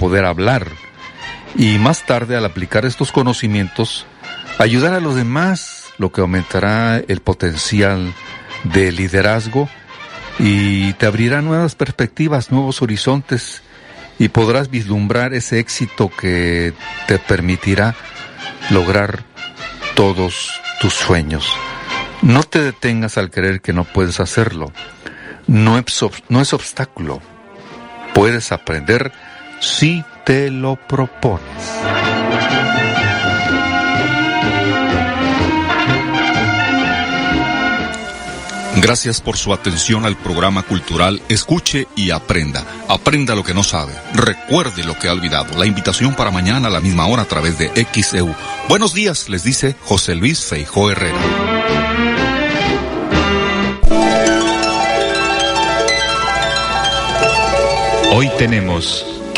poder hablar. Y más tarde, al aplicar estos conocimientos, ayudar a los demás, lo que aumentará el potencial de liderazgo y te abrirá nuevas perspectivas, nuevos horizontes y podrás vislumbrar ese éxito que te permitirá lograr todos tus sueños. No te detengas al creer que no puedes hacerlo. No es, no es obstáculo. Puedes aprender si te lo propones. Gracias por su atención al programa cultural Escuche y Aprenda. Aprenda lo que no sabe. Recuerde lo que ha olvidado. La invitación para mañana a la misma hora a través de XEU. Buenos días, les dice José Luis Feijó Herrera. Hoy tenemos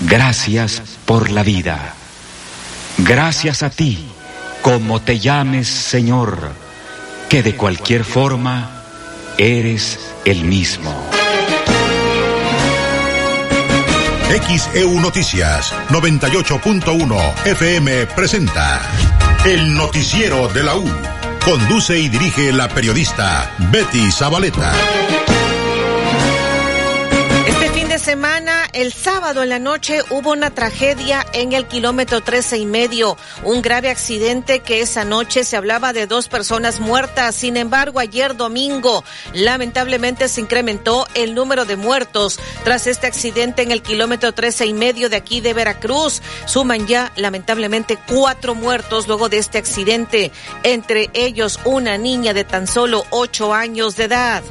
Gracias por la vida. Gracias a ti, como te llames, Señor que de cualquier forma eres el mismo. XEU Noticias 98.1 FM presenta El Noticiero de la U. Conduce y dirige la periodista Betty Zabaleta semana, el sábado en la noche, hubo una tragedia en el kilómetro 13 y medio. Un grave accidente que esa noche se hablaba de dos personas muertas. Sin embargo, ayer domingo, lamentablemente se incrementó el número de muertos tras este accidente en el kilómetro 13 y medio de aquí de Veracruz. Suman ya, lamentablemente, cuatro muertos luego de este accidente. Entre ellos, una niña de tan solo ocho años de edad.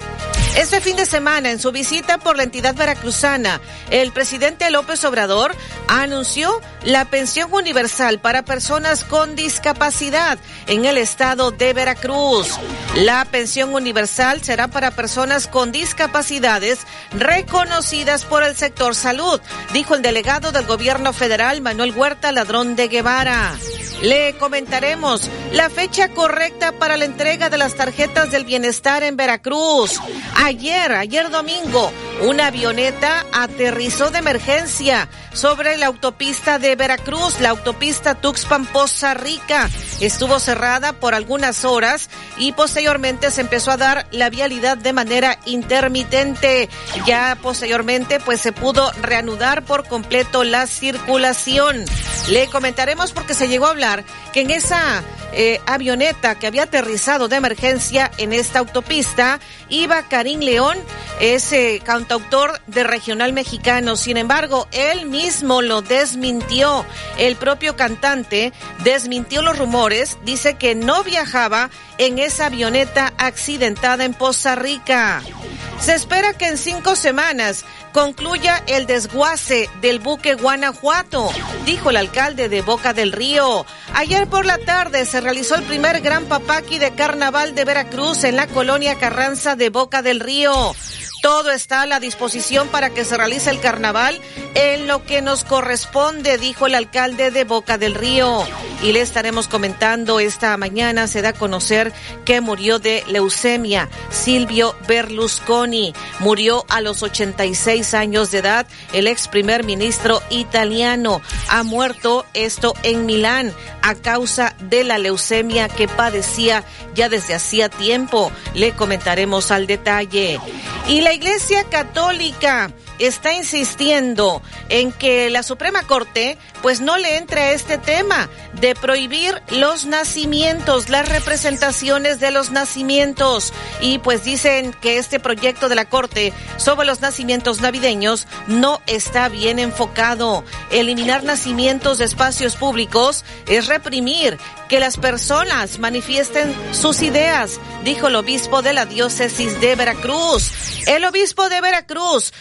Este fin de semana, en su visita por la entidad veracruzana, el presidente López Obrador anunció la pensión universal para personas con discapacidad en el estado de Veracruz. La pensión universal será para personas con discapacidades reconocidas por el sector salud, dijo el delegado del gobierno federal Manuel Huerta Ladrón de Guevara. Le comentaremos la fecha correcta para la entrega de las tarjetas del bienestar en Veracruz. Ayer, ayer domingo, una avioneta aterrizó de emergencia sobre la autopista de Veracruz, la autopista Tuxpan-Poza Rica. Estuvo cerrada por algunas horas y posteriormente se empezó a dar la vialidad de manera intermitente. Ya posteriormente pues se pudo reanudar por completo la circulación. Le comentaremos porque se llegó a hablar que en esa eh, avioneta que había aterrizado de emergencia en esta autopista iba León, ese cantautor de regional mexicano. Sin embargo, él mismo lo desmintió. El propio cantante desmintió los rumores, dice que no viajaba en esa avioneta accidentada en Poza Rica. Se espera que en cinco semanas concluya el desguace del buque Guanajuato, dijo el alcalde de Boca del Río. Ayer por la tarde se realizó el primer gran papaqui de carnaval de Veracruz en la colonia Carranza de Boca del Río. Todo está a la disposición para que se realice el carnaval en lo que nos corresponde, dijo el alcalde de Boca del Río. Y le estaremos comentando esta mañana, se da a conocer que murió de leucemia. Silvio Berlusconi murió a los 86 años de edad. El ex primer ministro italiano ha muerto esto en Milán a causa de la leucemia que padecía ya desde hacía tiempo. Le comentaremos al detalle. Y Iglesia Católica está insistiendo en que la Suprema Corte pues no le entre a este tema de prohibir los nacimientos, las representaciones de los nacimientos y pues dicen que este proyecto de la Corte sobre los nacimientos navideños no está bien enfocado. Eliminar nacimientos de espacios públicos es reprimir que las personas manifiesten sus ideas, dijo el obispo de la diócesis de Veracruz. El obispo de Veracruz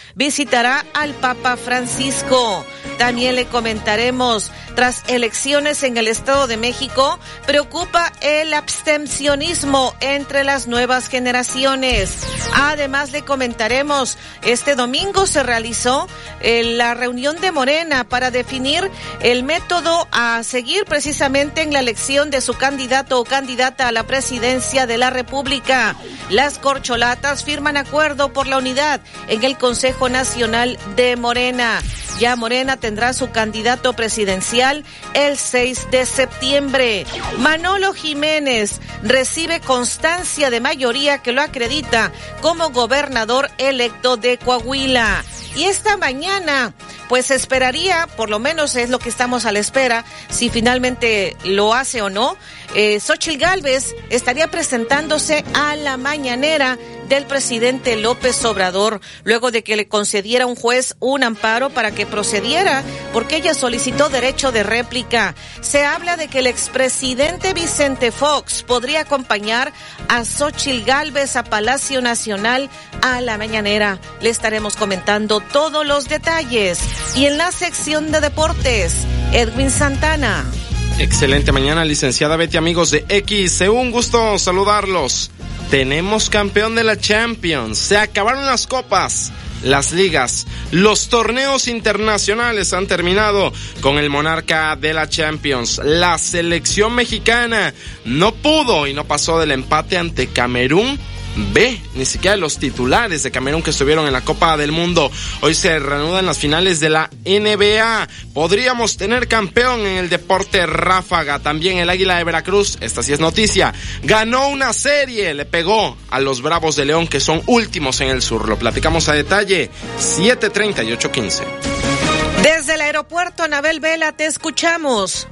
visitará al Papa Francisco. También le comentaremos, tras elecciones en el Estado de México, preocupa el abstencionismo entre las nuevas generaciones. Además le comentaremos, este domingo se realizó eh, la reunión de Morena para definir el método a seguir precisamente en la elección de su candidato o candidata a la presidencia de la República. Las corcholatas firman acuerdo por la unidad en el Consejo Nacional de Morena. Ya Morena tendrá su candidato presidencial el 6 de septiembre. Manolo Jiménez recibe constancia de mayoría que lo acredita como gobernador electo de Coahuila. Y esta mañana, pues esperaría, por lo menos es lo que estamos a la espera, si finalmente lo hace o no, eh, Xochitl Gálvez estaría presentándose a la mañanera del presidente López Obrador, luego de que le concediera un juez un amparo para que procediera, porque ella solicitó derecho de réplica. Se habla de que el expresidente Vicente Fox podría acompañar a Xochitl Gálvez a Palacio Nacional a la mañanera. Le estaremos comentando todos los detalles. Y en la sección de deportes, Edwin Santana. Excelente mañana, licenciada Betty, amigos de X. Un gusto saludarlos. Tenemos campeón de la Champions. Se acabaron las copas. Las ligas, los torneos internacionales han terminado con el monarca de la Champions. La selección mexicana no pudo y no pasó del empate ante Camerún B, ni siquiera los titulares de Camerún que estuvieron en la Copa del Mundo. Hoy se reanudan las finales de la NBA. Podríamos tener campeón en el deporte ráfaga. También el Águila de Veracruz, esta sí es noticia, ganó una serie, le pegó a los Bravos de León que son últimos en el sur. Lo platicamos a detalle, 7:38:15. Desde el aeropuerto Anabel Vela te escuchamos.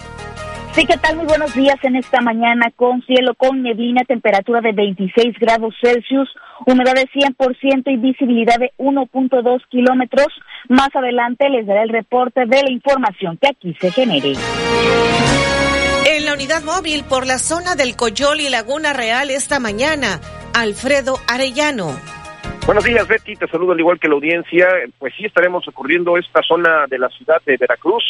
Sí, ¿qué tal? Muy buenos días en esta mañana con cielo con neblina, temperatura de 26 grados Celsius, humedad de 100% y visibilidad de 1.2 kilómetros. Más adelante les daré el reporte de la información que aquí se genere. En la unidad móvil por la zona del Coyol y Laguna Real esta mañana, Alfredo Arellano. Buenos días, Betty. Te saludo al igual que la audiencia. Pues sí, estaremos recorriendo esta zona de la ciudad de Veracruz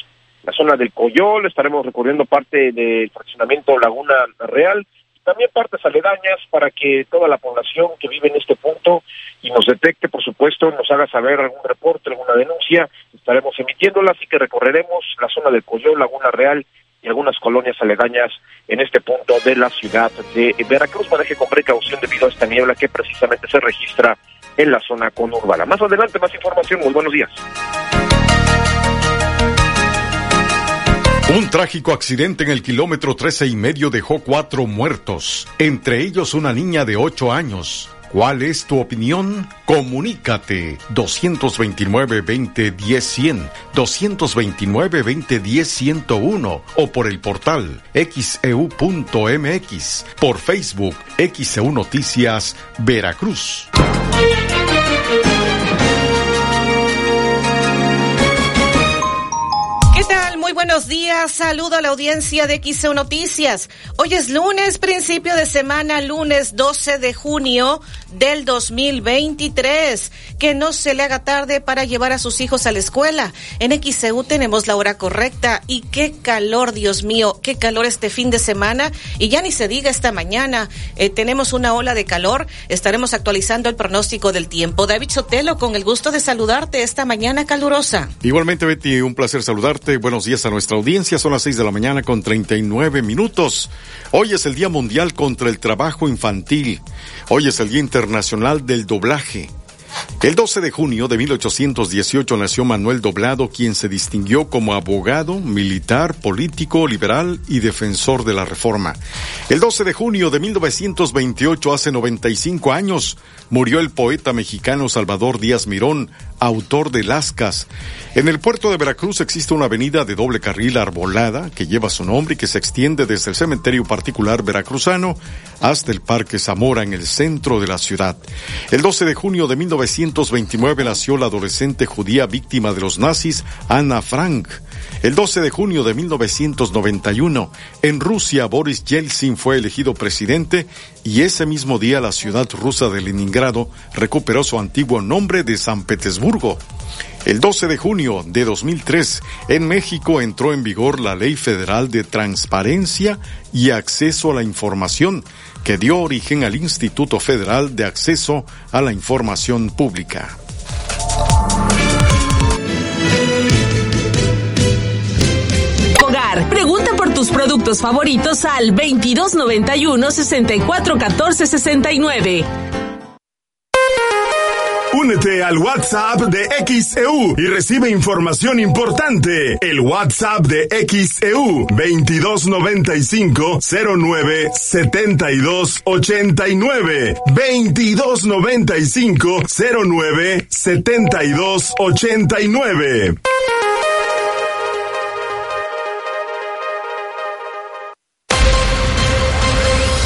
la zona del Coyol, estaremos recorriendo parte del fraccionamiento Laguna Real, también partes aledañas para que toda la población que vive en este punto y nos detecte, por supuesto, nos haga saber algún reporte, alguna denuncia, estaremos emitiéndola, así que recorreremos la zona del Coyol, Laguna Real y algunas colonias aledañas en este punto de la ciudad de Veracruz. Maneje con precaución debido a esta niebla que precisamente se registra en la zona conurbana. Más adelante, más información. Muy buenos días. Un trágico accidente en el kilómetro trece y medio dejó cuatro muertos, entre ellos una niña de ocho años. ¿Cuál es tu opinión? Comunícate 229-2010-100, 229-2010-101 o por el portal xeu.mx, e por Facebook XEU Noticias Veracruz. Buenos días, saludo a la audiencia de XEU Noticias. Hoy es lunes, principio de semana, lunes 12 de junio del 2023. Que no se le haga tarde para llevar a sus hijos a la escuela. En XEU tenemos la hora correcta y qué calor, Dios mío, qué calor este fin de semana. Y ya ni se diga esta mañana, eh, tenemos una ola de calor. Estaremos actualizando el pronóstico del tiempo. David Sotelo, con el gusto de saludarte esta mañana calurosa. Igualmente, Betty, un placer saludarte. Buenos días a nuestra audiencia. Son las seis de la mañana con 39 minutos. Hoy es el Día Mundial contra el Trabajo Infantil. Hoy es el Día Internacional del Doblaje. El 12 de junio de 1818 nació Manuel Doblado, quien se distinguió como abogado, militar, político, liberal y defensor de la reforma. El 12 de junio de 1928, hace 95 años, murió el poeta mexicano Salvador Díaz Mirón, autor de Lascas. En el puerto de Veracruz existe una avenida de doble carril arbolada que lleva su nombre y que se extiende desde el cementerio particular veracruzano hasta el Parque Zamora en el centro de la ciudad. El 12 de junio de 1929 nació la adolescente judía víctima de los nazis, Ana Frank. El 12 de junio de 1991, en Rusia, Boris Yeltsin fue elegido presidente y ese mismo día la ciudad rusa de Leningrado recuperó su antiguo nombre de San Petersburgo. El 12 de junio de 2003, en México entró en vigor la Ley Federal de Transparencia y Acceso a la Información, que dio origen al Instituto Federal de Acceso a la Información Pública. Pregunta por tus productos favoritos al 2291 6414 69. Únete al WhatsApp de XEU y recibe información importante. El WhatsApp de XEU 2295 09 72 89 2295 09 72 89.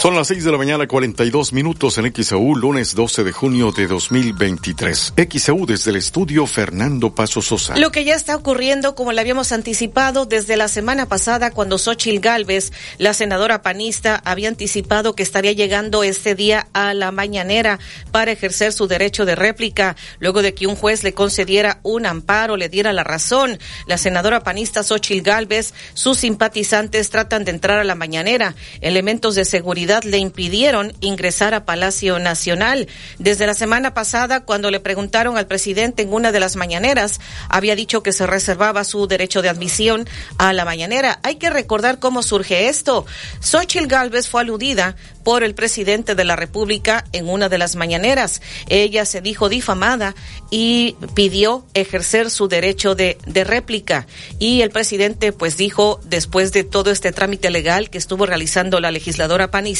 Son las 6 de la mañana, 42 minutos en XEU, lunes 12 de junio de 2023. XEU desde el estudio Fernando Paso Sosa. Lo que ya está ocurriendo, como le habíamos anticipado desde la semana pasada, cuando Xochil Gálvez, la senadora panista, había anticipado que estaría llegando este día a la mañanera para ejercer su derecho de réplica, luego de que un juez le concediera un amparo, le diera la razón. La senadora panista Xochil Gálvez, sus simpatizantes tratan de entrar a la mañanera. Elementos de seguridad le impidieron ingresar a Palacio Nacional. Desde la semana pasada, cuando le preguntaron al presidente en una de las mañaneras, había dicho que se reservaba su derecho de admisión a la mañanera. Hay que recordar cómo surge esto. Xochitl Galvez fue aludida por el presidente de la República en una de las mañaneras. Ella se dijo difamada y pidió ejercer su derecho de, de réplica. Y el presidente pues dijo, después de todo este trámite legal que estuvo realizando la legisladora panista,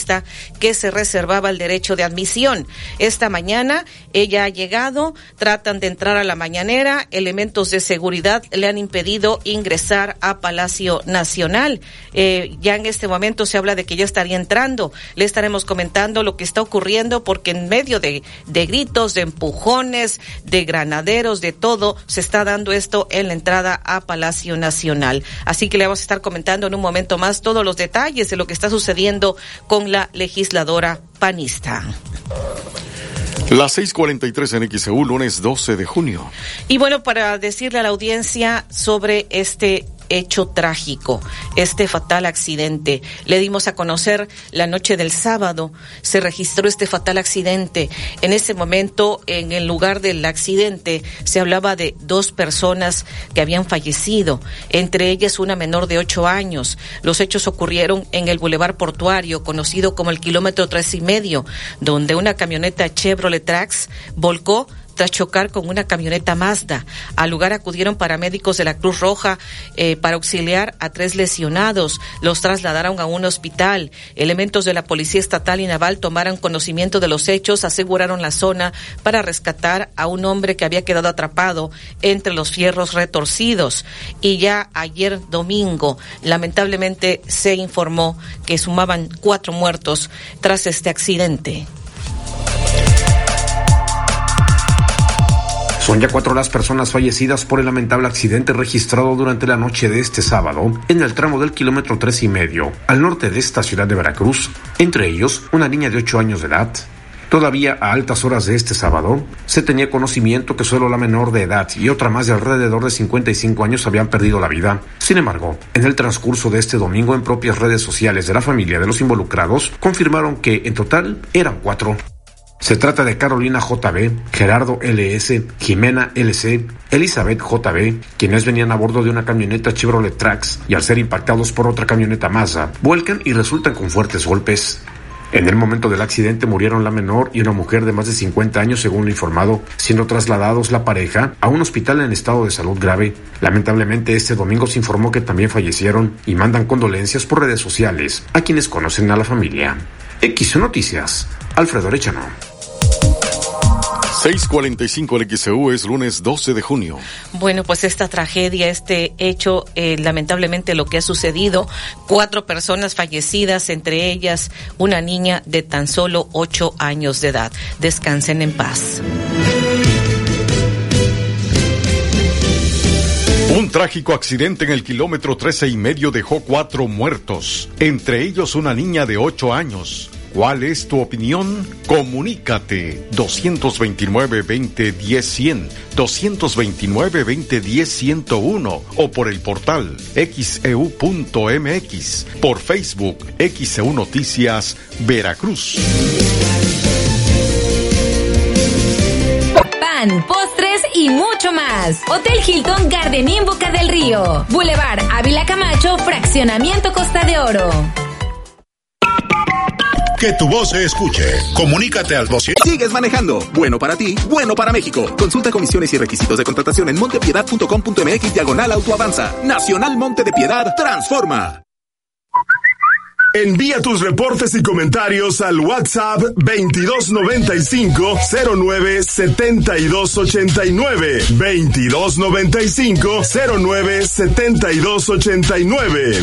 que se reservaba el derecho de admisión. Esta mañana ella ha llegado, tratan de entrar a la mañanera, elementos de seguridad le han impedido ingresar a Palacio Nacional. Eh, ya en este momento se habla de que ya estaría entrando estaremos comentando lo que está ocurriendo porque en medio de, de gritos, de empujones, de granaderos, de todo, se está dando esto en la entrada a Palacio Nacional. Así que le vamos a estar comentando en un momento más todos los detalles de lo que está sucediendo con la legisladora panista. Las 6:43 en XEU, lunes 12 de junio. Y bueno, para decirle a la audiencia sobre este hecho trágico, este fatal accidente. Le dimos a conocer la noche del sábado, se registró este fatal accidente. En ese momento, en el lugar del accidente, se hablaba de dos personas que habían fallecido, entre ellas una menor de ocho años. Los hechos ocurrieron en el Boulevard Portuario, conocido como el kilómetro tres y medio, donde una camioneta Chevrolet Trax volcó chocar con una camioneta Mazda. Al lugar acudieron paramédicos de la Cruz Roja eh, para auxiliar a tres lesionados. Los trasladaron a un hospital. Elementos de la Policía Estatal y Naval tomaron conocimiento de los hechos, aseguraron la zona para rescatar a un hombre que había quedado atrapado entre los fierros retorcidos. Y ya ayer domingo, lamentablemente, se informó que sumaban cuatro muertos tras este accidente. Son ya cuatro las personas fallecidas por el lamentable accidente registrado durante la noche de este sábado en el tramo del kilómetro tres y medio al norte de esta ciudad de Veracruz, entre ellos una niña de ocho años de edad. Todavía a altas horas de este sábado, se tenía conocimiento que solo la menor de edad y otra más de alrededor de 55 años habían perdido la vida. Sin embargo, en el transcurso de este domingo en propias redes sociales de la familia de los involucrados, confirmaron que en total eran cuatro. Se trata de Carolina JB, Gerardo LS, Jimena LC, Elizabeth JB, quienes venían a bordo de una camioneta Chevrolet Trax y al ser impactados por otra camioneta Mazda, vuelcan y resultan con fuertes golpes. En el momento del accidente murieron la menor y una mujer de más de 50 años, según lo informado, siendo trasladados la pareja a un hospital en estado de salud grave. Lamentablemente, este domingo se informó que también fallecieron y mandan condolencias por redes sociales a quienes conocen a la familia. X Noticias, Alfredo. 645 el XEU es lunes 12 de junio. Bueno, pues esta tragedia, este hecho, eh, lamentablemente lo que ha sucedido, cuatro personas fallecidas, entre ellas una niña de tan solo ocho años de edad. Descansen en paz. Un trágico accidente en el kilómetro 13 y medio dejó cuatro muertos, entre ellos una niña de ocho años. ¿Cuál es tu opinión? Comunícate 229-2010-100, 229-2010-101 o por el portal xeu.mx, e por Facebook XEU Noticias Veracruz. Pan, postres y mucho más. Hotel Hilton Gardenín Boca del Río. Boulevard Ávila Camacho, Fraccionamiento Costa de Oro. Que tu voz se escuche. Comunícate al 12. Sigues manejando. Bueno para ti, bueno para México. Consulta comisiones y requisitos de contratación en montepiedad.com.mx diagonal autoavanza. Nacional Monte de Piedad transforma. Envía tus reportes y comentarios al WhatsApp 2295 09 7289 2295 09 7289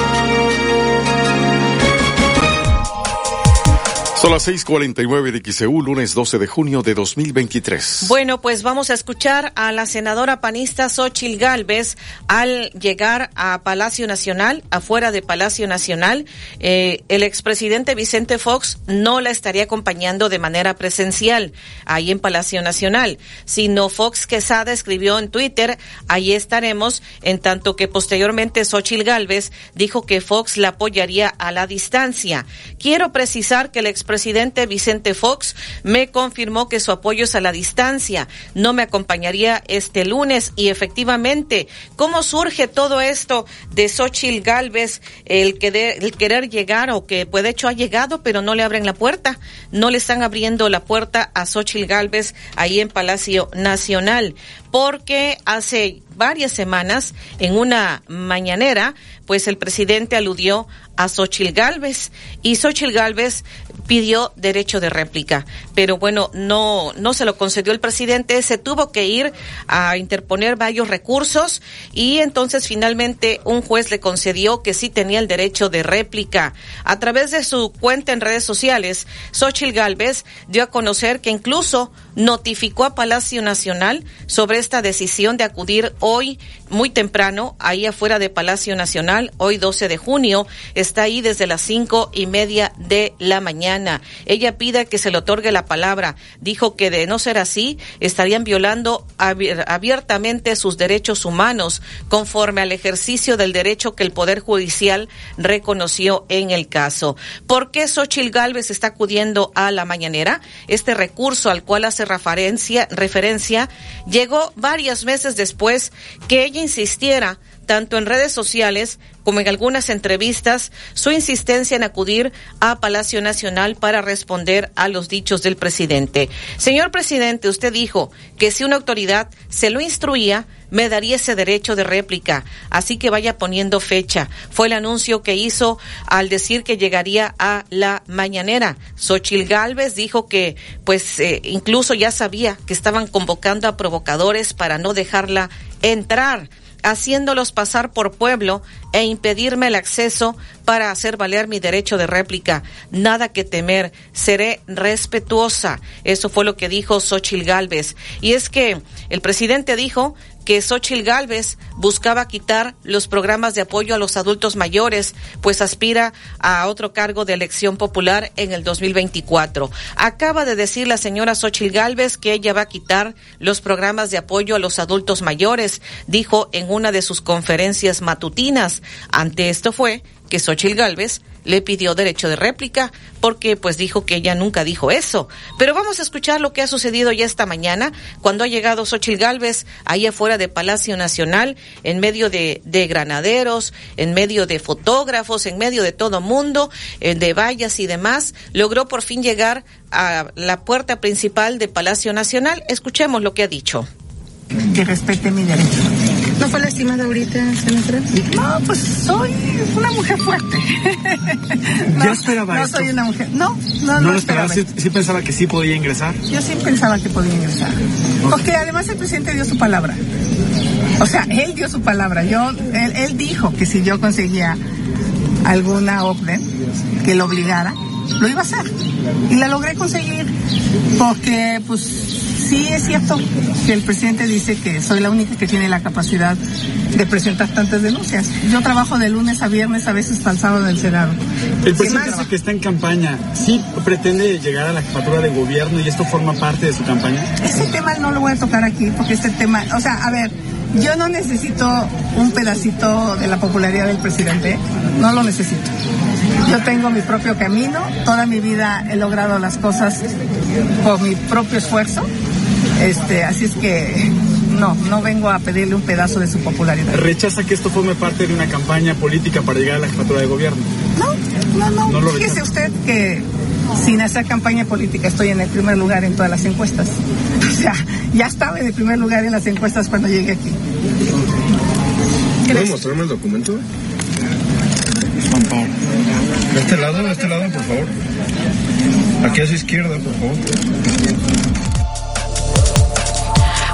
Son las 6:49 de XEU, lunes 12 de junio de 2023. Bueno, pues vamos a escuchar a la senadora panista Xochil Gálvez al llegar a Palacio Nacional, afuera de Palacio Nacional. Eh, el expresidente Vicente Fox no la estaría acompañando de manera presencial ahí en Palacio Nacional, sino Fox Quesada escribió en Twitter, ahí estaremos, en tanto que posteriormente Xochil Gálvez dijo que Fox la apoyaría a la distancia. Quiero precisar que el expresidente presidente Vicente Fox me confirmó que su apoyo es a la distancia. No me acompañaría este lunes y efectivamente, ¿cómo surge todo esto de Xochil Galvez, el, que el querer llegar o que puede hecho ha llegado, pero no le abren la puerta? No le están abriendo la puerta a Xochil Galvez ahí en Palacio Nacional porque hace varias semanas en una mañanera, pues el presidente aludió a Xochil Gálvez y Xochil Gálvez pidió derecho de réplica, pero bueno, no no se lo concedió el presidente, se tuvo que ir a interponer varios recursos y entonces finalmente un juez le concedió que sí tenía el derecho de réplica. A través de su cuenta en redes sociales, Xochil Gálvez dio a conocer que incluso notificó a Palacio Nacional sobre esta decisión de acudir hoy muy temprano, ahí afuera de Palacio Nacional, hoy 12 de junio, está ahí desde las cinco y media de la mañana. Ella pide que se le otorgue la palabra. Dijo que de no ser así, estarían violando abiertamente sus derechos humanos conforme al ejercicio del derecho que el Poder Judicial reconoció en el caso. ¿Por qué Xochil Gálvez está acudiendo a la mañanera? Este recurso al cual hace referencia, llegó varios meses después que ella insistiera tanto en redes sociales como en algunas entrevistas, su insistencia en acudir a Palacio Nacional para responder a los dichos del presidente. Señor presidente, usted dijo que si una autoridad se lo instruía, me daría ese derecho de réplica. Así que vaya poniendo fecha. Fue el anuncio que hizo al decir que llegaría a la mañanera. Xochil Gálvez dijo que, pues, eh, incluso ya sabía que estaban convocando a provocadores para no dejarla entrar haciéndolos pasar por pueblo e impedirme el acceso para hacer valer mi derecho de réplica. Nada que temer, seré respetuosa. Eso fue lo que dijo Xochil Gálvez. Y es que el presidente dijo que Xochil Gálvez buscaba quitar los programas de apoyo a los adultos mayores, pues aspira a otro cargo de elección popular en el 2024. Acaba de decir la señora Xochil Gálvez que ella va a quitar los programas de apoyo a los adultos mayores, dijo en una de sus conferencias matutinas. Ante esto fue que Xochil Gálvez le pidió derecho de réplica porque pues dijo que ella nunca dijo eso. Pero vamos a escuchar lo que ha sucedido ya esta mañana cuando ha llegado Xochil Gálvez ahí afuera de Palacio Nacional en medio de, de granaderos, en medio de fotógrafos, en medio de todo mundo, eh, de vallas y demás, logró por fin llegar a la puerta principal de Palacio Nacional. Escuchemos lo que ha dicho. Que respete mi derecho. ¿No fue lastimada ahorita, senadora? No, pues soy una mujer fuerte. no, ¿Ya esperaba no esto? soy una mujer. No, no, ¿No, no lo esperaba? ¿Sí, sí pensaba que sí podía ingresar? Yo sí pensaba que podía ingresar. Porque además el presidente dio su palabra. O sea, él dio su palabra. Yo, él, él dijo que si yo conseguía alguna orden que lo obligara, lo iba a hacer. Y la logré conseguir porque, pues, sí es cierto que el presidente dice que soy la única que tiene la capacidad de presentar tantas denuncias. Yo trabajo de lunes a viernes, a veces hasta el sábado del Senado. El presidente dice que está en campaña. ¿Sí pretende llegar a la jefatura de gobierno y esto forma parte de su campaña? Ese tema no lo voy a tocar aquí porque este tema, o sea, a ver, yo no necesito un pedacito de la popularidad del presidente, no lo necesito. Yo tengo mi propio camino, toda mi vida he logrado las cosas por mi propio esfuerzo, este, así es que no, no vengo a pedirle un pedazo de su popularidad. ¿Rechaza que esto forme parte de una campaña política para llegar a la jefatura de gobierno? No, no, no. ¿No lo Fíjese usted que sin hacer campaña política estoy en el primer lugar en todas las encuestas. O sea, ya estaba en el primer lugar en las encuestas cuando llegué aquí. ¿Puedo mostrarme el documento? De este lado, de este lado, por favor. Aquí a su izquierda, por favor.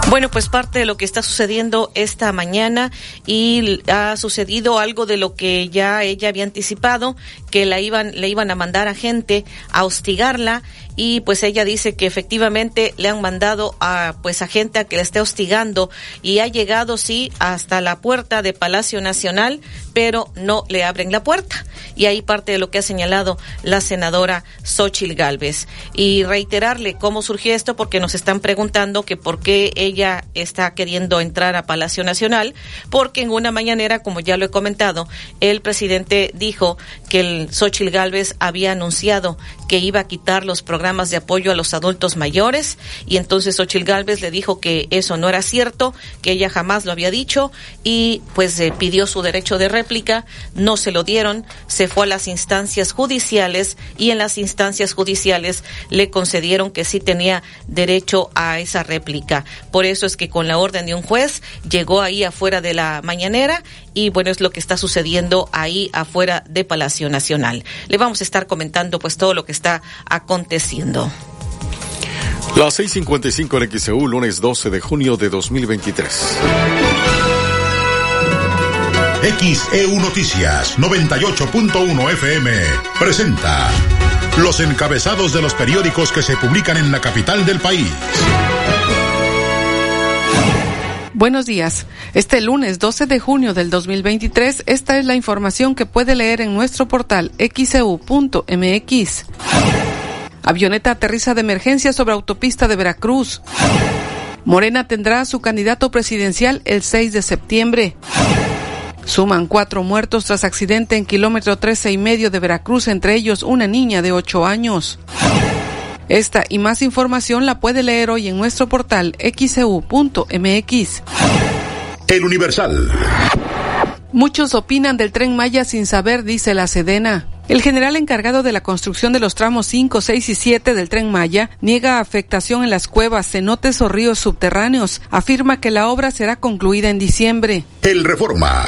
Bueno, pues parte de lo que está sucediendo esta mañana y ha sucedido algo de lo que ya ella había anticipado, que la iban, le iban a mandar a gente a hostigarla y pues ella dice que efectivamente le han mandado a pues a gente a que la esté hostigando y ha llegado sí hasta la puerta de Palacio Nacional, pero no le abren la puerta. Y ahí parte de lo que ha señalado la senadora Xochil Gálvez. Y reiterarle cómo surgió esto porque nos están preguntando que por qué ella está queriendo entrar a Palacio Nacional, porque en una mañanera, como ya lo he comentado, el presidente dijo que el Xochil Gálvez había anunciado que iba a quitar los programas de apoyo a los adultos mayores y entonces Xochil Gálvez le dijo que eso no era cierto, que ella jamás lo había dicho y pues eh, pidió su derecho de réplica, no se lo dieron, se fue a las instancias judiciales y en las instancias judiciales le concedieron que sí tenía derecho a esa réplica. Por eso es que con la orden de un juez llegó ahí afuera de la mañanera y bueno, es lo que está sucediendo ahí afuera de Palacio Nacional. Le vamos a estar comentando pues todo lo que está aconteciendo. Las 6:55 en XEU, lunes 12 de junio de 2023. XEU Noticias 98.1 FM presenta los encabezados de los periódicos que se publican en la capital del país. Buenos días. Este lunes 12 de junio del 2023, esta es la información que puede leer en nuestro portal xeu.mx. Avioneta aterriza de emergencia sobre autopista de Veracruz. Morena tendrá a su candidato presidencial el 6 de septiembre. Suman cuatro muertos tras accidente en kilómetro 13 y medio de Veracruz, entre ellos una niña de 8 años. Esta y más información la puede leer hoy en nuestro portal xeu.mx. El Universal. Muchos opinan del tren Maya sin saber, dice la Sedena. El general encargado de la construcción de los tramos 5, 6 y 7 del tren Maya niega afectación en las cuevas, cenotes o ríos subterráneos. Afirma que la obra será concluida en diciembre. El Reforma.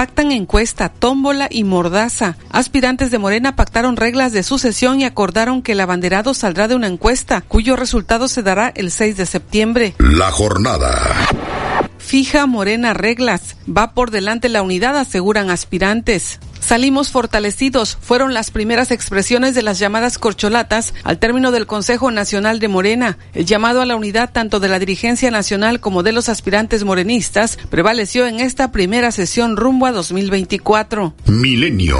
Pactan encuesta, tómbola y mordaza. Aspirantes de Morena pactaron reglas de sucesión y acordaron que el abanderado saldrá de una encuesta, cuyo resultado se dará el 6 de septiembre. La jornada. fija Morena reglas. Va por delante la unidad, aseguran aspirantes. Salimos fortalecidos, fueron las primeras expresiones de las llamadas corcholatas al término del Consejo Nacional de Morena. El llamado a la unidad tanto de la dirigencia nacional como de los aspirantes morenistas prevaleció en esta primera sesión rumbo a 2024. Milenio.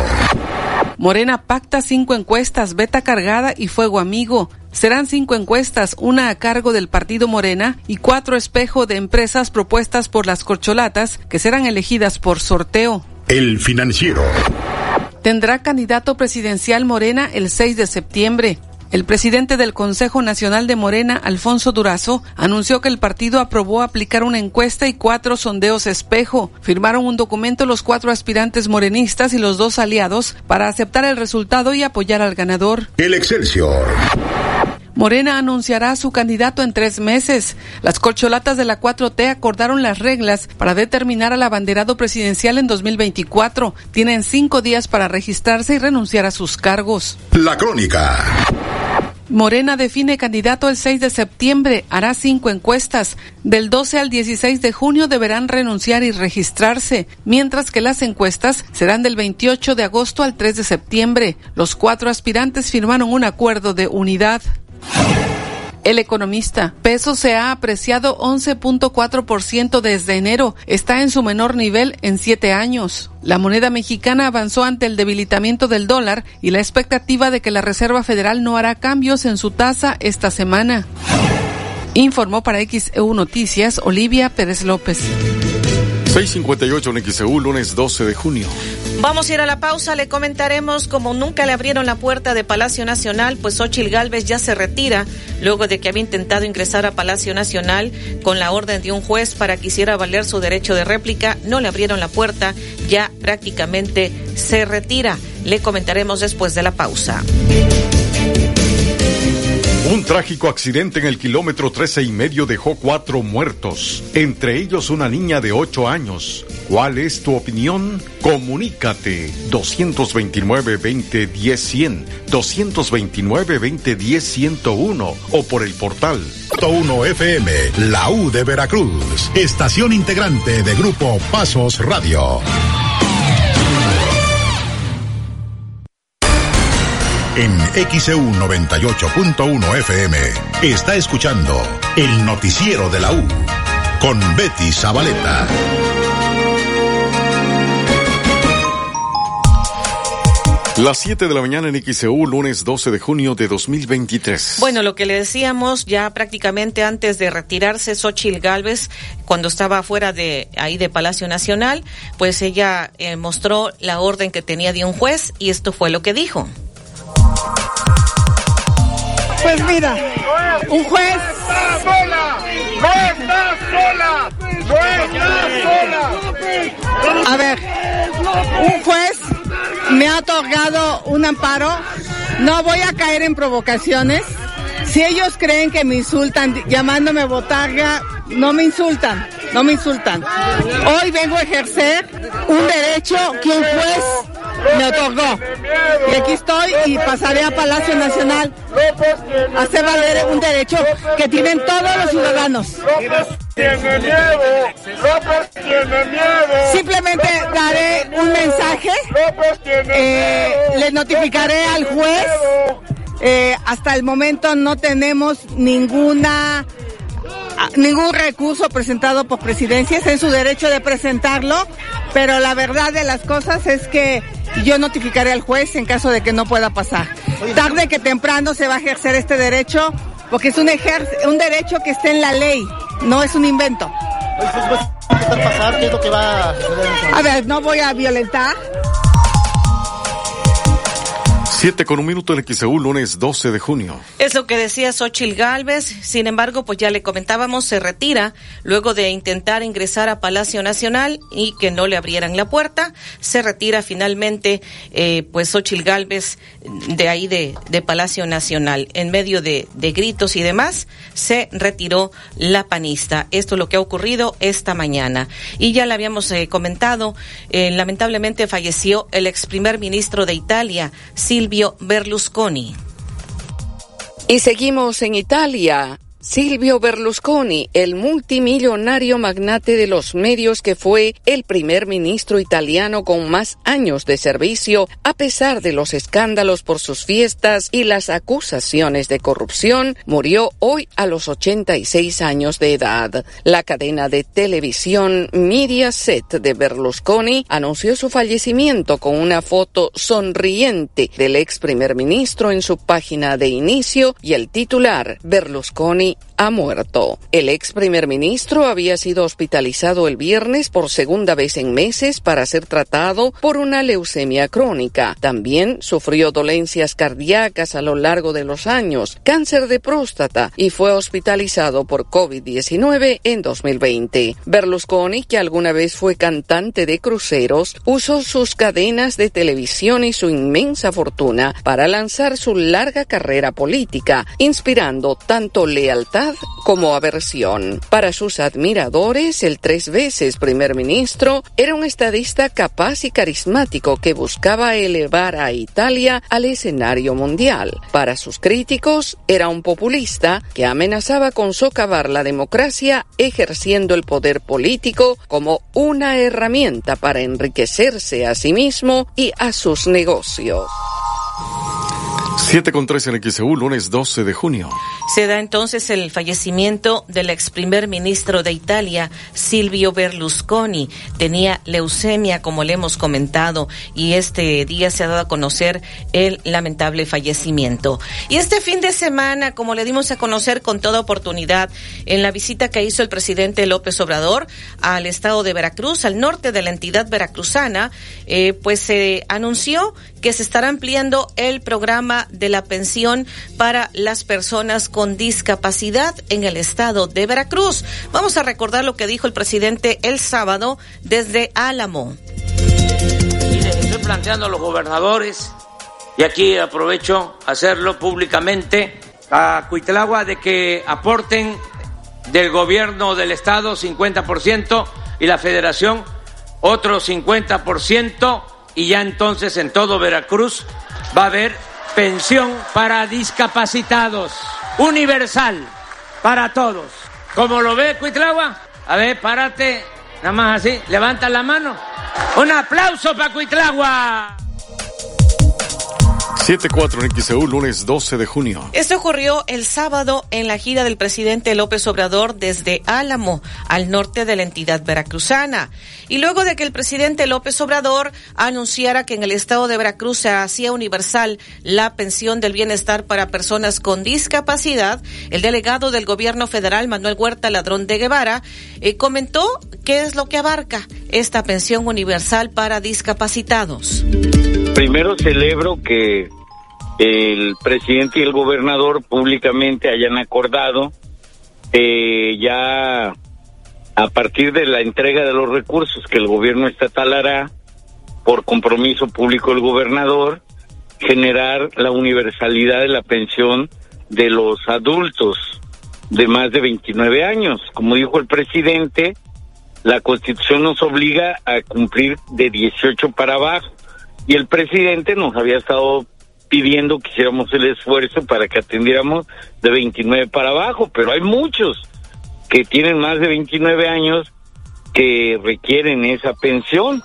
Morena pacta cinco encuestas, beta cargada y fuego amigo. Serán cinco encuestas, una a cargo del partido Morena y cuatro espejo de empresas propuestas por las corcholatas que serán elegidas por sorteo. El financiero. Tendrá candidato presidencial Morena el 6 de septiembre. El presidente del Consejo Nacional de Morena, Alfonso Durazo, anunció que el partido aprobó aplicar una encuesta y cuatro sondeos espejo. Firmaron un documento los cuatro aspirantes morenistas y los dos aliados para aceptar el resultado y apoyar al ganador. El Excelsior. Morena anunciará a su candidato en tres meses. Las corcholatas de la 4T acordaron las reglas para determinar al abanderado presidencial en 2024. Tienen cinco días para registrarse y renunciar a sus cargos. La crónica. Morena define candidato el 6 de septiembre, hará cinco encuestas. Del 12 al 16 de junio deberán renunciar y registrarse, mientras que las encuestas serán del 28 de agosto al 3 de septiembre. Los cuatro aspirantes firmaron un acuerdo de unidad. El economista, peso se ha apreciado 11.4% desde enero, está en su menor nivel en siete años. La moneda mexicana avanzó ante el debilitamiento del dólar y la expectativa de que la Reserva Federal no hará cambios en su tasa esta semana. Informó para XEU Noticias Olivia Pérez López. 658 en XEU, lunes 12 de junio. Vamos a ir a la pausa, le comentaremos como nunca le abrieron la puerta de Palacio Nacional, pues Xochil Gálvez ya se retira luego de que había intentado ingresar a Palacio Nacional con la orden de un juez para que hiciera valer su derecho de réplica. No le abrieron la puerta, ya prácticamente se retira. Le comentaremos después de la pausa. Un trágico accidente en el kilómetro 13 y medio dejó cuatro muertos, entre ellos una niña de 8 años. ¿Cuál es tu opinión? Comunícate 229-2010-100, 229-2010-101 o por el portal 1 FM, la U de Veracruz, estación integrante de Grupo Pasos Radio. En XEU 98.1 FM está escuchando el noticiero de la U con Betty Zabaleta. Las 7 de la mañana en XEU, lunes 12 de junio de 2023. Bueno, lo que le decíamos ya prácticamente antes de retirarse, Xochil Gálvez, cuando estaba fuera de ahí de Palacio Nacional, pues ella eh, mostró la orden que tenía de un juez y esto fue lo que dijo. Pues mira, un juez. ¡No está sola! ¡No está sola! ¡No está sola! A ver, un juez me ha otorgado un amparo. No voy a caer en provocaciones. Si ellos creen que me insultan llamándome botarga, no me insultan, no me insultan. Hoy vengo a ejercer un derecho que un juez me otorgó. Y aquí estoy y pasaré a Palacio Nacional a hacer valer un derecho que tienen todos los ciudadanos. Simplemente daré un mensaje, eh, le notificaré al juez. Eh, hasta el momento no tenemos ninguna ningún recurso presentado por presidencia, es en su derecho de presentarlo, pero la verdad de las cosas es que yo notificaré al juez en caso de que no pueda pasar. Tarde que temprano se va a ejercer este derecho, porque es un, ejer un derecho que está en la ley, no es un invento. A ver, no voy a violentar. 7 con un minuto en XEU, lunes 12 de junio. Es lo que decía Xochil Gálvez. Sin embargo, pues ya le comentábamos, se retira luego de intentar ingresar a Palacio Nacional y que no le abrieran la puerta. Se retira finalmente, eh, pues Xochil Gálvez de ahí de, de Palacio Nacional. En medio de, de, gritos y demás, se retiró la panista. Esto es lo que ha ocurrido esta mañana. Y ya le habíamos eh, comentado, eh, lamentablemente falleció el ex primer ministro de Italia, Silvio Berlusconi. Y seguimos en Italia. Silvio Berlusconi, el multimillonario magnate de los medios que fue el primer ministro italiano con más años de servicio, a pesar de los escándalos por sus fiestas y las acusaciones de corrupción, murió hoy a los 86 años de edad. La cadena de televisión Mediaset de Berlusconi anunció su fallecimiento con una foto sonriente del ex primer ministro en su página de inicio y el titular Berlusconi に。Ha muerto. El ex primer ministro había sido hospitalizado el viernes por segunda vez en meses para ser tratado por una leucemia crónica. También sufrió dolencias cardíacas a lo largo de los años, cáncer de próstata y fue hospitalizado por COVID-19 en 2020. Berlusconi, que alguna vez fue cantante de cruceros, usó sus cadenas de televisión y su inmensa fortuna para lanzar su larga carrera política, inspirando tanto lealtad como aversión. Para sus admiradores, el tres veces primer ministro era un estadista capaz y carismático que buscaba elevar a Italia al escenario mundial. Para sus críticos, era un populista que amenazaba con socavar la democracia ejerciendo el poder político como una herramienta para enriquecerse a sí mismo y a sus negocios. 7 con 3 en XEU, lunes 12 de junio. Se da entonces el fallecimiento del ex primer ministro de Italia, Silvio Berlusconi. Tenía leucemia, como le hemos comentado, y este día se ha dado a conocer el lamentable fallecimiento. Y este fin de semana, como le dimos a conocer con toda oportunidad, en la visita que hizo el presidente López Obrador al estado de Veracruz, al norte de la entidad veracruzana, eh, pues se anunció que se estará ampliando el programa la pensión para las personas con discapacidad en el estado de Veracruz. Vamos a recordar lo que dijo el presidente el sábado desde Álamo. Estoy planteando a los gobernadores, y aquí aprovecho hacerlo públicamente, a Cuitlagua de que aporten del gobierno del estado 50% y la federación otro 50% y ya entonces en todo Veracruz va a haber pensión para discapacitados, universal para todos. Como lo ve Cuitlagua, a ver, párate, nada más así, levanta la mano. Un aplauso para Cuitlagua. 74 en XEU, lunes 12 de junio. Esto ocurrió el sábado en la gira del presidente López Obrador desde Álamo, al norte de la entidad veracruzana. Y luego de que el presidente López Obrador anunciara que en el estado de Veracruz se hacía universal la pensión del bienestar para personas con discapacidad, el delegado del gobierno federal, Manuel Huerta Ladrón de Guevara, eh, comentó qué es lo que abarca esta pensión universal para discapacitados. Primero celebro que el presidente y el gobernador públicamente hayan acordado eh, ya a partir de la entrega de los recursos que el gobierno estatal hará por compromiso público del gobernador, generar la universalidad de la pensión de los adultos de más de 29 años. Como dijo el presidente, la constitución nos obliga a cumplir de 18 para abajo y el presidente nos había estado pidiendo que hiciéramos el esfuerzo para que atendiéramos de 29 para abajo, pero hay muchos que tienen más de 29 años que requieren esa pensión.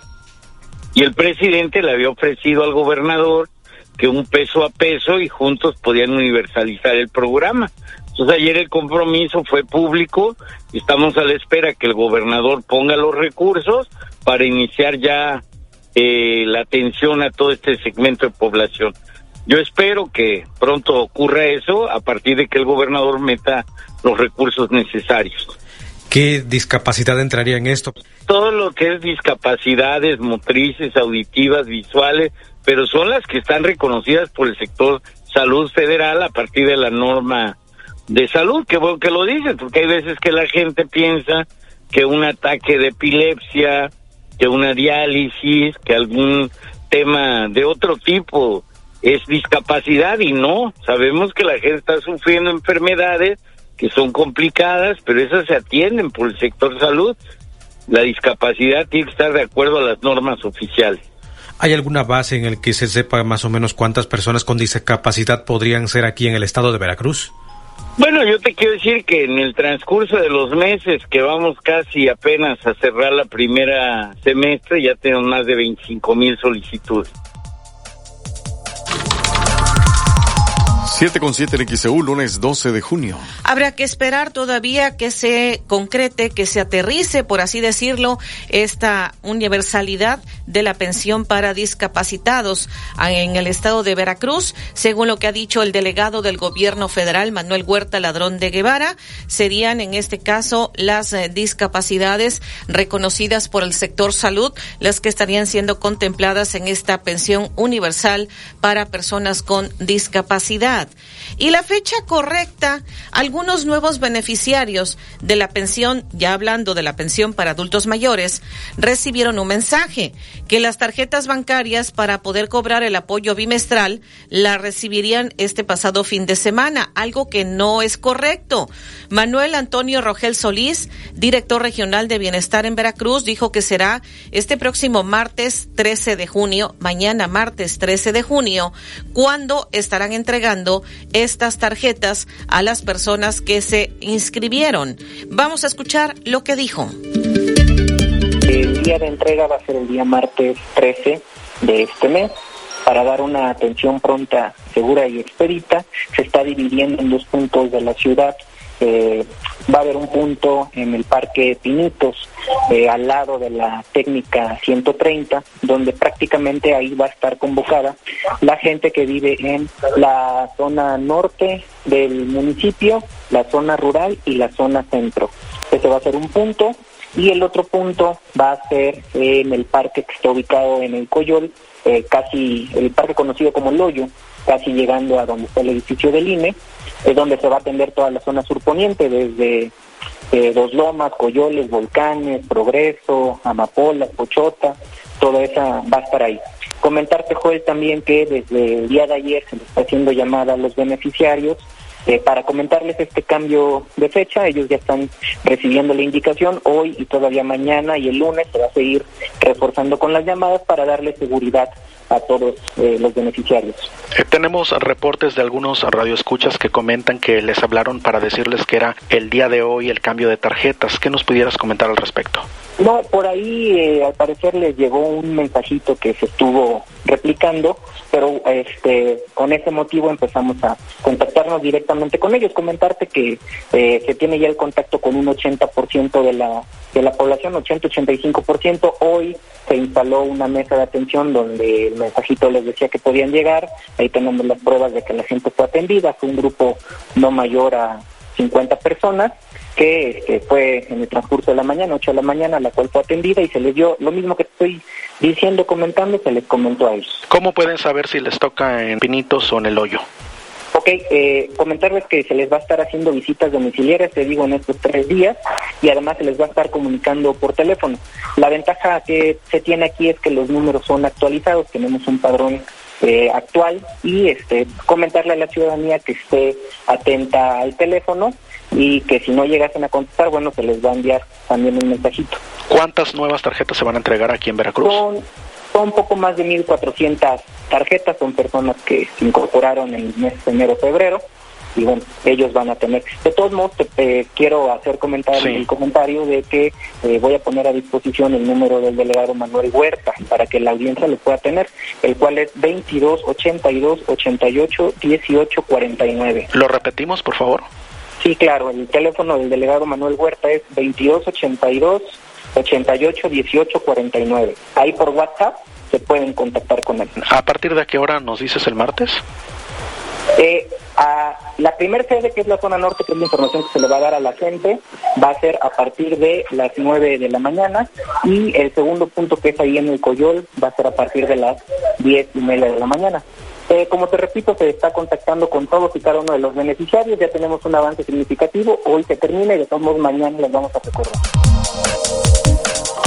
Y el presidente le había ofrecido al gobernador que un peso a peso y juntos podían universalizar el programa. Entonces ayer el compromiso fue público y estamos a la espera que el gobernador ponga los recursos para iniciar ya eh, la atención a todo este segmento de población. Yo espero que pronto ocurra eso a partir de que el gobernador meta los recursos necesarios. ¿Qué discapacidad entraría en esto? Todo lo que es discapacidades motrices, auditivas, visuales, pero son las que están reconocidas por el sector salud federal a partir de la norma de salud, que bueno que lo dicen, porque hay veces que la gente piensa que un ataque de epilepsia, que una diálisis, que algún tema de otro tipo es discapacidad y no, sabemos que la gente está sufriendo enfermedades que son complicadas, pero esas se atienden por el sector salud. La discapacidad tiene que estar de acuerdo a las normas oficiales. ¿Hay alguna base en el que se sepa más o menos cuántas personas con discapacidad podrían ser aquí en el estado de Veracruz? Bueno, yo te quiero decir que en el transcurso de los meses que vamos casi apenas a cerrar la primera semestre, ya tenemos más de 25 mil solicitudes. 7 con 7 en XEU, lunes 12 de junio. Habrá que esperar todavía que se concrete, que se aterrice, por así decirlo, esta universalidad de la pensión para discapacitados en el estado de Veracruz. Según lo que ha dicho el delegado del gobierno federal, Manuel Huerta Ladrón de Guevara, serían en este caso las eh, discapacidades reconocidas por el sector salud las que estarían siendo contempladas en esta pensión universal para personas con discapacidad. verdad. Y la fecha correcta, algunos nuevos beneficiarios de la pensión, ya hablando de la pensión para adultos mayores, recibieron un mensaje que las tarjetas bancarias para poder cobrar el apoyo bimestral la recibirían este pasado fin de semana, algo que no es correcto. Manuel Antonio Rogel Solís, director regional de Bienestar en Veracruz, dijo que será este próximo martes 13 de junio, mañana martes 13 de junio, cuando estarán entregando estas tarjetas a las personas que se inscribieron. Vamos a escuchar lo que dijo. El día de entrega va a ser el día martes 13 de este mes. Para dar una atención pronta, segura y expedita, se está dividiendo en dos puntos de la ciudad eh, va a haber un punto en el Parque Pinitos, eh, al lado de la técnica 130, donde prácticamente ahí va a estar convocada la gente que vive en la zona norte del municipio, la zona rural y la zona centro. Ese va a ser un punto. Y el otro punto va a ser en el parque que está ubicado en el Coyol, eh, casi el parque conocido como El Hoyo, casi llegando a donde está el edificio del INE es donde se va a atender toda la zona surponiente, desde eh, Dos Lomas, Coyoles, Volcanes, Progreso, Amapola, Pochota, toda esa va a estar ahí. Comentarte, Joel, también que desde el día de ayer se le está haciendo llamada a los beneficiarios eh, para comentarles este cambio de fecha. Ellos ya están recibiendo la indicación hoy y todavía mañana y el lunes se va a seguir reforzando con las llamadas para darle seguridad a todos eh, los beneficiarios. Eh, tenemos reportes de algunos radioescuchas que comentan que les hablaron para decirles que era el día de hoy el cambio de tarjetas. ¿Qué nos pudieras comentar al respecto? No, por ahí eh, al parecer les llegó un mensajito que se estuvo replicando, pero este con ese motivo empezamos a contactarnos directamente con ellos, comentarte que se tiene ya el contacto con un 80% de la de la población, 80-85%. Hoy se instaló una mesa de atención donde el mensajito les decía que podían llegar. Ahí tenemos las pruebas de que la gente fue atendida. Fue un grupo no mayor a 50 personas que este, fue en el transcurso de la mañana, 8 de la mañana, la cual fue atendida y se les dio lo mismo que estoy diciendo, comentando, se les comentó a ellos. ¿Cómo pueden saber si les toca en Pinitos o en el hoyo? Ok, eh, comentarles que se les va a estar haciendo visitas domiciliarias, te digo, en estos tres días, y además se les va a estar comunicando por teléfono. La ventaja que se tiene aquí es que los números son actualizados, tenemos un padrón eh, actual y este comentarle a la ciudadanía que esté atenta al teléfono y que si no llegasen a contestar, bueno, se les va a enviar también un mensajito. ¿Cuántas nuevas tarjetas se van a entregar aquí en Veracruz? son un poco más de 1.400 tarjetas, son personas que se incorporaron en el mes de enero-febrero y bueno, ellos van a tener. De todos modos, te, quiero hacer comentar el comentario de que eh, voy a poner a disposición el número del delegado Manuel Huerta para que la audiencia lo pueda tener, el cual es 22 82 88 18 49. ¿Lo repetimos, por favor? Sí, claro, el teléfono del delegado Manuel Huerta es 22 82 88 18 49. Ahí por WhatsApp se pueden contactar con él. ¿A partir de qué hora nos dices el martes? Eh, a la primera sede, que es la zona norte, que es la información que se le va a dar a la gente, va a ser a partir de las 9 de la mañana. Y el segundo punto, que es ahí en el Coyol, va a ser a partir de las 10 y media de la mañana. Eh, como te repito, se está contactando con todos y cada uno de los beneficiarios. Ya tenemos un avance significativo. Hoy se termina y de todos modos mañana les vamos a recordar.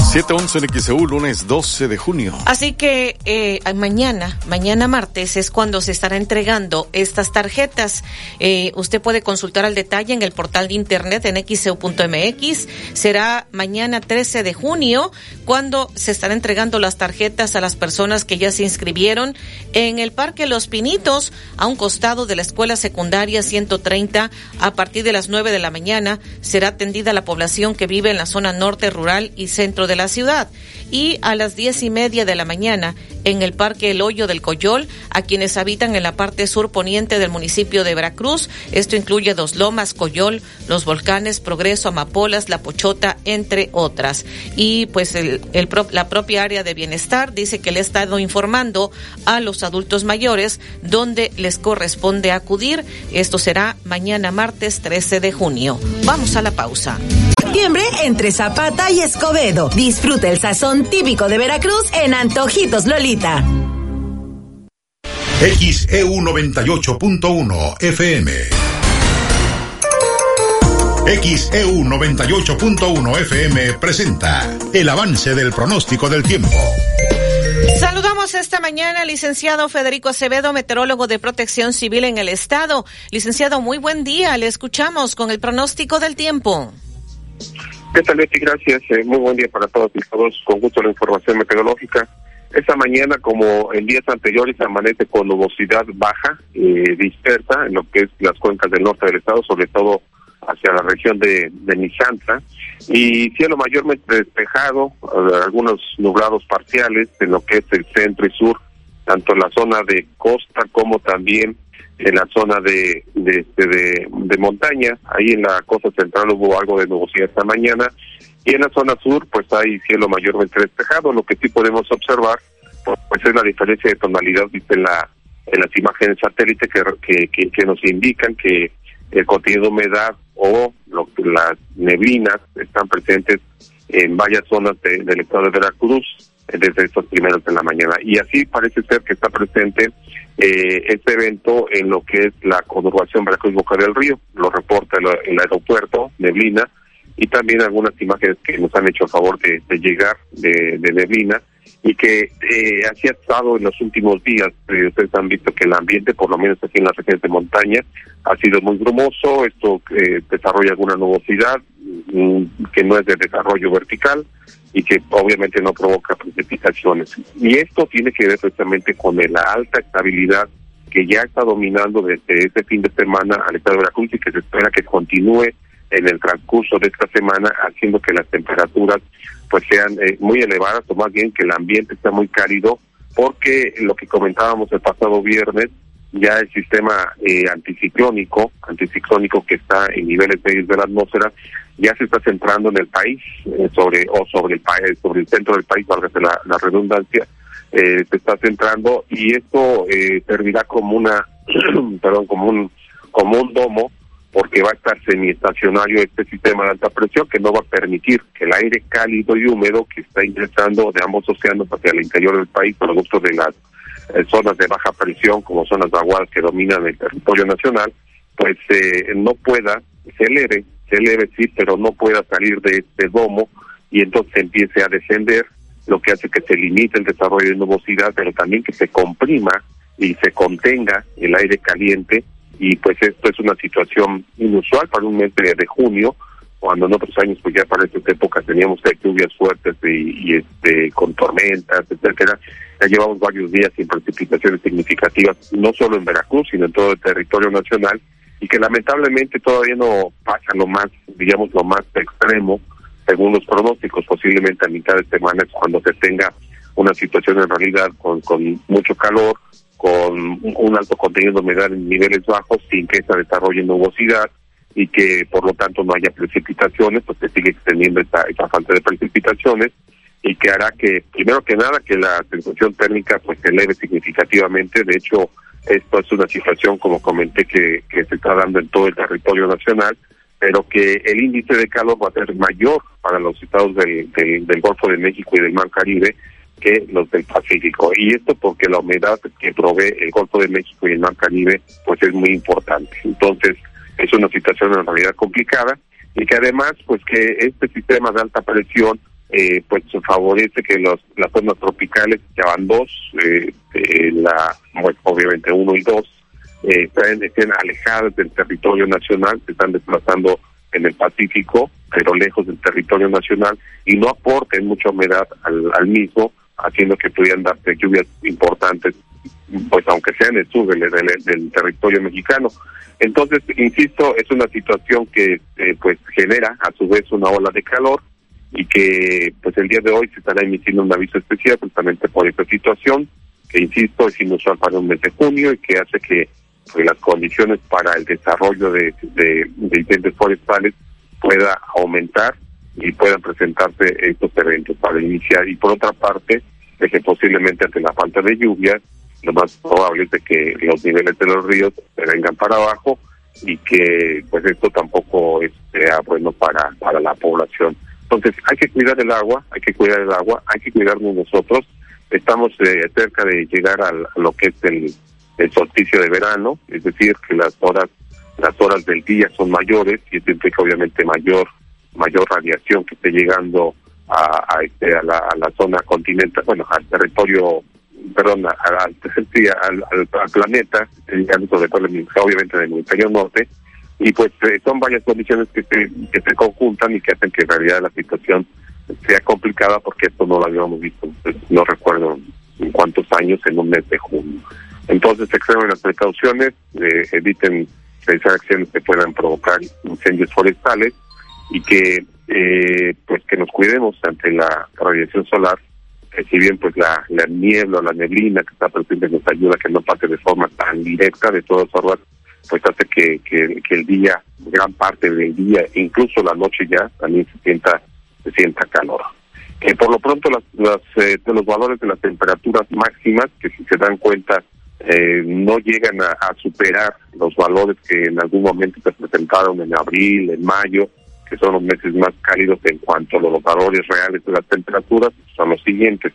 711 en XEU, lunes 12 de junio. Así que eh, mañana, mañana martes, es cuando se estará entregando estas tarjetas. Eh, usted puede consultar al detalle en el portal de internet en xeu.mx. Será mañana 13 de junio cuando se estará entregando las tarjetas a las personas que ya se inscribieron en el Parque Los Pinitos, a un costado de la Escuela Secundaria 130. A partir de las 9 de la mañana será atendida la población que vive en la zona norte rural y centro de la ciudad. Y a las diez y media de la mañana, en el Parque El Hoyo del Coyol, a quienes habitan en la parte sur poniente del municipio de Veracruz. Esto incluye Dos Lomas, Coyol, Los Volcanes, Progreso, Amapolas, La Pochota, entre otras. Y pues la propia área de bienestar dice que le ha estado informando a los adultos mayores donde les corresponde acudir. Esto será mañana martes 13 de junio. Vamos a la pausa. Septiembre entre Zapata y Escobedo. Disfruta el sazón típico de Veracruz en Antojitos Lolita. XEU 98.1 FM. XEU 98.1 FM presenta el avance del pronóstico del tiempo. Saludamos esta mañana al licenciado Federico Acevedo, meteorólogo de protección civil en el estado. Licenciado, muy buen día. Le escuchamos con el pronóstico del tiempo. ¿Qué tal, Betty? Gracias. Eh, muy buen día para todos y todos. Con gusto la información meteorológica. Esta mañana, como en días anteriores, amanece con nubosidad baja, eh, dispersa en lo que es las cuencas del norte del estado, sobre todo hacia la región de, de Nisanta, y cielo mayormente despejado, eh, algunos nublados parciales en lo que es el centro y sur, tanto en la zona de costa como también en la zona de, de, este, de, de, montaña. Ahí en la costa central hubo algo de nubosidad esta mañana. Y en la zona sur, pues hay cielo mayormente despejado. Lo que sí podemos observar, pues es la diferencia de tonalidad en, la, en las imágenes satélite que, que, nos indican que el contenido de humedad o lo, las neblinas están presentes en varias zonas del estado de Veracruz desde estos primeros de la mañana. Y así parece ser que está presente eh, este evento en lo que es la conurbación Veracruz Boca del Río, lo reporta el, aeropuerto, Neblina, y también algunas imágenes que nos han hecho a favor de, llegar de, Neblina, y que eh, así ha estado en los últimos días. Eh, ustedes han visto que el ambiente, por lo menos aquí en las regiones de montaña, ha sido muy brumoso, esto eh, desarrolla alguna nubosidad mm, que no es de desarrollo vertical, y que obviamente no provoca precipitaciones. Y esto tiene que ver precisamente con la alta estabilidad que ya está dominando desde este fin de semana al estado de Veracruz y que se espera que continúe en el transcurso de esta semana, haciendo que las temperaturas pues sean eh, muy elevadas o más bien que el ambiente está muy cálido, porque lo que comentábamos el pasado viernes, ya el sistema eh, anticiclónico, anticiclónico que está en niveles medios de la atmósfera, ya se está centrando en el país, eh, sobre o sobre el país, sobre el centro del país, valga la, la redundancia, eh, se está centrando y esto eh, servirá como una, perdón, como un como un domo porque va a estar semiestacionario este sistema de alta presión que no va a permitir que el aire cálido y húmedo que está ingresando de ambos océanos hacia el interior del país, producto de las eh, zonas de baja presión como son las aguas que dominan el territorio nacional, pues eh, no pueda, se eleve, se eleve sí, pero no pueda salir de este domo y entonces empiece a descender, lo que hace que se limite el desarrollo de nubosidad, pero también que se comprima y se contenga el aire caliente y pues esto es una situación inusual para un mes de, junio, cuando en otros años pues ya para esta época teníamos lluvias fuertes y, y, este con tormentas, etcétera. Ya llevamos varios días sin precipitaciones significativas, no solo en Veracruz, sino en todo el territorio nacional, y que lamentablemente todavía no pasa lo más, digamos, lo más extremo, según los pronósticos, posiblemente a mitad de semana es cuando se tenga una situación en realidad con, con mucho calor, con un alto contenido de humedad en niveles bajos, sin que se desarrolle nubosidad y que por lo tanto no haya precipitaciones, pues se sigue extendiendo esta, esta falta de precipitaciones y que hará que, primero que nada, que la sensación térmica pues se eleve significativamente. De hecho, esto es una situación, como comenté, que, que se está dando en todo el territorio nacional, pero que el índice de calor va a ser mayor para los estados del, del, Golfo de México y del Mar Caribe que los del Pacífico. Y esto porque la humedad que provee el Golfo de México y el Mar Caribe pues es muy importante. Entonces, es una situación en realidad complicada y que además pues que este sistema de alta presión eh, pues se favorece que los, las zonas tropicales, ya van dos, eh, la, obviamente uno y dos, eh, estén, alejadas del territorio nacional, se están desplazando en el Pacífico, pero lejos del territorio nacional, y no aporten mucha humedad al, al mismo, haciendo que pudieran darse lluvias importantes, pues aunque sea en el sur del, del- del territorio mexicano. Entonces, insisto, es una situación que eh, pues genera a su vez una ola de calor y que pues el día de hoy se estará emitiendo un aviso especial precisamente por esta situación, que insisto es inusual para un mes de junio y que hace que pues, las condiciones para el desarrollo de, de, incendios forestales pueda aumentar y puedan presentarse estos eventos para iniciar. Y por otra parte, de que posiblemente ante la falta de lluvias, lo más probable es de que los niveles de los ríos se vengan para abajo y que pues esto tampoco sea bueno para, para la población. Entonces hay que cuidar el agua, hay que cuidar el agua, hay que cuidarnos nosotros. Estamos eh, cerca de llegar al- a lo que es el, el solsticio de verano, es decir, que las horas las horas del día son mayores y esto implica obviamente mayor mayor radiación que esté llegando a, a, este, a, la, a la zona continental, bueno, al territorio, perdón, al, al, al- al planeta, sobre todo obviamente en el hemisferio norte, y pues eh, son varias condiciones que se, que se conjuntan y que hacen que en realidad la situación sea complicada porque esto no lo habíamos visto, pues, no recuerdo en cuántos años en un mes de junio. Entonces extremen las precauciones, eh, eviten realizar acciones que puedan provocar incendios forestales y que eh, pues que nos cuidemos ante la radiación solar que si bien pues la, la niebla o la neblina que está presente nos ayuda a que no pase de forma tan directa de todas formas pues hace que, que, el día gran parte del día incluso la noche ya también se sienta se sienta calor Eh, por lo pronto las, las, eh, los valores de las temperaturas máximas que si se dan cuenta eh, no llegan a, superar los valores que en algún momento se presentaron en abril, en mayo, que son los meses más cálidos en cuanto a los valores reales de las temperaturas, son los siguientes.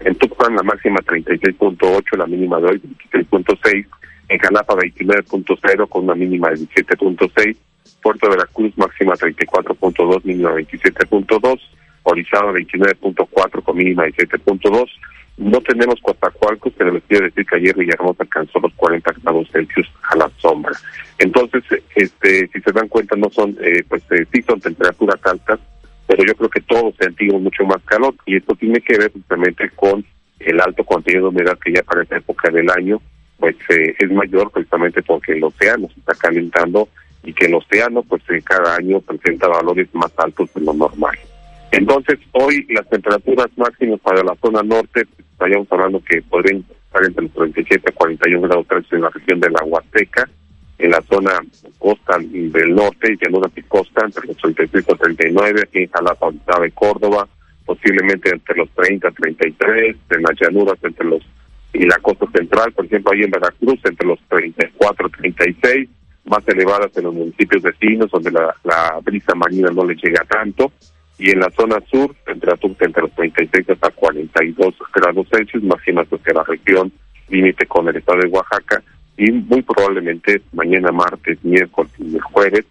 En Tucson la máxima 36.8, la mínima de hoy 26.6, en Jalapa 29.0 con una mínima de 17.6, Puerto de Veracruz máxima 34.2, mínima 27.2, Orizaba 29.4 con mínima de 7.2, no tenemos Coatzacoalcos, pero les quiero decir que ayer Villahermosa alcanzó los 40 grados Celsius a la sombra. Entonces, este, si se dan cuenta, no son, eh, pues eh, sí son temperaturas altas, pero yo creo que todos sentimos mucho más calor y esto tiene que ver justamente con el alto contenido de humedad que ya para esta época del año, pues eh, es mayor precisamente porque el océano se está calentando y que el océano, pues eh, cada año presenta valores más altos de lo normal. Entonces, hoy las temperaturas máximas para la zona norte, estaríamos hablando que podrían estar entre los 37 y 41 grados Celsius en la región de la Huasteca, en la zona costa del norte y llanuras y costa entre los 36 y 39, aquí en Jalapa, Orizaba y Córdoba, posiblemente entre los 30 y 33, en las llanuras entre los y la costa central, por ejemplo, ahí en Veracruz, entre los 34 y 36, más elevadas en los municipios vecinos, donde la, brisa marina no le llega tanto, y en la zona sur, temperatura entre los 36 hasta 42 grados Celsius, máximas hacia la región límite con el estado de Oaxaca, y muy probablemente mañana martes, miércoles y el jueves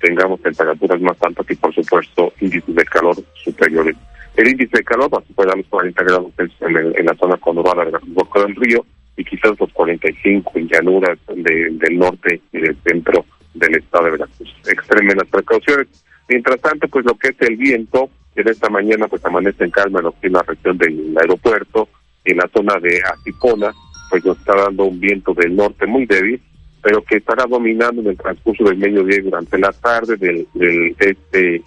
tengamos temperaturas más altas y por supuesto índices de calor superiores. El índice de calor va a superar los 40 grados en, el- en la zona conurbada de boca del río y quizás los 45 en llanuras de- del norte y del centro del estado de Veracruz. Extremen las precauciones. Mientras tanto, pues lo que es el viento, en esta mañana pues amanece en calma en lo que es la región del aeropuerto, y en la zona de Atipona, pues nos está dando un viento del norte muy débil, pero que estará dominando en el transcurso del mediodía durante la tarde del, del este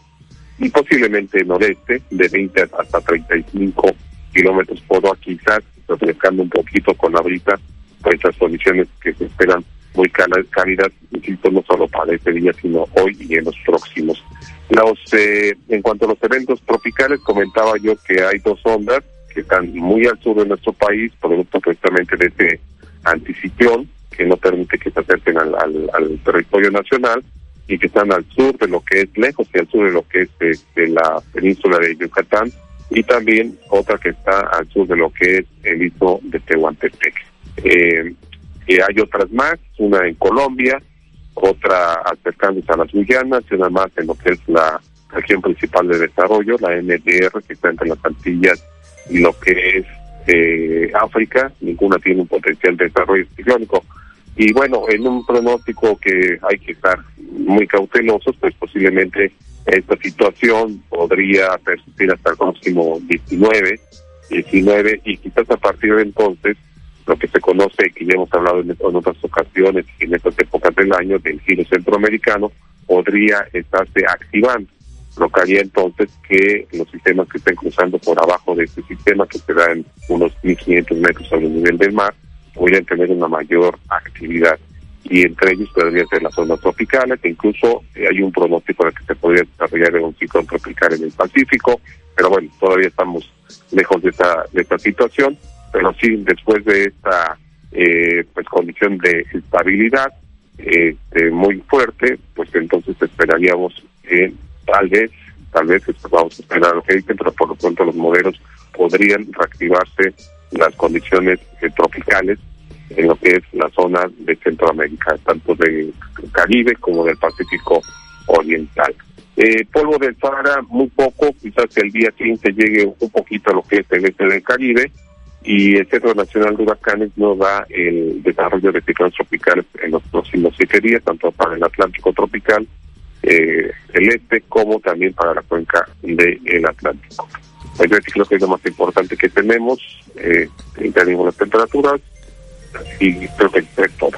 y posiblemente noreste, de 20 hasta 35 kilómetros por hora, quizás refrescando un poquito con la brisa, por estas condiciones que se esperan muy cálidas, insisto, no solo para este día, sino hoy y en los próximos. Los, eh, en cuanto a los eventos tropicales, comentaba yo que hay dos ondas que están muy al sur de nuestro país, producto precisamente de este anticiclón, que no permite que se acerquen al, al- al territorio nacional, y que están al sur de lo que es lejos y al sur de lo que es este, la península de Yucatán, y también otra que está al sur de lo que es el istmo de Tehuantepec. Eh, hay otras más, una en Colombia, otra acercándose a las Guyanas y una más en lo que es la, región principal de desarrollo, la NDR, que está entre las Antillas y lo que es eh, África, ninguna tiene un potencial de desarrollo ciclónico. Y bueno, en un pronóstico que hay que estar muy cautelosos, pues posiblemente esta situación podría persistir hasta el próximo 19, 19 y quizás a partir de entonces lo que se conoce, que ya hemos hablado en, otras ocasiones, en estas épocas del año, del giro centroamericano, podría estarse activando, lo que haría entonces que los sistemas que estén cruzando por abajo de este sistema, que será en unos 1.500 metros sobre el nivel del mar, podrían tener una mayor actividad. Y entre ellos podría ser las zonas tropicales, que incluso eh, hay un pronóstico de que se podría desarrollar un ciclón tropical en el Pacífico, pero bueno, todavía estamos lejos de esta, de esta situación pero sí después de esta eh, pues condición de estabilidad este, muy fuerte, pues entonces esperaríamos que tal vez, tal vez vamos a esperar lo que dicen, pero por lo pronto los modelos podrían reactivarse las condiciones eh, tropicales en lo que es la zona de Centroamérica, tanto del Caribe como del Pacífico Oriental. Eh, polvo del Sahara, muy poco, quizás el día 15 llegue un poquito a lo que es el este del Caribe, y el Centro Nacional de Huracanes no da el desarrollo de ciclones tropicales en los próximos siete días, tanto para el Atlántico tropical, eh, el este, como también para la cuenca del Atlántico. Yo creo que es lo más importante que tenemos, eh, tenemos las temperaturas y creo que es todo.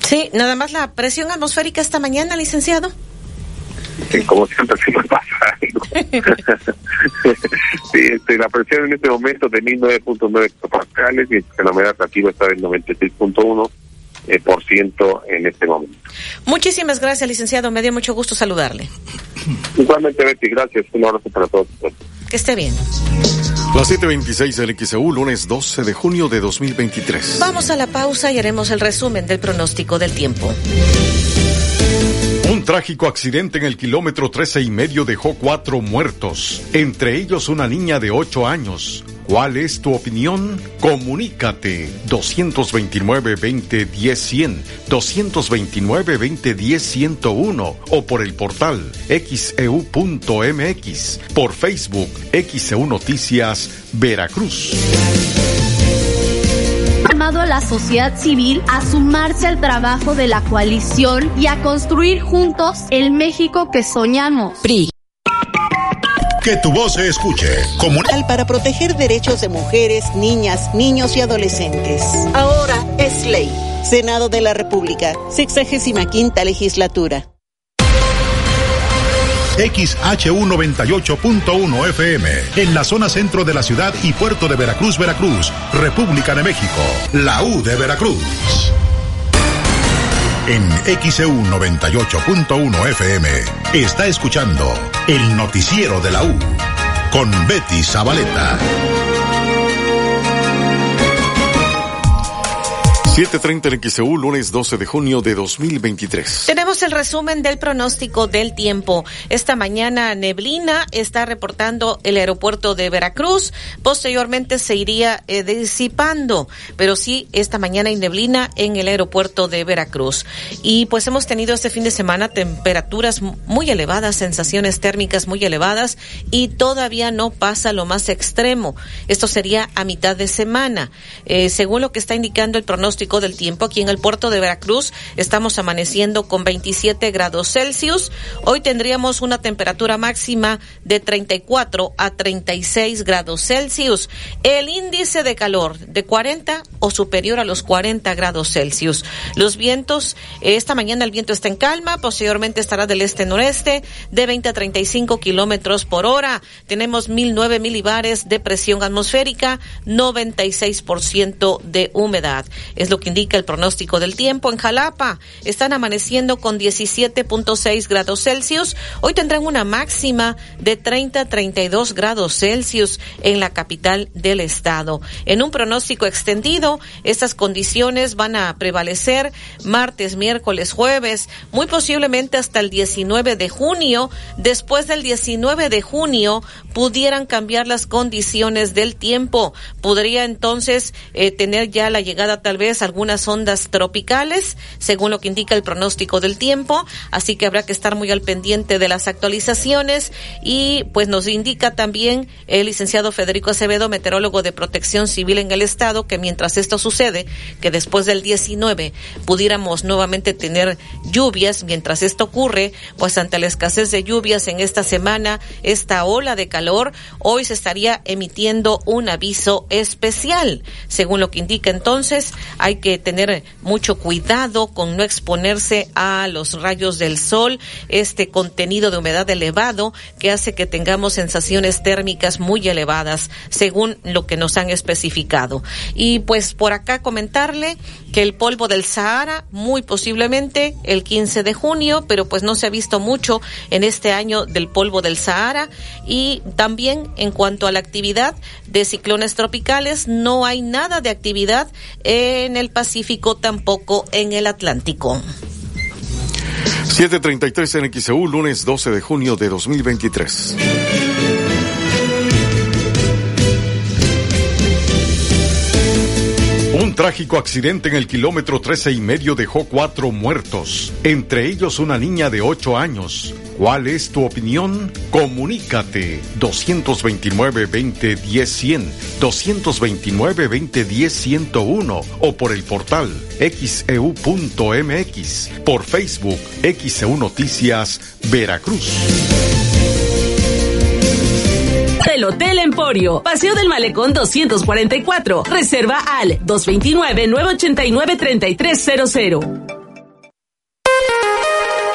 Sí, nada más la presión atmosférica esta mañana, licenciado como siempre sí me pasa sí, este, la presión en este momento de 1009.9 hectopascales y la humedad activa está del 96.1 eh, por ciento en este momento. Muchísimas gracias, licenciado. Me dio mucho gusto saludarle. Igualmente, Betty, gracias. Un abrazo para todos. Que esté bien. Las 7.26 del XEU, lunes 12 de junio de 2023. Vamos a la pausa y haremos el resumen del pronóstico del tiempo. Un trágico accidente en el kilómetro 13 y medio dejó cuatro muertos, entre ellos una niña de 8 años. ¿Cuál es tu opinión? Comunícate 229-2010-100, 229-2010-101 o por el portal xeu.mx, por Facebook XEU Noticias Veracruz llamado a la sociedad civil a sumarse al trabajo de la coalición y a construir juntos el México que soñamos. PRI. Que tu voz se escuche. Comunal para proteger derechos de mujeres, niñas, niños y adolescentes. Ahora es ley. Senado de la República, 65 legislatura. XHU 98.1 FM, en la zona centro de la ciudad y puerto de Veracruz, Veracruz, República de México, la U de Veracruz. En XEU 98.1 FM está escuchando el noticiero de la U con Betty Zabaleta. 7.30 en XEU, lunes 12 de junio de 2023. Tenemos el resumen del pronóstico del tiempo. Esta mañana neblina está reportando el aeropuerto de Veracruz. Posteriormente se iría eh, disipando, pero sí, esta mañana hay neblina en el aeropuerto de Veracruz. Y pues hemos tenido este fin de semana temperaturas muy elevadas, sensaciones térmicas muy elevadas y todavía no pasa lo más extremo. Esto sería a mitad de semana. Eh, según lo que está indicando el pronóstico, del tiempo aquí en el puerto de Veracruz. Estamos amaneciendo con 27 grados Celsius. Hoy tendríamos una temperatura máxima de 34 a 36 grados Celsius. El índice de calor de 40 o superior a los 40 grados Celsius. Los vientos, esta mañana el viento está en calma, posteriormente estará del este-noreste de 20 a 35 kilómetros por hora. Tenemos 1009 milibares de presión atmosférica, 96% de humedad. Es que indica el pronóstico del tiempo. En Jalapa están amaneciendo con 17.6 grados Celsius. Hoy tendrán una máxima de 30 a 32 grados Celsius en la capital del estado. En un pronóstico extendido, estas condiciones van a prevalecer martes, miércoles, jueves, muy posiblemente hasta el 19 de junio. Después del 19 de junio pudieran cambiar las condiciones del tiempo. Podría entonces eh, tener ya la llegada tal vez algunas ondas tropicales, según lo que indica el pronóstico del tiempo, así que habrá que estar muy al pendiente de las actualizaciones y pues nos indica también el licenciado Federico Acevedo, meteorólogo de protección civil en el estado, que mientras esto sucede, que después del 19 pudiéramos nuevamente tener lluvias, mientras esto ocurre, pues ante la escasez de lluvias en esta semana, esta ola de calor, hoy se estaría emitiendo un aviso especial. Según lo que indica entonces, hay que tener mucho cuidado con no exponerse a los rayos del sol, este contenido de humedad elevado que hace que tengamos sensaciones térmicas muy elevadas, según lo que nos han especificado. Y pues por acá comentarle que el polvo del Sahara, muy posiblemente el 15 de junio, pero pues no se ha visto mucho en este año del polvo del Sahara. Y también en cuanto a la actividad de ciclones tropicales, no hay nada de actividad en el Pacífico, tampoco en el Atlántico. 733 en XEU, lunes 12 de junio de 2023. Un trágico accidente en el kilómetro 13 y medio dejó cuatro muertos, entre ellos una niña de 8 años. ¿Cuál es tu opinión? Comunícate 229-2010-100, 229-2010-101 o por el portal xeu.mx, por Facebook XEU Noticias Veracruz. El Hotel Emporio, Paseo del Malecón 244. Reserva al 229-989-3300.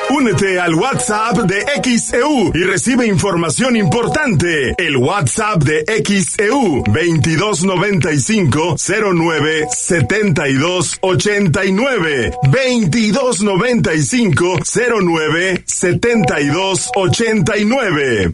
Únete al WhatsApp de XEU y recibe información importante. El WhatsApp de XEU 2295 09 72 89 2295 09 72 89.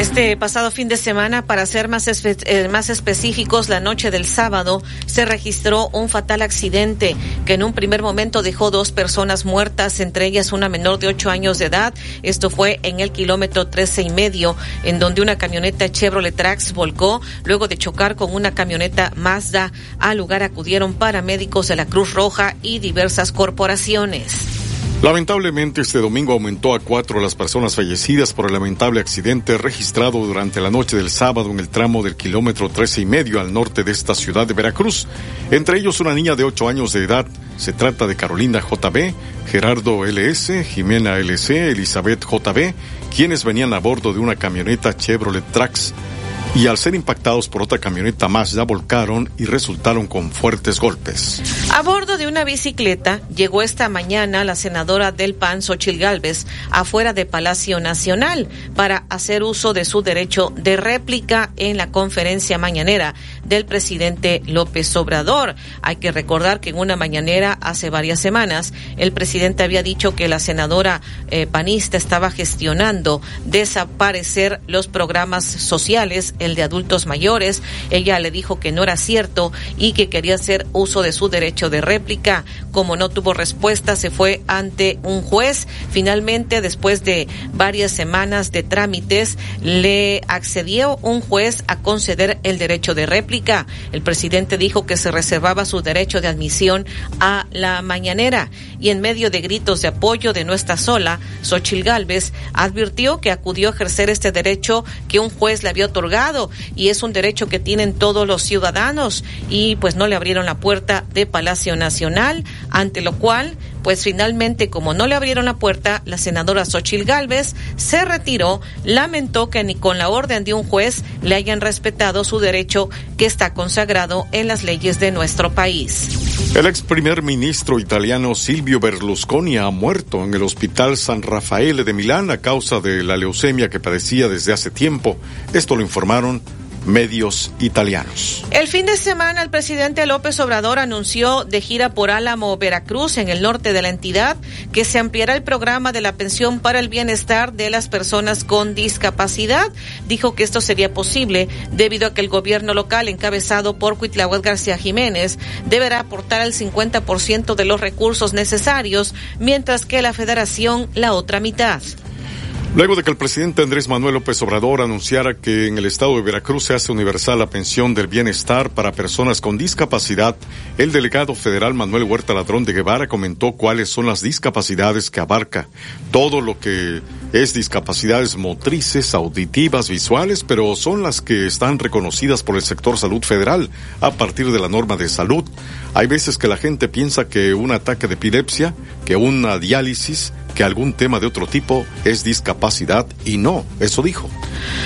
Este pasado fin de semana, para ser más, eh, más específicos, la noche del sábado se registró un fatal accidente que en un primer momento dejó dos personas muertas, entre ellas una menor de ocho años de edad. Esto fue en el kilómetro trece y medio, en donde una camioneta Chevrolet Trax volcó luego de chocar con una camioneta Mazda. Al lugar acudieron paramédicos de la Cruz Roja y diversas corporaciones. Lamentablemente este domingo aumentó a cuatro las personas fallecidas por el lamentable accidente registrado durante la noche del sábado en el tramo del kilómetro trece y medio al norte de esta ciudad de Veracruz. Entre ellos una niña de ocho años de edad. Se trata de Carolina JB, Gerardo LS, Jimena LC, Elizabeth JB, quienes venían a bordo de una camioneta Chevrolet Trax y al ser impactados por otra camioneta más ya volcaron y resultaron con fuertes golpes. A bordo de una bicicleta llegó esta mañana la senadora del PAN, Xochil Gálvez, afuera de Palacio Nacional para hacer uso de su derecho de réplica en la conferencia mañanera del presidente López Obrador. Hay que recordar que en una mañanera hace varias semanas el presidente había dicho que la senadora eh, panista estaba gestionando desaparecer los programas sociales el de adultos mayores. Ella le dijo que no era cierto y que quería hacer uso de su derecho de réplica. Como no tuvo respuesta, se fue ante un juez. Finalmente, después de varias semanas de trámites, le accedió un juez a conceder el derecho de réplica. El presidente dijo que se reservaba su derecho de admisión a la mañanera y en medio de gritos de apoyo de no está sola, Xochil Gálvez advirtió que acudió a ejercer este derecho que un juez le había otorgado y es un derecho que tienen todos los ciudadanos y pues no le abrieron la puerta de Palacio Nacional, ante lo cual pues finalmente como no le abrieron la puerta, la senadora Xochil Gálvez se retiró, lamentó que ni con la orden de un juez le hayan respetado su derecho que está consagrado en las leyes de nuestro país. El ex primer ministro italiano Silvio Berlusconi ha muerto en el Hospital San Rafael de Milán a causa de la leucemia que padecía desde hace tiempo. Esto lo informaron medios italianos. El fin de semana el presidente López Obrador anunció de gira por Álamo, Veracruz, en el norte de la entidad, que se ampliará el programa de la pensión para el bienestar de las personas con discapacidad. Dijo que esto sería posible debido a que el gobierno local, encabezado por Cuitláhuac García Jiménez, deberá aportar el 50% de los recursos necesarios, mientras que la federación la otra mitad. Luego de que el presidente Andrés Manuel López Obrador anunciara que en el estado de Veracruz se hace universal la pensión del bienestar para personas con discapacidad, el delegado federal Manuel Huerta Ladrón de Guevara comentó cuáles son las discapacidades que abarca. Todo lo que es discapacidades motrices, auditivas, visuales, pero son las que están reconocidas por el sector salud federal a partir de la norma de salud. Hay veces que la gente piensa que un ataque de epilepsia, que una diálisis, que algún tema de otro tipo es discapacidad y no, eso dijo.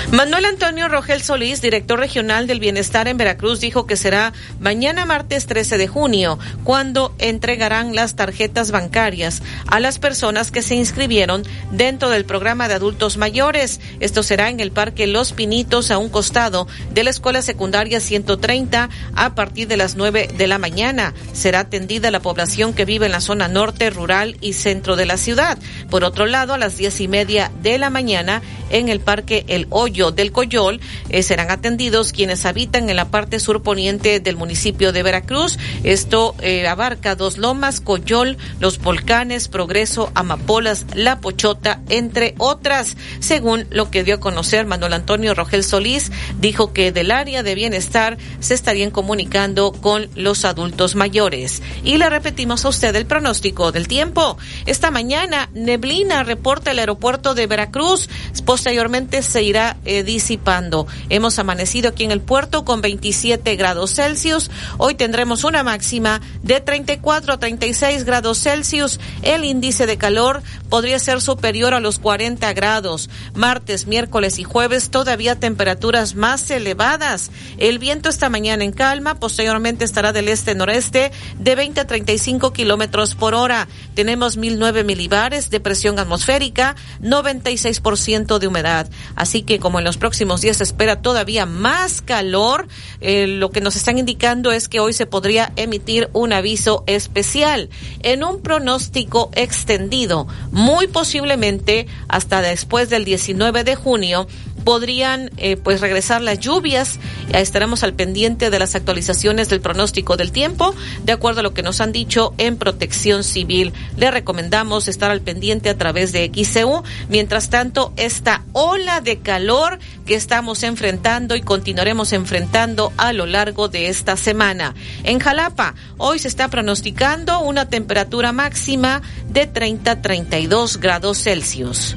Manuel Antonio Rogel Solís, director regional del bienestar en Veracruz, dijo que será mañana martes 13 de junio cuando entregarán las tarjetas bancarias a las personas que se inscribieron dentro del programa de adultos mayores. Esto será en el Parque Los Pinitos a un costado de la Escuela Secundaria 130 a partir de las 9 de la mañana. Será atendida la población que vive en la zona norte, rural y centro de la ciudad. Por otro lado, a las diez y media de la mañana en el Parque El Hoyo del Coyol eh, serán atendidos quienes habitan en la parte surponiente del municipio de Veracruz. Esto eh, abarca Dos Lomas, Coyol, Los Volcanes, Progreso, Amapolas, La Pochota, entre otras. Según lo que dio a conocer Manuel Antonio Rogel Solís, dijo que del área de bienestar se estarían comunicando con los adultos mayores. Y le repetimos a usted el pronóstico del tiempo. Esta mañana, neblina reporta el aeropuerto de Veracruz posteriormente se irá eh, disipando. Hemos amanecido aquí en el puerto con 27 grados Celsius. Hoy tendremos una máxima de 34 a 36 grados Celsius. El índice de calor podría ser superior a los 40 grados. Martes, miércoles y jueves todavía temperaturas más elevadas. El viento esta mañana en calma, posteriormente estará del este-noreste de 20 a 35 kilómetros por hora. Tenemos 1009 milibares de presión atmosférica, 96% de humedad. Así que como en los próximos días se espera todavía más calor, eh, lo que nos están indicando es que hoy se podría emitir un aviso especial en un pronóstico extendido, muy posiblemente hasta después del 19 de junio podrían eh, pues regresar las lluvias. Estaremos al pendiente de las actualizaciones del pronóstico del tiempo, de acuerdo a lo que nos han dicho en Protección Civil. Le recomendamos estar al pendiente a través de XCU. Mientras tanto, esta ola de calor que estamos enfrentando y continuaremos enfrentando a lo largo de esta semana. En Jalapa, hoy se está pronosticando una temperatura máxima de 30 a 32 grados Celsius.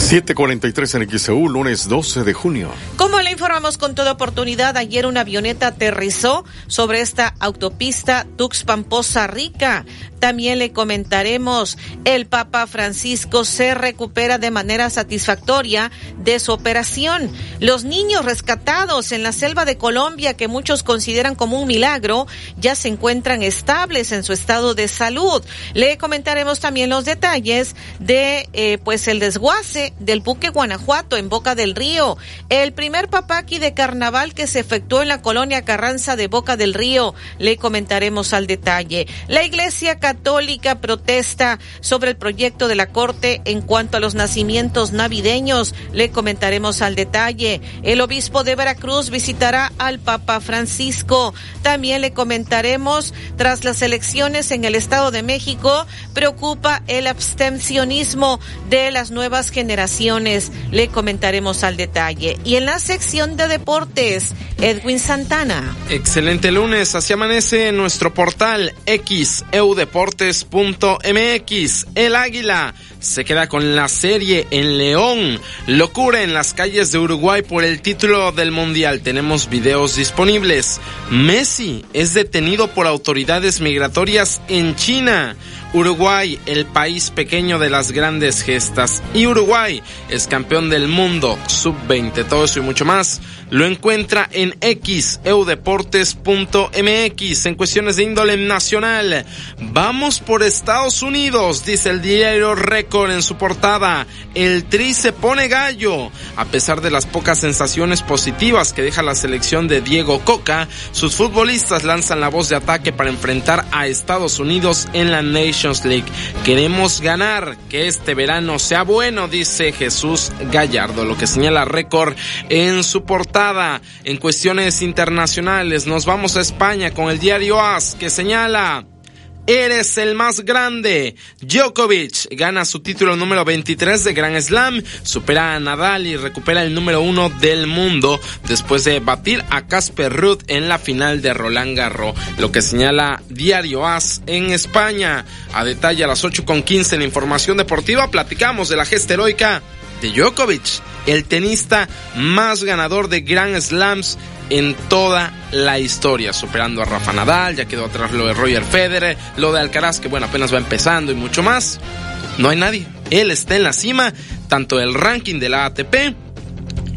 743 en XEU, lunes 12 de junio. Como le informamos con toda oportunidad, ayer una avioneta aterrizó sobre esta autopista Tuxpan-Poza Rica. También le comentaremos, el Papa Francisco se recupera de manera satisfactoria de su operación. Los niños rescatados en la selva de Colombia, que muchos consideran como un milagro, ya se encuentran estables en su estado de salud. Le comentaremos también los detalles de, eh, pues, el desguace del buque Guanajuato en Boca del Río. El primer papaqui de carnaval que se efectuó en la colonia Carranza de Boca del Río. Le comentaremos al detalle. La iglesia Católica protesta sobre el proyecto de la Corte en cuanto a los nacimientos navideños. Le comentaremos al detalle. El obispo de Veracruz visitará al Papa Francisco. También le comentaremos, tras las elecciones en el Estado de México, preocupa el abstencionismo de las nuevas generaciones. Le comentaremos al detalle. Y en la sección de deportes, Edwin Santana. Excelente lunes, así amanece en nuestro portal xeudeportes deportes.mx. El Águila se queda con la serie en León. Locura en las calles de Uruguay por el título del Mundial. Tenemos videos disponibles. Messi es detenido por autoridades migratorias en China. Uruguay, el país pequeño de las grandes gestas. Y Uruguay es campeón del mundo sub-20. Todo eso y mucho más lo encuentra en xeudeportes.mx. En cuestiones de índole nacional, vamos por Estados Unidos, dice el diario Record en su portada. El Tri se pone gallo. A pesar de las pocas sensaciones positivas que deja la selección de Diego Coca, sus futbolistas lanzan la voz de ataque para enfrentar a Estados Unidos en la Nations League. Queremos ganar, que este verano sea bueno, dice Jesús Gallardo, lo que señala Récord en su portada. En cuestiones internacionales, nos vamos a España con el diario AS, que señala Eres el más grande. Djokovic gana su título número 23 de Grand Slam, supera a Nadal y recupera el número uno del mundo después de batir a Casper Ruud en la final de Roland Garros. Lo que señala Diario As en España. A detalle a las 8.15 en información deportiva platicamos de la gesta heroica de Djokovic, el tenista más ganador de Grand Slams en toda la historia, superando a Rafa Nadal, ya quedó atrás lo de Roger Federer, lo de Alcaraz, que bueno, apenas va empezando y mucho más. No hay nadie. Él está en la cima, tanto del ranking de la ATP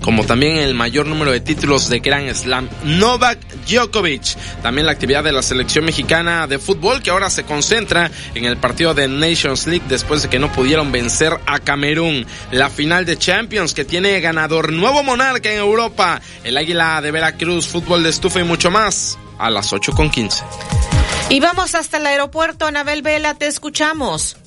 como también el mayor número de títulos de Grand Slam, Novak Djokovic. También la actividad de la selección mexicana de fútbol que ahora se concentra en el partido de Nations League después de que no pudieron vencer a Camerún. La final de Champions que tiene ganador nuevo monarca en Europa, el Águila de Veracruz, fútbol de estufa y mucho más a las 8.15. Y vamos hasta el aeropuerto, Anabel Vela, te escuchamos.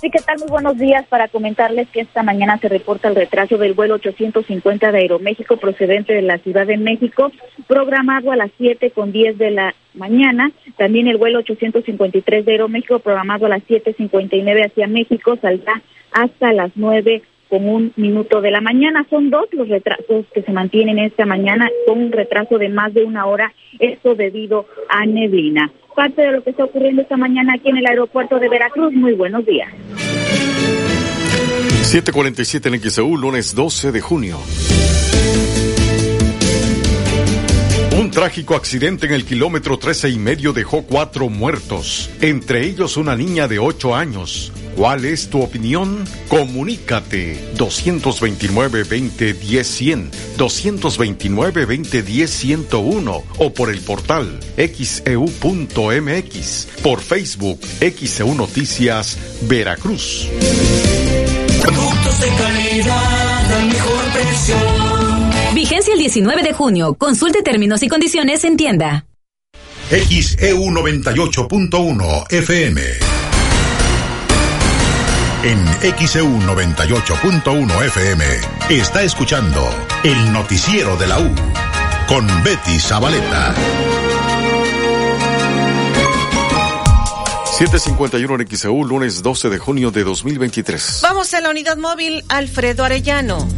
Sí, ¿qué tal? Muy buenos días para comentarles que esta mañana se reporta el retraso del vuelo 850 de Aeroméxico procedente de la Ciudad de México, programado a las 7 con 10 de la mañana. También el vuelo 853 de Aeroméxico, programado a las 7.59 hacia México, saldrá hasta las 9 con un minuto de la mañana. Son dos los retrasos que se mantienen esta mañana con un retraso de más de una hora, esto debido a neblina parte de lo que está ocurriendo esta mañana aquí en el aeropuerto de Veracruz. Muy buenos días. 747 en XEU, lunes 12 de junio. Trágico accidente en el kilómetro 13 y medio dejó cuatro muertos, entre ellos una niña de 8 años. ¿Cuál es tu opinión? Comunícate 229-2010-100, 229-2010-101 o por el portal xeu.mx, e por Facebook XEU Noticias Veracruz. Productos de calidad al mejor precio. Vigencia el 19 de junio. Consulte términos y condiciones en tienda. XEU 98.1 FM en XEU 98.1 FM está escuchando el noticiero de la U con Betty Zabaleta. 751 en XEU, lunes 12 de junio de 2023. Vamos a la unidad móvil Alfredo Arellano.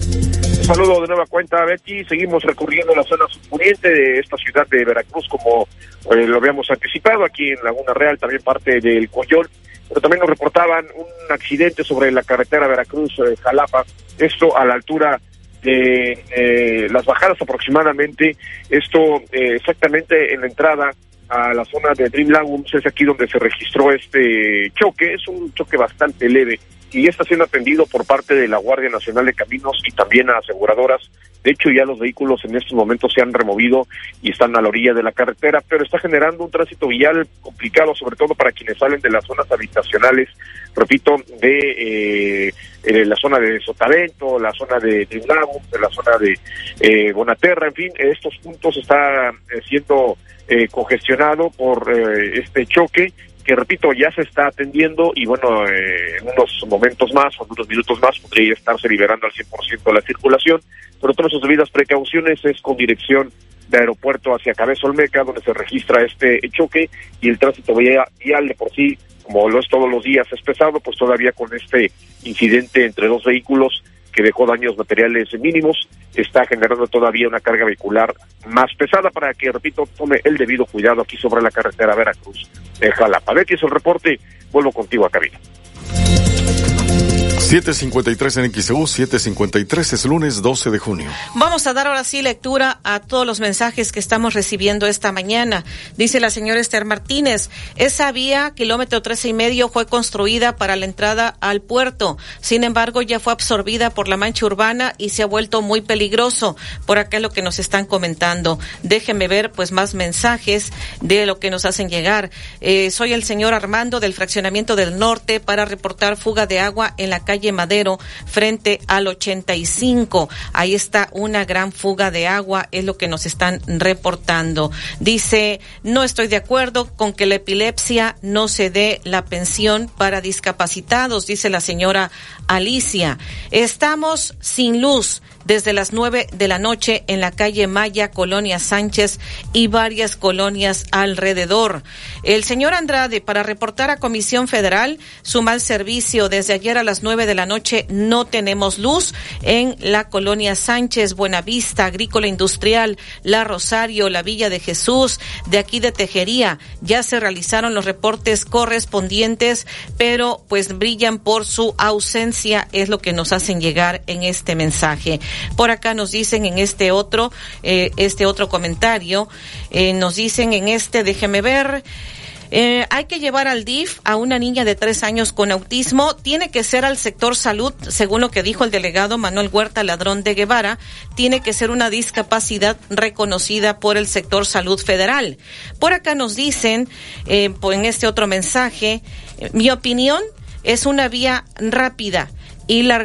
saludo de nueva cuenta, Betty. Seguimos recorriendo la zona subponiente de esta ciudad de Veracruz, como eh, lo habíamos anticipado, aquí en Laguna Real, también parte del Coyol pero también nos reportaban un accidente sobre la carretera Veracruz-Jalapa, esto a la altura de eh, las bajadas aproximadamente, esto eh, exactamente en la entrada a la zona de Dream Lagoons, es aquí donde se registró este choque, es un choque bastante leve y está siendo atendido por parte de la Guardia Nacional de Caminos y también a aseguradoras. De hecho, ya los vehículos en estos momentos se han removido y están a la orilla de la carretera, pero está generando un tránsito vial complicado, sobre todo para quienes salen de las zonas habitacionales, repito, de eh, la zona de Sotavento, la zona de, de de la zona de eh, Bonaterra, en fin, estos puntos está eh, siendo eh, congestionado por este choque que repito, ya se está atendiendo y bueno, eh, en unos momentos más o en unos minutos más podría estarse liberando al 100% la circulación, pero todas sus debidas precauciones es con dirección de aeropuerto hacia Cabeza Olmeca, donde se registra este choque y el tránsito vial de por sí, como lo es todos los días, es pesado, pues todavía con este incidente entre dos vehículos que dejó daños materiales mínimos, está generando todavía una carga vehicular más pesada para que, repito, tome el debido cuidado aquí sobre la carretera Veracruz de Jalapa. Es el reporte, vuelvo contigo a cabina. 753 en XEU, 753 es lunes 12 de junio. Vamos a dar ahora sí lectura a todos los mensajes que estamos recibiendo esta mañana. Dice la señora Esther Martínez, esa vía, kilómetro trece y medio, fue construida para la entrada al puerto. Sin embargo, ya fue absorbida por la mancha urbana y se ha vuelto muy peligroso. Por acá es lo que nos están comentando. Déjenme ver pues más mensajes de lo que nos hacen llegar. Eh, soy el señor Armando del fraccionamiento del norte para reportar fuga de agua en la calle Madero frente al 85. Ahí está una gran fuga de agua, es lo que nos están reportando. Dice, no estoy de acuerdo con que la epilepsia no se dé la pensión para discapacitados, dice la señora Alicia. Estamos sin luz desde las nueve de la noche en la calle Maya, Colonia Sánchez y varias colonias alrededor. El señor Andrade, para reportar a Comisión Federal su mal servicio, desde ayer a las nueve de la noche no tenemos luz en la Colonia Sánchez, Buenavista, Agrícola Industrial, La Rosario, la Villa de Jesús, de aquí de Tejería. Ya se realizaron los reportes correspondientes, pero pues brillan por su ausencia, es lo que nos hacen llegar en este mensaje. Por acá nos dicen en este otro, eh, este otro comentario, eh, nos dicen en este, déjeme ver, eh, hay que llevar al DIF a una niña de tres años con autismo. Tiene que ser al sector salud, según lo que dijo el delegado Manuel Huerta Ladrón de Guevara. Tiene que ser una discapacidad reconocida por el sector salud federal. Por acá nos dicen, eh, en este otro mensaje, mi opinión es una vía rápida y la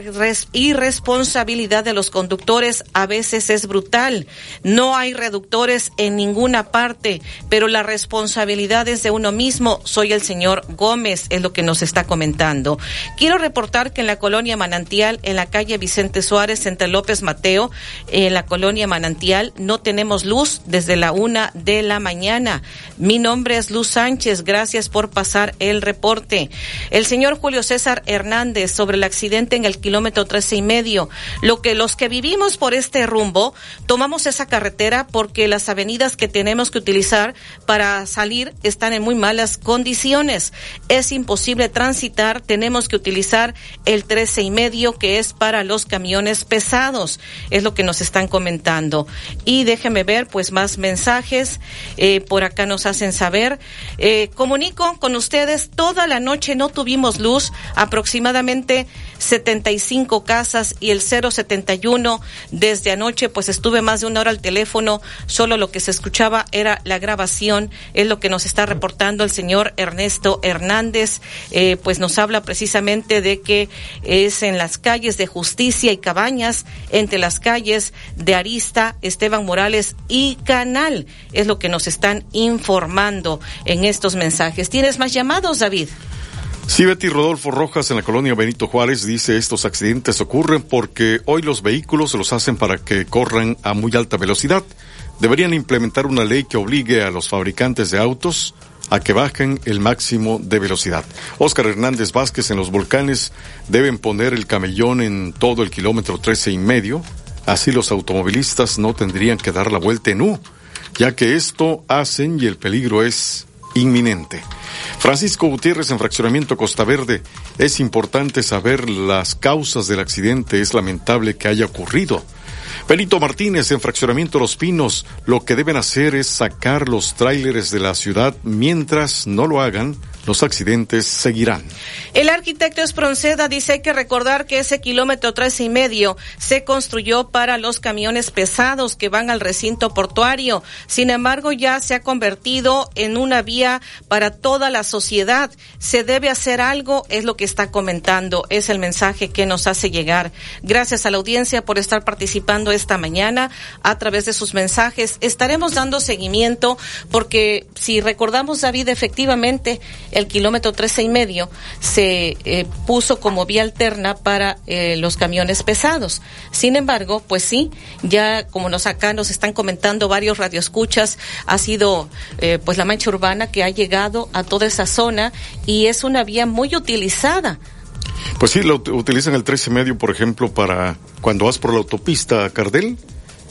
irresponsabilidad de los conductores a veces es brutal. No hay reductores en ninguna parte, pero la responsabilidad es de uno mismo. Soy el señor Gómez, es lo que nos está comentando. Quiero reportar que en la colonia Manantial, en la calle Vicente Suárez, entre López Mateo, en la colonia Manantial, no tenemos luz desde la una de la mañana. Mi nombre es Luz Sánchez. Gracias por pasar el reporte. El señor Julio César Hernández sobre el accidente en el kilómetro trece y medio. Lo que los que vivimos por este rumbo tomamos esa carretera porque las avenidas que tenemos que utilizar para salir están en muy malas condiciones. Es imposible transitar. Tenemos que utilizar el trece y medio que es para los camiones pesados. Es lo que nos están comentando. Y déjenme ver pues más mensajes. Eh, por acá nos hacen saber. Eh, comunico con ustedes. Toda la noche no tuvimos luz. Aproximadamente 75 casas y el 071 desde anoche, pues estuve más de una hora al teléfono, solo lo que se escuchaba era la grabación, es lo que nos está reportando el señor Ernesto Hernández, eh, pues nos habla precisamente de que es en las calles de Justicia y Cabañas, entre las calles de Arista, Esteban Morales y Canal, es lo que nos están informando en estos mensajes. ¿Tienes más llamados, David? Sí, Betty Rodolfo Rojas en la colonia Benito Juárez dice estos accidentes ocurren porque hoy los vehículos los hacen para que corran a muy alta velocidad. Deberían implementar una ley que obligue a los fabricantes de autos a que bajen el máximo de velocidad. Óscar Hernández Vázquez en los volcanes deben poner el camellón en todo el kilómetro trece y medio. Así los automovilistas no tendrían que dar la vuelta en U, ya que esto hacen y el peligro es inminente. Francisco Gutiérrez en Fraccionamiento Costa Verde. Es importante saber las causas del accidente. Es lamentable que haya ocurrido. Benito Martínez en Fraccionamiento Los Pinos. Lo que deben hacer es sacar los tráileres de la ciudad. Mientras no lo hagan, los accidentes seguirán. El arquitecto Espronceda dice que recordar que ese kilómetro tres y medio se construyó para los camiones pesados que van al recinto portuario. Sin embargo, ya se ha convertido en una vía para toda la sociedad. Se debe hacer algo, es lo que está comentando, es el mensaje que nos hace llegar. Gracias a la audiencia por estar participando esta mañana a través de sus mensajes. Estaremos dando seguimiento porque si recordamos, David, efectivamente, el kilómetro trece y medio se eh, puso como vía alterna para eh, los camiones pesados. Sin embargo, pues sí, ya como nos acá nos están comentando varios radioescuchas, ha sido eh, pues la mancha urbana que ha llegado a toda esa zona y es una vía muy utilizada. Pues sí, lo utilizan el trece y medio, por ejemplo, para cuando vas por la autopista Cardel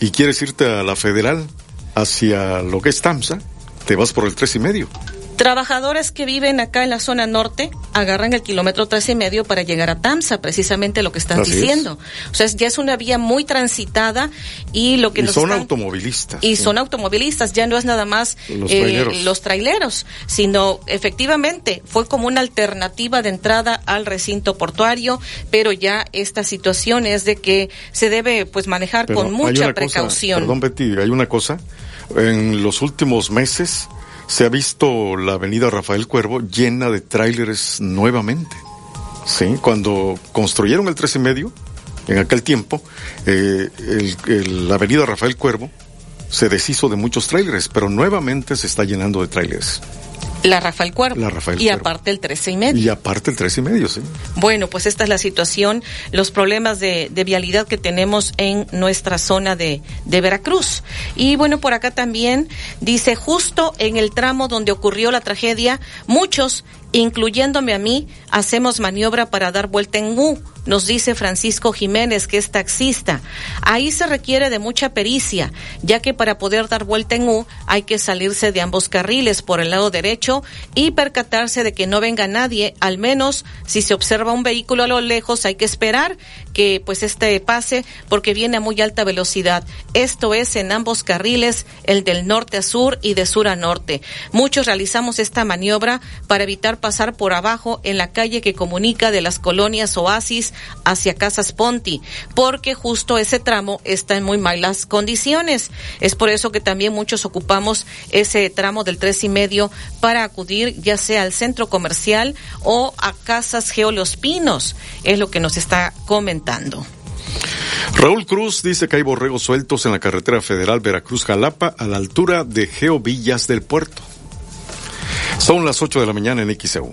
y quieres irte a la Federal hacia lo que es Tamsa, te vas por el tres y medio. Trabajadores que viven acá en la zona norte agarran el kilómetro tres y medio para llegar a Tamsa, precisamente lo que están diciendo. O sea, ya es una vía muy transitada y lo que y nos son están- automovilistas. y son automovilistas, ya no es nada más Los eh, traileros. los traileros, sino efectivamente fue como una alternativa de entrada al recinto portuario, pero ya esta situación es de que se debe pues manejar Pero con mucha cosa, precaución. perdón, Betty, hay una cosa. En los últimos meses se ha visto la avenida Rafael Cuervo llena de tráileres nuevamente. Sí, cuando construyeron el tres y medio, en aquel tiempo, eh, la avenida Rafael Cuervo se deshizo de muchos tráileres, pero nuevamente se está llenando de tráileres. La Rafael Cuervo. La Rafael y Cuervo. aparte el 13 y medio. Y aparte el tres y medio, sí. Bueno, pues esta es la situación, los problemas de, de vialidad que tenemos en nuestra zona de, de Veracruz. Y bueno, por acá también dice, justo en el tramo donde ocurrió la tragedia, muchos, incluyéndome a mí, hacemos maniobra para dar vuelta en U. Nos dice Francisco Jiménez, que es taxista. Ahí se requiere de mucha pericia, ya que para poder dar vuelta en U hay que salirse de ambos carriles por el lado derecho y percatarse de que no venga nadie, al menos si se observa un vehículo a lo lejos hay que esperar que pues este pase porque viene a muy alta velocidad. Esto es en ambos carriles, el del norte a sur y de sur a norte. Muchos realizamos esta maniobra para evitar pasar por abajo en la calle que comunica de las colonias Oasis hacia Casas Ponti, porque justo ese tramo está en muy malas condiciones. Es por eso que también muchos ocupamos ese tramo del tres y medio para acudir ya sea al centro comercial o a Casas Geo Los Pinos. Es lo que nos está comentando. Raúl Cruz dice que hay borregos sueltos en la carretera federal Veracruz-Jalapa a la altura de Geo Villas del Puerto. Son las 8 de la mañana en XEU.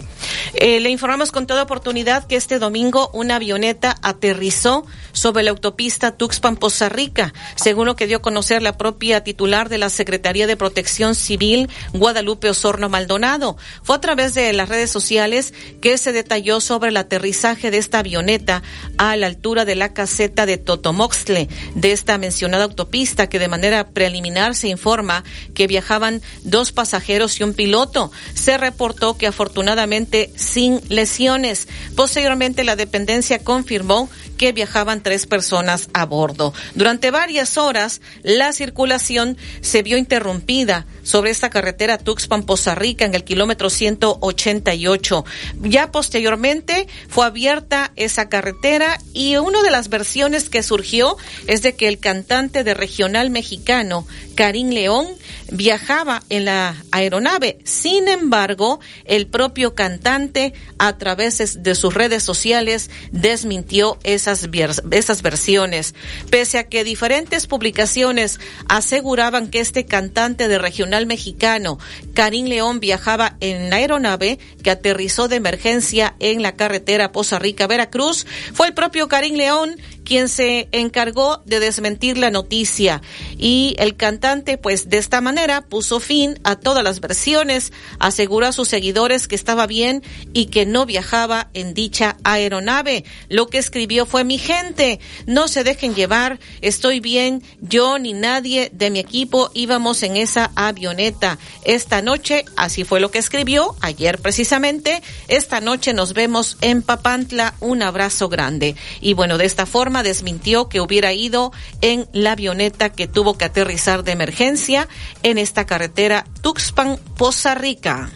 Eh, le informamos con toda oportunidad que este domingo una avioneta aterrizó sobre la autopista Tuxpan-Poza Rica, según lo que dio a conocer la propia titular de la Secretaría de Protección Civil, Guadalupe Osorno Maldonado. Fue a través de las redes sociales que se detalló sobre el aterrizaje de esta avioneta a la altura de la caseta de Totomoxtle de esta mencionada autopista, que de manera preliminar se informa que viajaban dos pasajeros y un piloto. Se reportó que afortunadamente sin lesiones. Posteriormente la dependencia confirmó que viajaban tres personas a bordo. Durante varias horas la circulación se vio interrumpida sobre esta carretera Tuxpan-Poza Rica en el kilómetro 188. Ya posteriormente fue abierta esa carretera y una de las versiones que surgió es de que el cantante de regional mexicano, Karim León, viajaba en la aeronave. Sin embargo, el propio cantante, a través de sus redes sociales, desmintió esas, esas versiones. Pese a que diferentes publicaciones aseguraban que este cantante de regional mexicano, Karim León, viajaba en la aeronave que aterrizó de emergencia en la carretera Poza Rica-Veracruz, fue el propio Karim León quien se encargó de desmentir la noticia y el cantante pues de esta manera puso fin a todas las versiones, aseguró a sus seguidores que estaba bien y que no viajaba en dicha aeronave. Lo que escribió fue mi gente, no se dejen llevar, estoy bien, yo ni nadie de mi equipo íbamos en esa avioneta. Esta noche, así fue lo que escribió ayer precisamente, esta noche nos vemos en Papantla, un abrazo grande. Y bueno, de esta forma desmintió que hubiera ido en la avioneta que tuvo que aterrizar de emergencia en esta carretera Tuxpan-Poza Rica.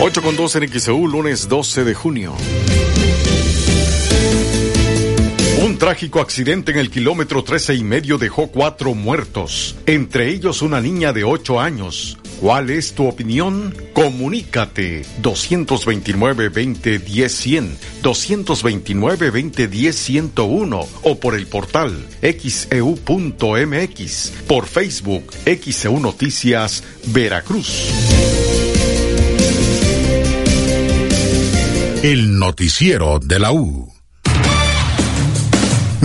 8 con 2 en XEU, lunes 12 de junio. Un trágico accidente en el kilómetro 13 y medio dejó cuatro muertos, entre ellos una niña de 8 años. ¿Cuál es tu opinión? Comunícate 229-2010-100, 229-2010-101 o por el portal xeu.mx, por Facebook XEU Noticias Veracruz. El noticiero de la U.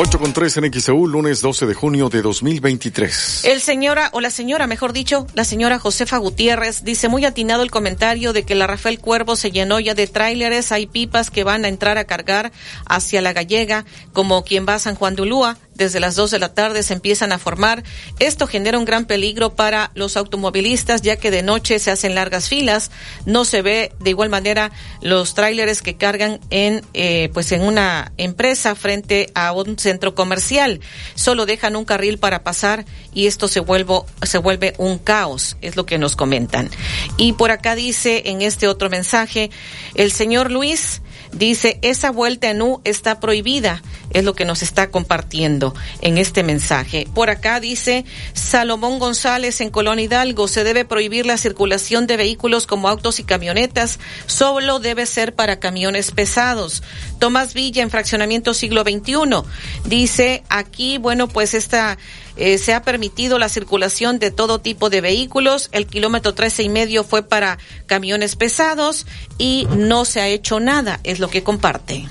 8 con 3 en XEU, lunes 12 de junio de 2023. El señora, o la señora, mejor dicho, la señora Josefa Gutiérrez, dice muy atinado el comentario de que la Rafael Cuervo se llenó ya de tráileres, hay pipas que van a entrar a cargar hacia la gallega, como quien va a San Juan de Ulúa, desde las 2 de la tarde se empiezan a formar. Esto genera un gran peligro para los automovilistas, ya que de noche se hacen largas filas. No se ve de igual manera los tráileres que cargan en, eh, pues en una empresa frente a un centro comercial. Solo dejan un carril para pasar y esto se vuelve, se vuelve un caos, es lo que nos comentan. Y por acá dice en este otro mensaje, el señor Luis, Dice, esa vuelta en U está prohibida, es lo que nos está compartiendo en este mensaje. Por acá dice Salomón González en Colón Hidalgo, se debe prohibir la circulación de vehículos como autos y camionetas, solo debe ser para camiones pesados. Tomás Villa en Fraccionamiento Siglo XXI dice, aquí, bueno, pues esta eh, se ha permitido la circulación de todo tipo de vehículos. El kilómetro trece y medio fue para camiones pesados y no se ha hecho nada, es lo que comparte.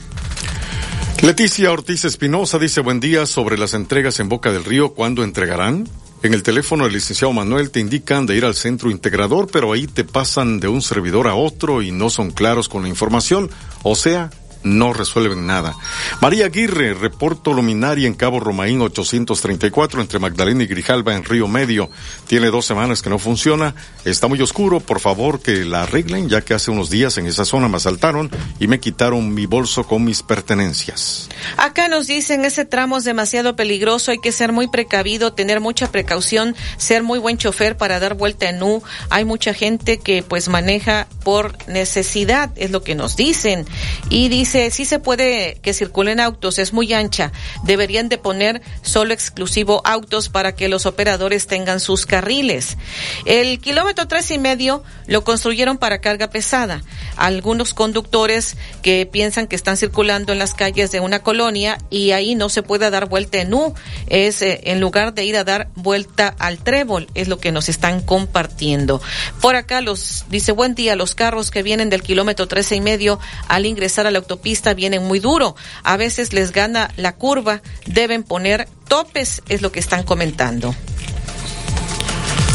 Leticia Ortiz Espinosa dice buen día sobre las entregas en Boca del Río. ¿Cuándo entregarán? En el teléfono del licenciado Manuel te indican de ir al centro integrador, pero ahí te pasan de un servidor a otro y no son claros con la información. O sea, no resuelven nada. María Aguirre, reporto luminaria en Cabo Romaín 834 entre Magdalena y Grijalba en Río Medio. Tiene dos semanas que no funciona. Está muy oscuro. Por favor que la arreglen ya que hace unos días en esa zona me asaltaron y me quitaron mi bolso con mis pertenencias. Acá nos dicen ese tramo es demasiado peligroso. Hay que ser muy precavido, tener mucha precaución, ser muy buen chofer para dar vuelta en U. Hay mucha gente que pues maneja por necesidad, es lo que nos dicen. Y dice Dice, sí se puede que circulen autos, es muy ancha. Deberían de poner solo exclusivo autos para que los operadores tengan sus carriles. El kilómetro tres y medio lo construyeron para carga pesada. Algunos conductores que piensan que están circulando en las calles de una colonia y ahí no se puede dar vuelta en U. Es eh, en lugar de ir a dar vuelta al trébol, es lo que nos están compartiendo. Por acá los, dice buen día, los carros que vienen del kilómetro trece y medio al ingresar a la autopista pista vienen muy duro. A veces les gana la curva, deben poner topes, es lo que están comentando.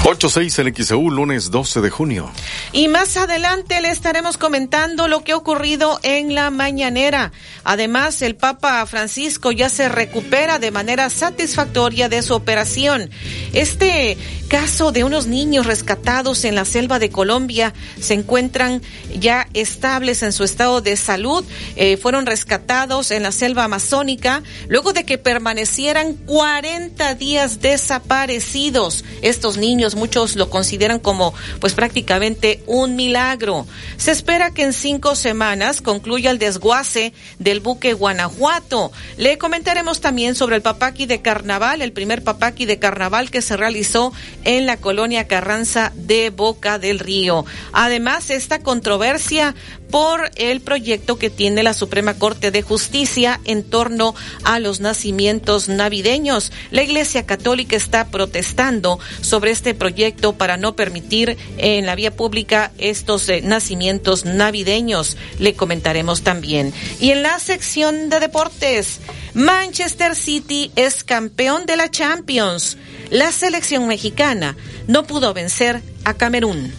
86 en XEU, lunes 12 de junio. Y más adelante le estaremos comentando lo que ha ocurrido en la mañanera. Además, el Papa Francisco ya se recupera de manera satisfactoria de su operación. Este caso de unos niños rescatados en la selva de Colombia se encuentran ya estables en su estado de salud. Eh, fueron rescatados en la selva amazónica luego de que permanecieran 40 días desaparecidos. Estos niños muchos lo consideran como pues prácticamente un milagro. Se espera que en cinco semanas concluya el desguace del buque Guanajuato. Le comentaremos también sobre el papaqui de carnaval, el primer papaqui de carnaval que se realizó en la colonia Carranza de Boca del Río. Además, esta controversia por el proyecto que tiene la Suprema Corte de Justicia en torno a los nacimientos navideños. La Iglesia Católica está protestando sobre este proyecto para no permitir en la vía pública estos eh, nacimientos navideños. Le comentaremos también. Y en la sección de deportes, Manchester City es campeón de la Champions. La selección mexicana no pudo vencer a Camerún.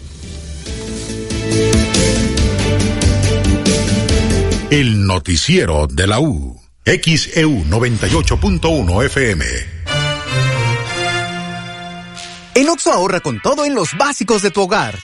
El noticiero de la U. XEU 98.1 FM. En Oxo ahorra con todo en los básicos de tu hogar.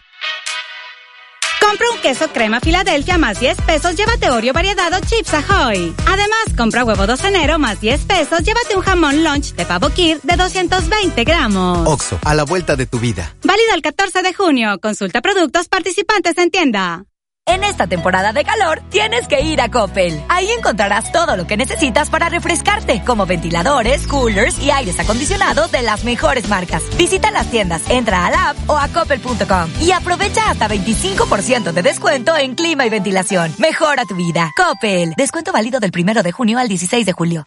Compra un queso crema Filadelfia más 10 pesos, llévate Oreo variedad o Chips Ahoy. Además, compra huevo 2 enero más 10 pesos, llévate un jamón lunch de pavo Kir de 220 gramos. Oxo, a la vuelta de tu vida. Válido el 14 de junio. Consulta productos participantes en tienda. En esta temporada de calor, tienes que ir a Coppel. Ahí encontrarás todo lo que necesitas para refrescarte, como ventiladores, coolers y aires acondicionados de las mejores marcas. Visita las tiendas, entra a la app o a coppel.com y aprovecha hasta 25% de descuento en clima y ventilación. Mejora tu vida. Coppel. Descuento válido del 1 de junio al 16 de julio.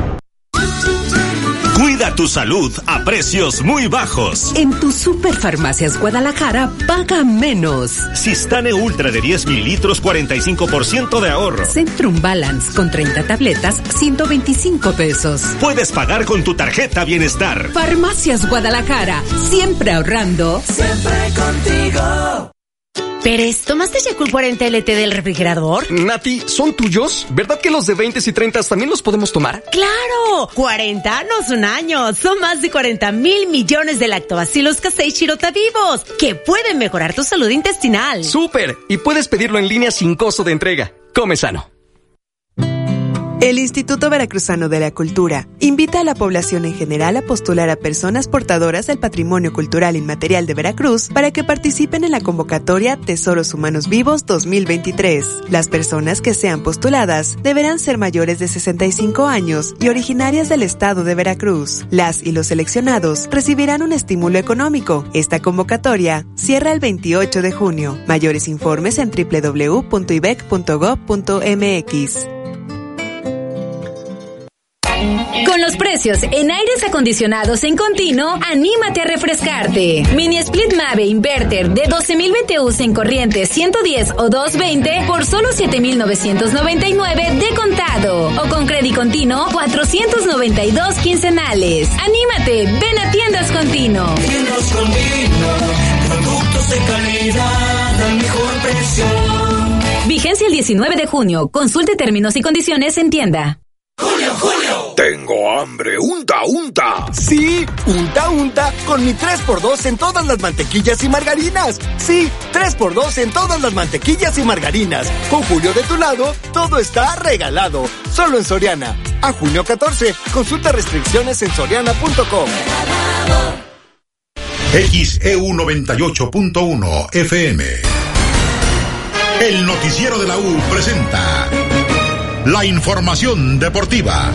Cuida tu salud a precios muy bajos. En tu Superfarmacias Guadalajara paga menos. Sistane Ultra de 10 mililitros, 45% de ahorro. Centrum Balance con 30 tabletas, 125 pesos. Puedes pagar con tu tarjeta Bienestar. Farmacias Guadalajara, siempre ahorrando. Siempre contigo. Pérez, ¿tomaste Yakult 40 LT del refrigerador? Nati, ¿son tuyos? ¿Verdad que los de 20 y 30 también los podemos tomar? ¡Claro! 40 no son años, son más de 40 mil millones de lactobacilos casei shirota vivos que pueden mejorar tu salud intestinal. ¡Súper! Y puedes pedirlo en línea sin costo de entrega. Come sano. El Instituto Veracruzano de la Cultura invita a la población en general a postular a personas portadoras del patrimonio cultural inmaterial de Veracruz para que participen en la convocatoria Tesoros Humanos Vivos 2023. Las personas que sean postuladas deberán ser mayores de 65 años y originarias del estado de Veracruz. Las y los seleccionados recibirán un estímulo económico. Esta convocatoria cierra el 28 de junio. Mayores informes en www.ibec.gov.mx. Con los precios en aires acondicionados en continuo, anímate a refrescarte. Mini Split Mave Inverter de 12.000 BTUs en corriente 110 o 220 por solo 7.999 de contado. O con crédito continuo 492 quincenales. Anímate, ven a Tiendas Continuo. Tiendas Continuo, productos de calidad al mejor precio. Vigencia el 19 de junio. Consulte términos y condiciones en tienda. Julio. Tengo hambre, unta, unta. Sí, unta, unta, con mi 3x2 en todas las mantequillas y margarinas. Sí, 3x2 en todas las mantequillas y margarinas. Con Julio de tu lado, todo está regalado. Solo en Soriana. A junio 14, consulta restricciones en soriana.com. XEU 98.1 FM. El noticiero de la U presenta la información deportiva.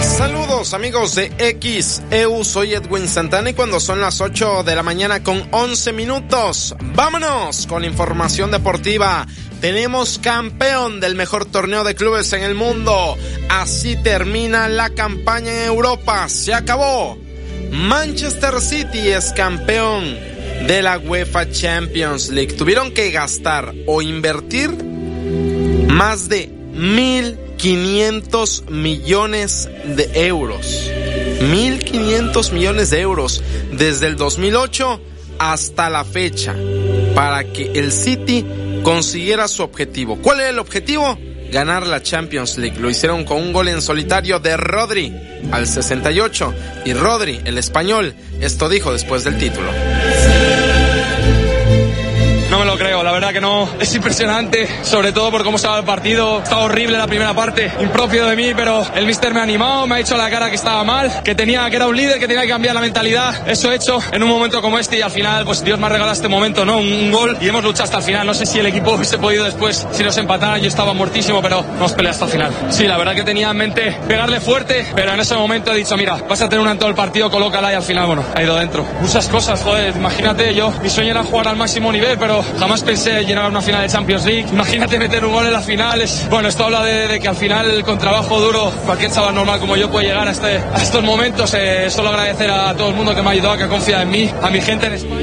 Saludos amigos de XEU, soy Edwin Santana y cuando son las 8 de la mañana con 11 minutos, vámonos con información deportiva. Tenemos campeón del mejor torneo de clubes en el mundo. Así termina la campaña en Europa. Se acabó. Manchester City es campeón de la UEFA Champions League. Tuvieron que gastar o invertir más de 1.500 millones de euros. 1.500 millones de euros desde el 2008 hasta la fecha para que el City consiguiera su objetivo. ¿Cuál era el objetivo? Ganar la Champions League. Lo hicieron con un gol en solitario de Rodri al 68 y Rodri, el español, esto dijo después del título. No me lo creo, la verdad que no. Es impresionante, sobre todo por cómo estaba el partido. Estaba horrible la primera parte, impropio de mí, pero el mister me ha animado, me ha hecho la cara que estaba mal, que tenía que era un líder, que tenía que cambiar la mentalidad. Eso he hecho en un momento como este y al final, pues Dios me ha regalado este momento, ¿no? Un, un gol y hemos luchado hasta el final. No sé si el equipo hubiese podido después, si nos empataran, yo estaba muertísimo, pero hemos peleado hasta el final. Sí, la verdad que tenía en mente pegarle fuerte, pero en ese momento he dicho, mira, vas a tener una en todo el partido, colócala y al final, bueno, ha ido dentro. Muchas cosas, joder, imagínate, yo, mi sueño era jugar al máximo nivel, pero jamás pensé llenar una final de Champions League. Imagínate meter un gol en las finales. Bueno, esto habla de, que al final, con trabajo duro, cualquier chaval normal como yo puede llegar a, este, a estos momentos. Eh, solo agradecer a todo el mundo que me ha ayudado, que ha confiado en mí, a mi gente en España.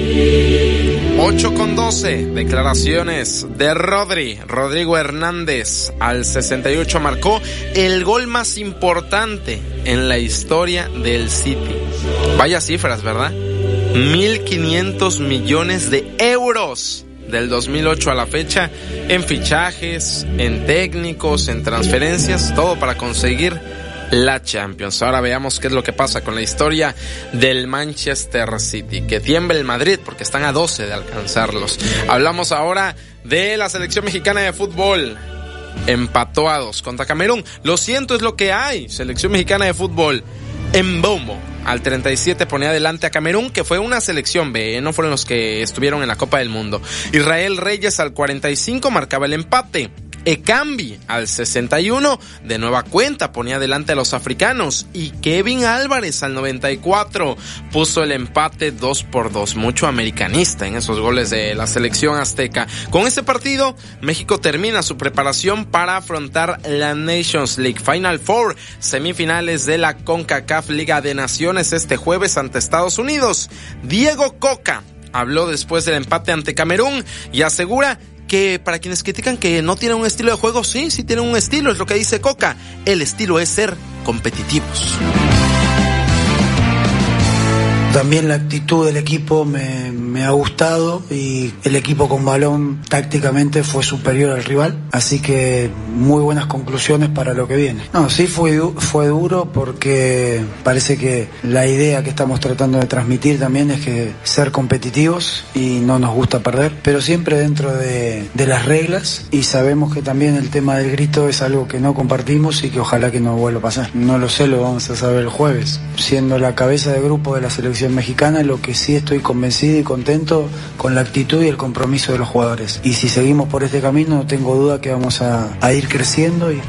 8 con 12, declaraciones de Rodri. Rodrigo Hernández al 68 marcó el gol más importante en la historia del City. Vaya cifras, ¿verdad? 1.500 millones de euros del 2008 a la fecha en fichajes, en técnicos, en transferencias, todo para conseguir la Champions. Ahora veamos qué es lo que pasa con la historia del Manchester City. Que tiemble el Madrid porque están a 12 de alcanzarlos. Hablamos ahora de la selección mexicana de fútbol. Empató a dos contra Camerún. Lo siento, es lo que hay. Selección mexicana de fútbol en Bombo. Al 37 ponía adelante a Camerún, que fue una selección B, ¿eh? no fueron los que estuvieron en la Copa del Mundo. Israel Reyes al 45 marcaba el empate. Ekambi al 61 de nueva cuenta ponía adelante a los africanos y Kevin Álvarez al 94 puso el empate 2 por 2. Mucho americanista en esos goles de la selección azteca. Con este partido, México termina su preparación para afrontar la Nations League Final Four, semifinales de la CONCACAF Liga de Naciones este jueves ante Estados Unidos. Diego Coca habló después del empate ante Camerún y asegura que para quienes critican que no tienen un estilo de juego, sí, sí tienen un estilo, es lo que dice Coca. El estilo es ser competitivos. También la actitud del equipo me, me, ha gustado y el equipo con balón tácticamente fue superior al rival, así que muy buenas conclusiones para lo que viene. No, sí fue, fue duro porque parece que la idea que estamos tratando de transmitir también es que ser competitivos y no nos gusta perder, pero siempre dentro de, de las reglas y sabemos que también el tema del grito es algo que no compartimos y que ojalá que no vuelva a pasar. No lo sé, lo vamos a saber el jueves. Siendo la cabeza de grupo de la selección mexicana, lo que sí estoy convencido y contento con la actitud y el compromiso de los jugadores. Y si seguimos por este camino, no tengo duda que vamos a, a ir creciendo. Y...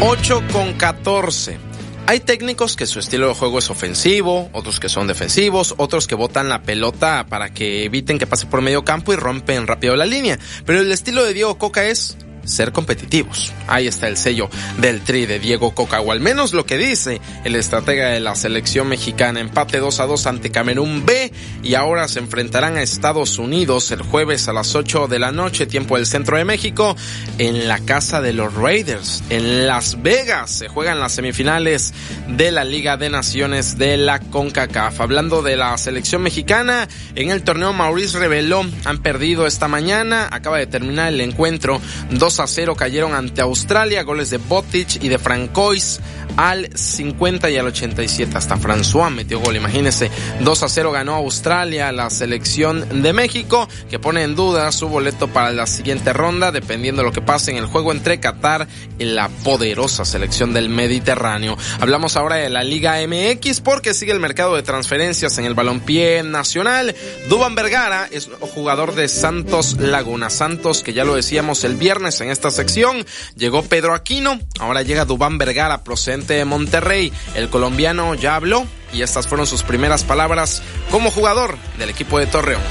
8 con 14. Hay técnicos que su estilo de juego es ofensivo, otros que son defensivos, otros que botan la pelota para que eviten que pase por medio campo y rompen rápido la línea. Pero el estilo de Diego Coca es ser competitivos. Ahí está el sello del tri de Diego Coca, o al menos lo que dice el estratega de la selección mexicana. Empate 2 a 2 ante Camerún B y ahora se enfrentarán a Estados Unidos el jueves a las 8 de la noche, tiempo del centro de México, en la casa de los Raiders, en Las Vegas. Se juegan las semifinales de la Liga de Naciones de la CONCACAF. Hablando de la selección mexicana, en el torneo Maurice reveló, han perdido esta mañana, acaba de terminar el encuentro 2 a 0 cayeron ante Australia, goles de Botic y de Francois al 50 y al 87. Hasta François metió gol, imagínense. 2 a 0 ganó Australia la selección de México, que pone en duda su boleto para la siguiente ronda, dependiendo de lo que pase en el juego entre Qatar y la poderosa selección del Mediterráneo. Hablamos ahora de la Liga MX porque sigue el mercado de transferencias en el balompié nacional. Duban Vergara es jugador de Santos Laguna. Santos, que ya lo decíamos el viernes en esta sección, llegó Pedro Aquino, ahora llega Dubán Vergara procedente de Monterrey. El colombiano ya habló y estas fueron sus primeras palabras como jugador del equipo de Torreón.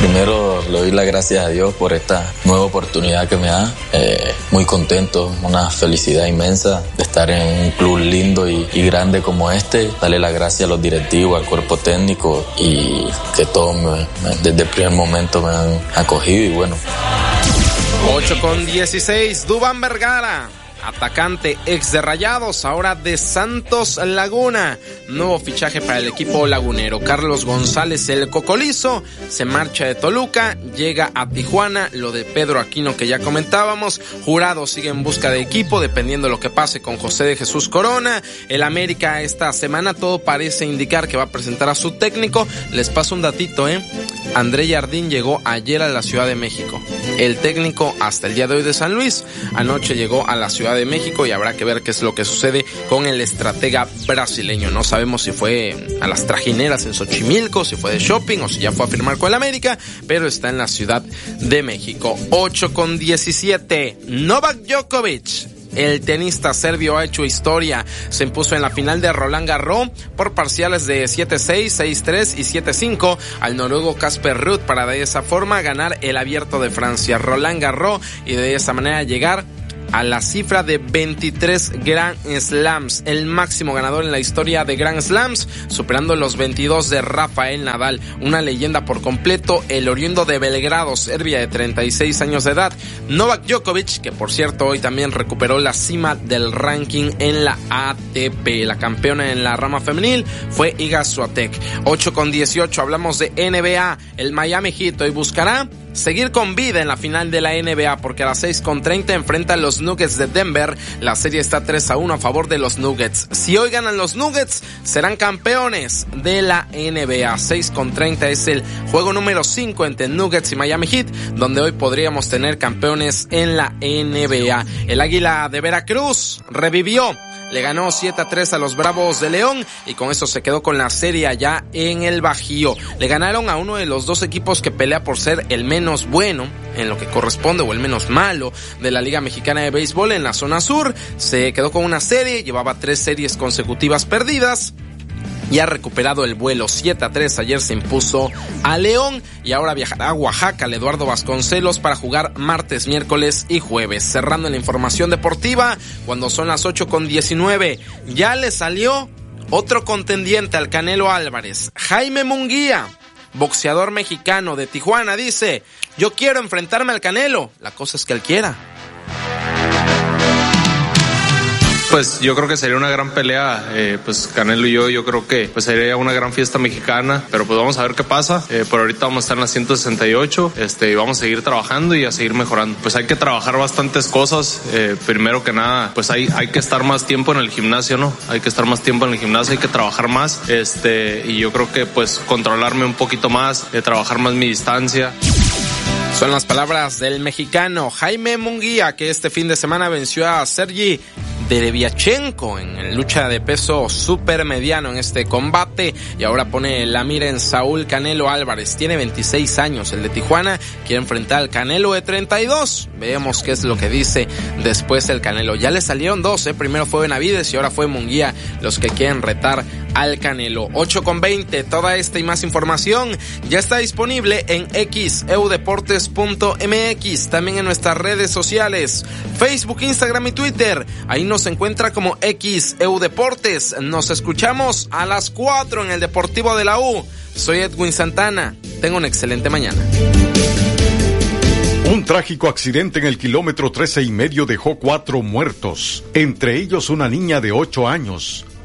Primero le doy las gracias a Dios por esta nueva oportunidad que me da. Eh, muy contento, una felicidad inmensa de estar en un club lindo y, grande como este. Darle las gracias a los directivos, al cuerpo técnico y que todos desde el primer momento me han acogido y bueno. 8 con 16, Dubán Vergara. Atacante ex de Rayados, ahora de Santos Laguna. Nuevo fichaje para el equipo lagunero. Carlos González, el cocolizo, se marcha de Toluca, llega a Tijuana. Lo de Pedro Aquino que ya comentábamos. Jurado sigue en busca de equipo, dependiendo de lo que pase con José de Jesús Corona. El América esta semana todo parece indicar que va a presentar a su técnico. Les paso un datito, ¿eh? André Jardín llegó ayer a la Ciudad de México. El técnico hasta el día de hoy de San Luis. Anoche llegó a la Ciudad de México y habrá que ver qué es lo que sucede con el estratega brasileño. No sabemos si fue a las trajineras en Xochimilco, si fue de shopping o si ya fue a firmar con el América, pero está en la Ciudad de México. 8 con 17. Novak Djokovic El tenista serbio ha hecho historia. Se impuso en la final de Roland Garros por parciales de 7-6, 6-3 y 7-5 al noruego Casper Ruud para de esa forma ganar el abierto de Francia. Roland Garros y de esa manera llegar a la cifra de 23 Grand Slams, el máximo ganador en la historia de Grand Slams, superando los 22 de Rafael Nadal, una leyenda por completo, el oriundo de Belgrado, Serbia de 36 años de edad, Novak Djokovic, que por cierto hoy también recuperó la cima del ranking en la ATP, la campeona en la rama femenil fue Iga Swiatek. 8 con 18 hablamos de NBA, el Miami Heat hoy buscará seguir con vida en la final de la NBA porque a las 6 con 30 enfrenta a los Nuggets de Denver. La serie está 3 a 1 a favor de los Nuggets. Si hoy ganan los Nuggets, serán campeones de la NBA. 6 con 30 es el juego número 5 entre Nuggets y Miami Heat, donde hoy podríamos tener campeones en la NBA. El Águila de Veracruz revivió le ganó 7 a 3 a los Bravos de León y con eso se quedó con la serie allá en el Bajío. Le ganaron a uno de los dos equipos que pelea por ser el menos bueno en lo que corresponde o el menos malo de la Liga Mexicana de Béisbol en la zona sur. Se quedó con una serie, llevaba tres series consecutivas perdidas y ha recuperado el vuelo 7 a 3. Ayer se impuso a León y ahora viajará a Oaxaca el Eduardo Vasconcelos para jugar martes, miércoles y jueves. Cerrando la información deportiva, cuando son las 8 con 19, ya le salió otro contendiente al Canelo Álvarez, Jaime Munguía. Boxeador mexicano de Tijuana dice, yo quiero enfrentarme al Canelo. La cosa es que él quiera. Pues yo creo que sería una gran pelea, eh, pues Canelo y yo, yo creo que pues sería una gran fiesta mexicana, pero pues vamos a ver qué pasa. Eh, por ahorita vamos a estar en la 168, este, y vamos a seguir trabajando y a seguir mejorando. Pues hay que trabajar bastantes cosas. Eh, primero que nada, pues hay, hay que estar más tiempo en el gimnasio, ¿no? Hay que estar más tiempo en el gimnasio, hay que trabajar más, este, y yo creo que pues controlarme un poquito más, trabajar más mi distancia. Son las palabras del mexicano Jaime Munguía, que este fin de semana venció a Sergi Dereviachenko en lucha de peso super mediano en este combate y ahora pone la mira en Saúl Canelo Álvarez. Tiene 26 años, el de Tijuana quiere enfrentar al Canelo de 32. Veamos qué es lo que dice después el Canelo. Ya le salieron dos, ¿eh? primero fue Benavides y ahora fue Munguía los que quieren retar al Canelo. 8 con 20, toda esta y más información ya está disponible en xeudeportes.mx, también en nuestras redes sociales, Facebook, Instagram y Twitter. Ahí nos encuentra como XEU Deportes. Nos escuchamos a las 4 en el Deportivo de la U. Soy Edwin Santana. Tengo una excelente mañana. Un trágico accidente en el kilómetro 13 y medio dejó cuatro muertos, entre ellos una niña de 8 años.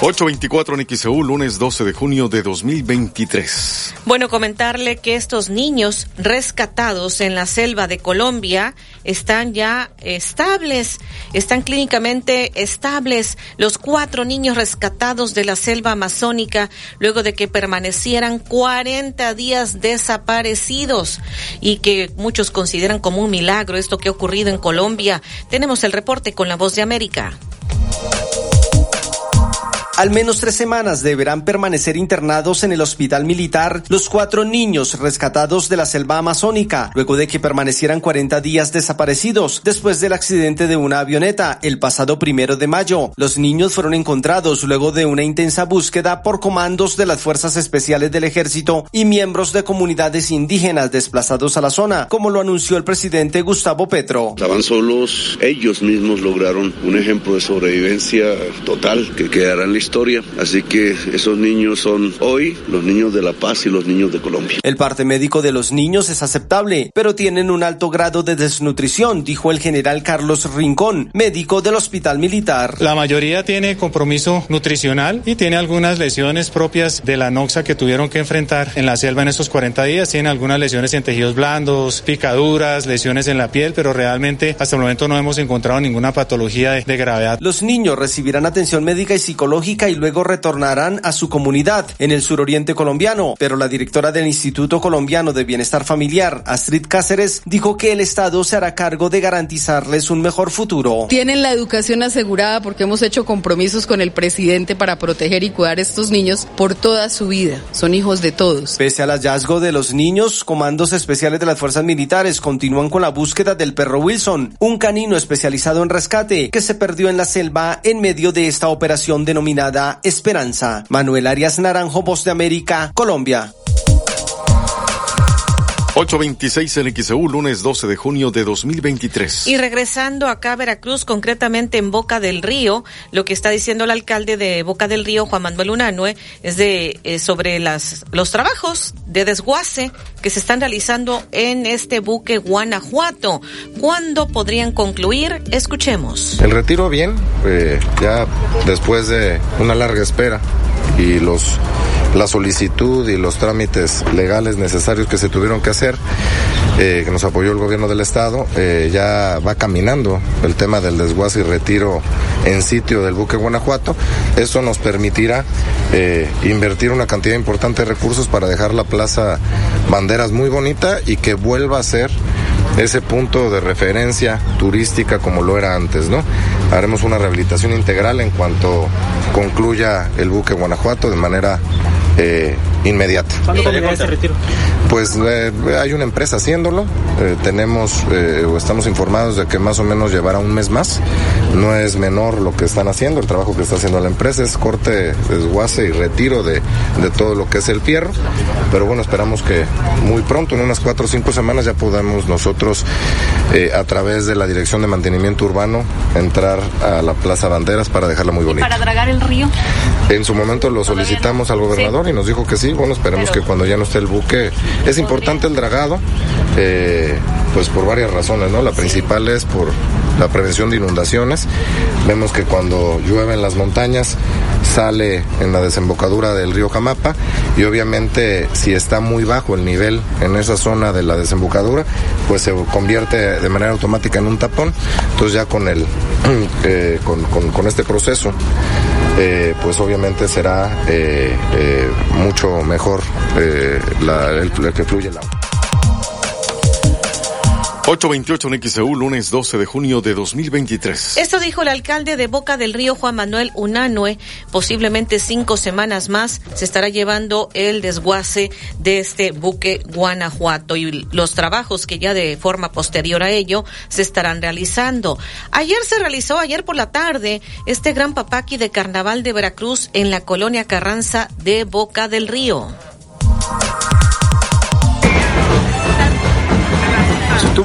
824 en XEU, lunes 12 de junio de 2023. Bueno, comentarle que estos niños rescatados en la selva de Colombia están ya estables, están clínicamente estables. Los cuatro niños rescatados de la selva amazónica luego de que permanecieran 40 días desaparecidos y que muchos consideran como un milagro esto que ha ocurrido en Colombia. Tenemos el reporte con la voz de América. Al menos tres semanas deberán permanecer internados en el hospital militar los cuatro niños rescatados de la selva amazónica, luego de que permanecieran 40 días desaparecidos después del accidente de una avioneta el pasado primero de mayo. Los niños fueron encontrados luego de una intensa búsqueda por comandos de las Fuerzas Especiales del Ejército y miembros de comunidades indígenas desplazados a la zona, como lo anunció el presidente Gustavo Petro. Estaban solos, ellos mismos lograron un ejemplo de sobrevivencia total que quedará en la historia. Así que esos niños son hoy los niños de La Paz y los niños de Colombia. El parte médico de los niños es aceptable, pero tienen un alto grado de desnutrición, dijo el general Carlos Rincón, médico del Hospital Militar. La mayoría tiene compromiso nutricional y tiene algunas lesiones propias de la noxa que tuvieron que enfrentar en la selva en estos 40 días. Tienen algunas lesiones en tejidos blandos, picaduras, lesiones en la piel, pero realmente hasta el momento no hemos encontrado ninguna patología de, de gravedad. Los niños recibirán atención médica y psicológica y luego retornarán a su comunidad en el suroriente colombiano, pero la directora del Instituto Colombiano de Bienestar Familiar, Astrid Cáceres, dijo que el Estado se hará cargo de garantizarles un mejor futuro. Tienen la educación asegurada porque hemos hecho compromisos con el presidente para proteger y cuidar a estos niños por toda su vida. Son hijos de todos. Pese al hallazgo de los niños, comandos especiales de las fuerzas militares continúan con la búsqueda del perro Wilson, un canino especializado en rescate que se perdió en la selva en medio de esta operación denominada Esperanza. Manuel Arias Naranjo, Voz de América, Colombia. 826 en XEU, lunes 12 de junio de 2023. Y regresando acá a Veracruz, concretamente en Boca del Río, lo que está diciendo el alcalde de Boca del Río, Juan Manuel Unanue, es de eh, sobre las los trabajos de desguace que se están realizando en este buque Guanajuato. ¿Cuándo podrían concluir? Escuchemos. El retiro bien, eh, ya después de una larga espera y los la solicitud y los trámites legales necesarios que se tuvieron que hacer eh, que nos apoyó el gobierno del estado, eh, ya va caminando el tema del desguace y retiro en sitio del buque Guanajuato. Esto nos permitirá eh, invertir una cantidad importante de recursos para dejar la plaza Banderas muy bonita y que vuelva a ser ese punto de referencia turística como lo era antes, ¿no? Haremos una rehabilitación integral en cuanto concluya el buque Guanajuato de manera eh, inmediata. ¿Cuándo termina ese retiro? Pues eh, hay una empresa haciéndolo, eh, tenemos eh, o estamos informados de que más o menos llevará un mes más. No es menor lo que están haciendo, el trabajo que está haciendo la empresa es corte, desguace y retiro de, de todo lo que es el fierro. Pero bueno, esperamos que muy pronto, en unas cuatro o cinco semanas, ya podamos nosotros, eh, a través de la Dirección de Mantenimiento Urbano, entrar a la Plaza Banderas para dejarla muy bonita. ¿Para dragar el río? En su momento lo solicitamos al gobernador y nos dijo que sí. Bueno, esperemos que cuando ya no esté el buque. Es importante el dragado, eh, pues por varias razones, ¿no? La principal es por la prevención de inundaciones. Vemos que cuando llueve en las montañas sale en la desembocadura del río Jamapa y obviamente si está muy bajo el nivel en esa zona de la desembocadura, pues se convierte de manera automática en un tapón. Entonces ya con el eh, con, con, con este proceso eh, pues obviamente será eh, eh, mucho mejor el que fluye el agua. 828 en XEU, lunes 12 de junio de 2023. Esto dijo el alcalde de Boca del Río, Juan Manuel Unanue. Posiblemente cinco semanas más se estará llevando el desguace de este buque Guanajuato y los trabajos que ya de forma posterior a ello se estarán realizando. Ayer se realizó, ayer por la tarde, este gran papaqui de Carnaval de Veracruz en la colonia Carranza de Boca del Río.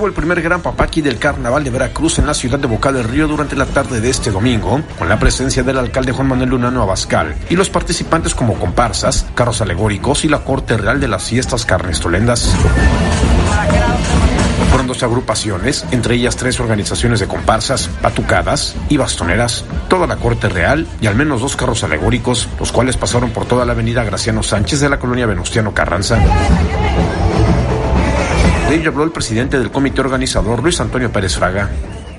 El primer gran papaqui del carnaval de Veracruz en la ciudad de Boca del Río durante la tarde de este domingo, con la presencia del alcalde Juan Manuel Lunano Abascal y los participantes como comparsas, carros alegóricos y la corte real de las fiestas carnestolendas. Fueron dos agrupaciones, entre ellas tres organizaciones de comparsas, batucadas y bastoneras, toda la corte real y al menos dos carros alegóricos, los cuales pasaron por toda la avenida Graciano Sánchez de la colonia Venustiano Carranza. De ello habló el presidente del comité organizador, Luis Antonio Pérez Fraga.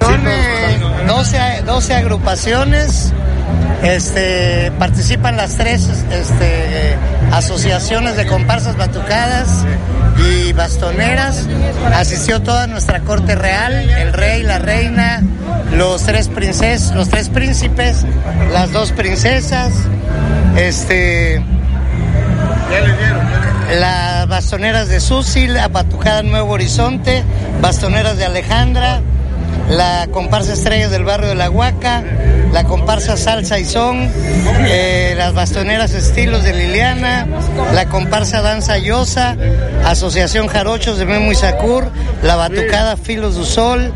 Son eh, 12, 12 agrupaciones, este, participan las tres este, asociaciones de comparsas batucadas y bastoneras. Asistió toda nuestra corte real, el rey, la reina, los tres princes, los tres príncipes, las dos princesas, este, las bastoneras de Susi, la batucada Nuevo Horizonte, bastoneras de Alejandra, la comparsa Estrellas del barrio de La Huaca, la comparsa Salsa y Son, eh, las bastoneras Estilos de Liliana, la comparsa Danza Yosa, Asociación Jarochos de Memo y Sacur, la batucada Filos du Sol,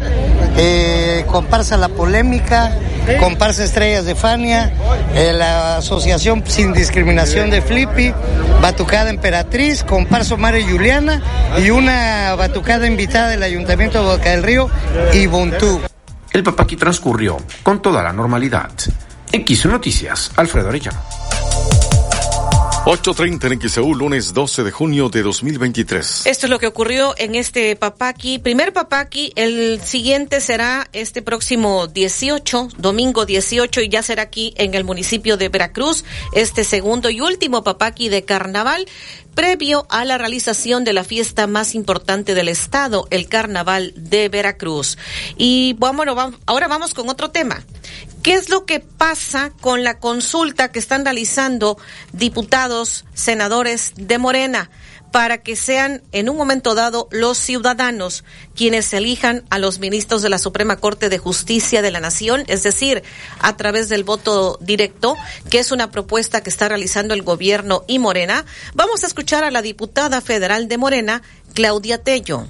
eh, comparsa La Polémica, comparsa Estrellas de Fania, eh, la Asociación Sin Discriminación de Flippy, batucada Emperatriz, comparsa Mario Juliana y una batucada invitada del Ayuntamiento de Boca del Río y El papaqui transcurrió con toda la normalidad. X Noticias, Alfredo Arellano. 8.30 en XEU, lunes 12 de junio de 2023. Esto es lo que ocurrió en este papaqui. Primer papaqui, el siguiente será este próximo 18, domingo 18, y ya será aquí en el municipio de Veracruz, este segundo y último papaqui de carnaval previo a la realización de la fiesta más importante del estado, el Carnaval de Veracruz. Y bueno, vamos, ahora vamos con otro tema. ¿Qué es lo que pasa con la consulta que están realizando diputados, senadores de Morena? Para que sean en un momento dado los ciudadanos quienes elijan a los ministros de la Suprema Corte de Justicia de la Nación, es decir, a través del voto directo, que es una propuesta que está realizando el gobierno y Morena. Vamos a escuchar a la diputada federal de Morena, Claudia Tello.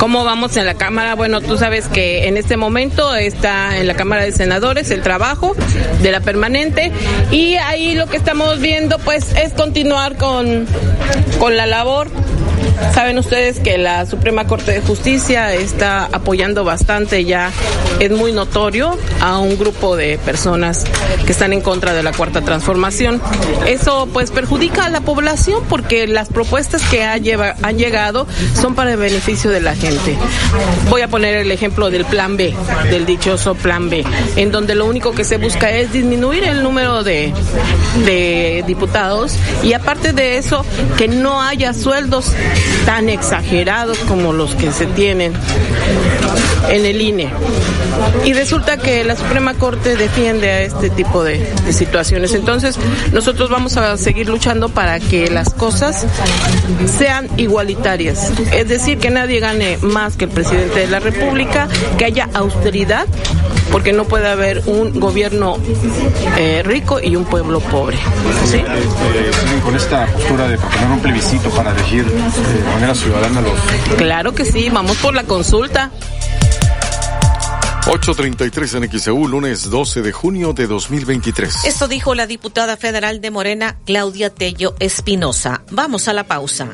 ¿Cómo vamos en la Cámara? Bueno, tú sabes que en este momento está en la Cámara de Senadores el trabajo de la permanente y ahí lo que estamos viendo pues es continuar con, con la labor Saben ustedes que la Suprema Corte de Justicia está apoyando bastante ya, es muy notorio, a un grupo de personas que están en contra de la cuarta transformación. Eso pues perjudica a la población porque las propuestas que ha lleva, han llegado son para el beneficio de la gente. Voy a poner el ejemplo del plan B, del dichoso plan B, en donde lo único que se busca es disminuir el número de, de diputados y aparte de eso, que no haya sueldos tan exagerados como los que se tienen en el INE. Y resulta que la Suprema Corte defiende a este tipo de, de situaciones. Entonces, nosotros vamos a seguir luchando para que las cosas sean igualitarias. Es decir, que nadie gane más que el presidente de la República, que haya austeridad, porque no puede haber un gobierno eh, rico y un pueblo pobre. ¿sí? Este, con esta postura de proponer un plebiscito para elegir eh, de manera ciudadana los... Claro que sí, vamos por la consulta. 8.33 en XEU, lunes 12 de junio de 2023. Esto dijo la diputada federal de Morena, Claudia Tello Espinosa. Vamos a la pausa.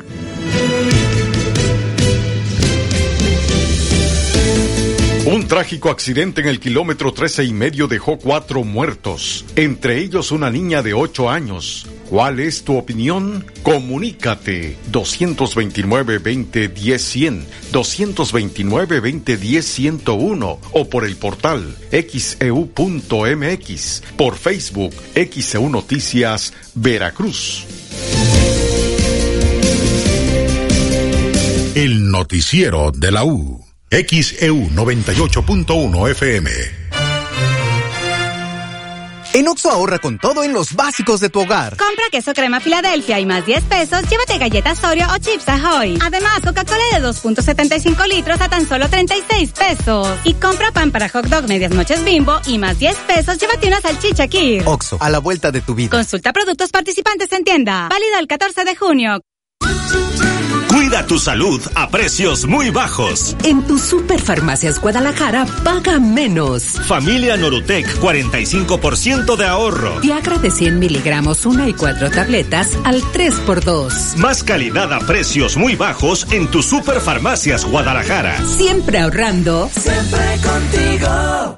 Un trágico accidente en el kilómetro 13 y medio dejó cuatro muertos, entre ellos una niña de 8 años. ¿Cuál es tu opinión? Comunícate 229-2010-100, 229-2010-101 o por el portal xeu.mx, por Facebook XEU Noticias Veracruz. El noticiero de la U. XEU 98.1 FM. En Oxo ahorra con todo en los básicos de tu hogar. Compra queso crema Filadelfia y más 10 pesos, llévate galletas Oreo o chips Ahoy. Además, Coca-Cola de 2.75 litros a tan solo 36 pesos. Y compra pan para hot dog medias noches bimbo y más 10 pesos, llévate una salchicha Kir. Oxo, a la vuelta de tu vida. Consulta productos participantes en tienda. Válido el 14 de junio. Cuida tu salud a precios muy bajos. En tu Superfarmacias Guadalajara paga menos. Familia Norutec, 45% de ahorro. Viagra de 100 miligramos, una y cuatro tabletas al 3x2. Más calidad a precios muy bajos en tu Superfarmacias Guadalajara. Siempre ahorrando. Siempre contigo.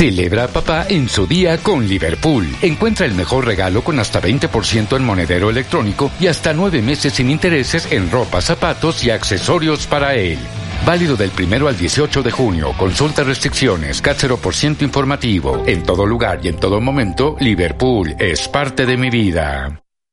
Celebra a papá en su día con Liverpool. Encuentra el mejor regalo con hasta 20% en monedero electrónico y hasta nueve meses sin intereses en ropa, zapatos y accesorios para él. Válido del primero al 18 de junio. Consulta restricciones. CAT 0% informativo. En todo lugar y en todo momento, Liverpool es parte de mi vida.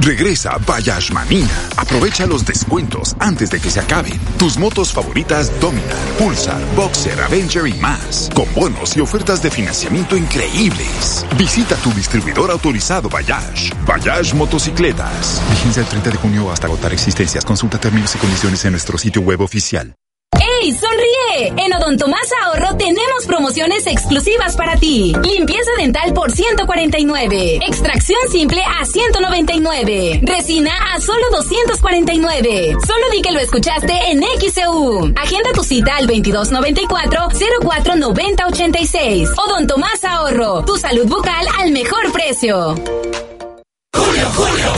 Regresa Bayash Manía. Aprovecha los descuentos antes de que se acaben. Tus motos favoritas Dominar, Pulsar, Boxer, Avenger y más. Con bonos y ofertas de financiamiento increíbles. Visita tu distribuidor autorizado Bayash. Bayash Motocicletas. Vigencia el 30 de junio hasta agotar existencias. Consulta términos y condiciones en nuestro sitio web oficial. ¡Ey, sonríe! En Odonto Más Ahorro tenemos promociones exclusivas para ti. Limpieza dental por 149. Extracción simple a 199. Resina a solo 249. Solo di que lo escuchaste en XEU. Agenda tu cita al 2294-049086. Odonto Más Ahorro. Tu salud bucal al mejor precio.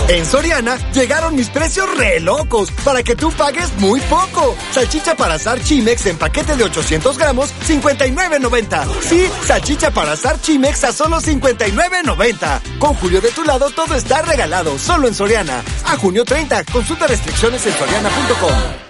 En Soriana llegaron mis precios re locos para que tú pagues muy poco. Salchicha para asar Chimex en paquete de 800 gramos, 59.90. Sí, salchicha para asar Chimex a solo 59.90. Con Julio de tu lado todo está regalado, solo en Soriana. A junio 30, consulta restricciones en soriana.com.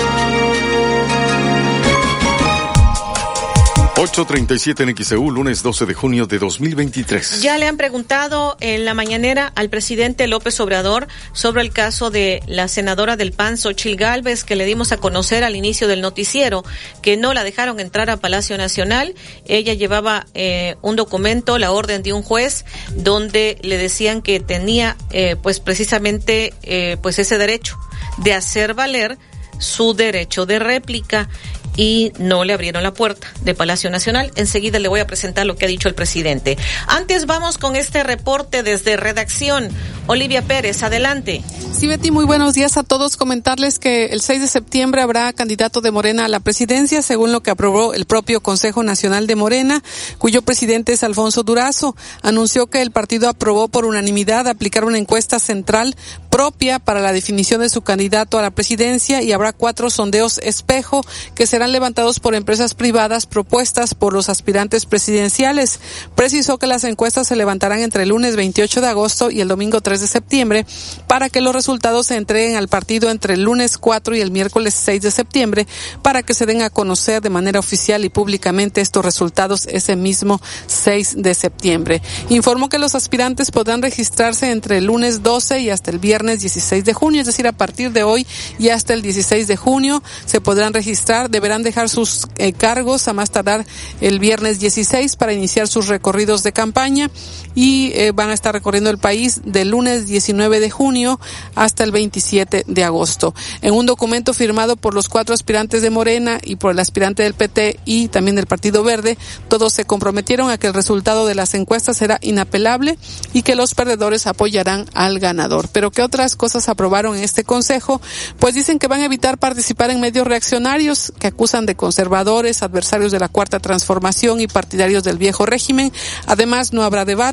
8.37 en XEU, lunes 12 de junio de 2023. Ya le han preguntado en la mañanera al presidente López Obrador sobre el caso de la senadora del PAN, Xochil Gálvez, que le dimos a conocer al inicio del noticiero, que no la dejaron entrar a Palacio Nacional. Ella llevaba eh, un documento, la orden de un juez, donde le decían que tenía, eh, pues precisamente, eh, pues ese derecho de hacer valer su derecho de réplica y no le abrieron la puerta de Palacio Nacional. Enseguida le voy a presentar lo que ha dicho el presidente. Antes vamos con este reporte desde redacción. Olivia Pérez, adelante. Sí, Betty, muy buenos días a todos. Comentarles que el 6 de septiembre habrá candidato de Morena a la presidencia, según lo que aprobó el propio Consejo Nacional de Morena, cuyo presidente es Alfonso Durazo. Anunció que el partido aprobó por unanimidad aplicar una encuesta central propia para la definición de su candidato a la presidencia y habrá cuatro sondeos espejo que serán levantados por empresas privadas propuestas por los aspirantes presidenciales. Precisó que las encuestas se levantarán entre el lunes 28 de agosto y el domingo 3 de septiembre para que los resultados se entreguen al partido entre el lunes 4 y el miércoles 6 de septiembre para que se den a conocer de manera oficial y públicamente estos resultados ese mismo 6 de septiembre. Informó que los aspirantes podrán registrarse entre el lunes 12 y hasta el viernes 16 de junio, es decir, a partir de hoy y hasta el 16 de junio se podrán registrar, deberán dejar sus eh, cargos a más tardar el viernes 16 para iniciar sus recorridos de campaña y eh, van a estar recorriendo el país del lunes 19 de junio hasta el 27 de agosto. En un documento firmado por los cuatro aspirantes de Morena y por el aspirante del PT y también del Partido Verde, todos se comprometieron a que el resultado de las encuestas será inapelable y que los perdedores apoyarán al ganador. Pero ¿qué otras cosas aprobaron en este consejo? Pues dicen que van a evitar participar en medios reaccionarios que acusan de conservadores, adversarios de la cuarta transformación y partidarios del viejo régimen. Además, no habrá debate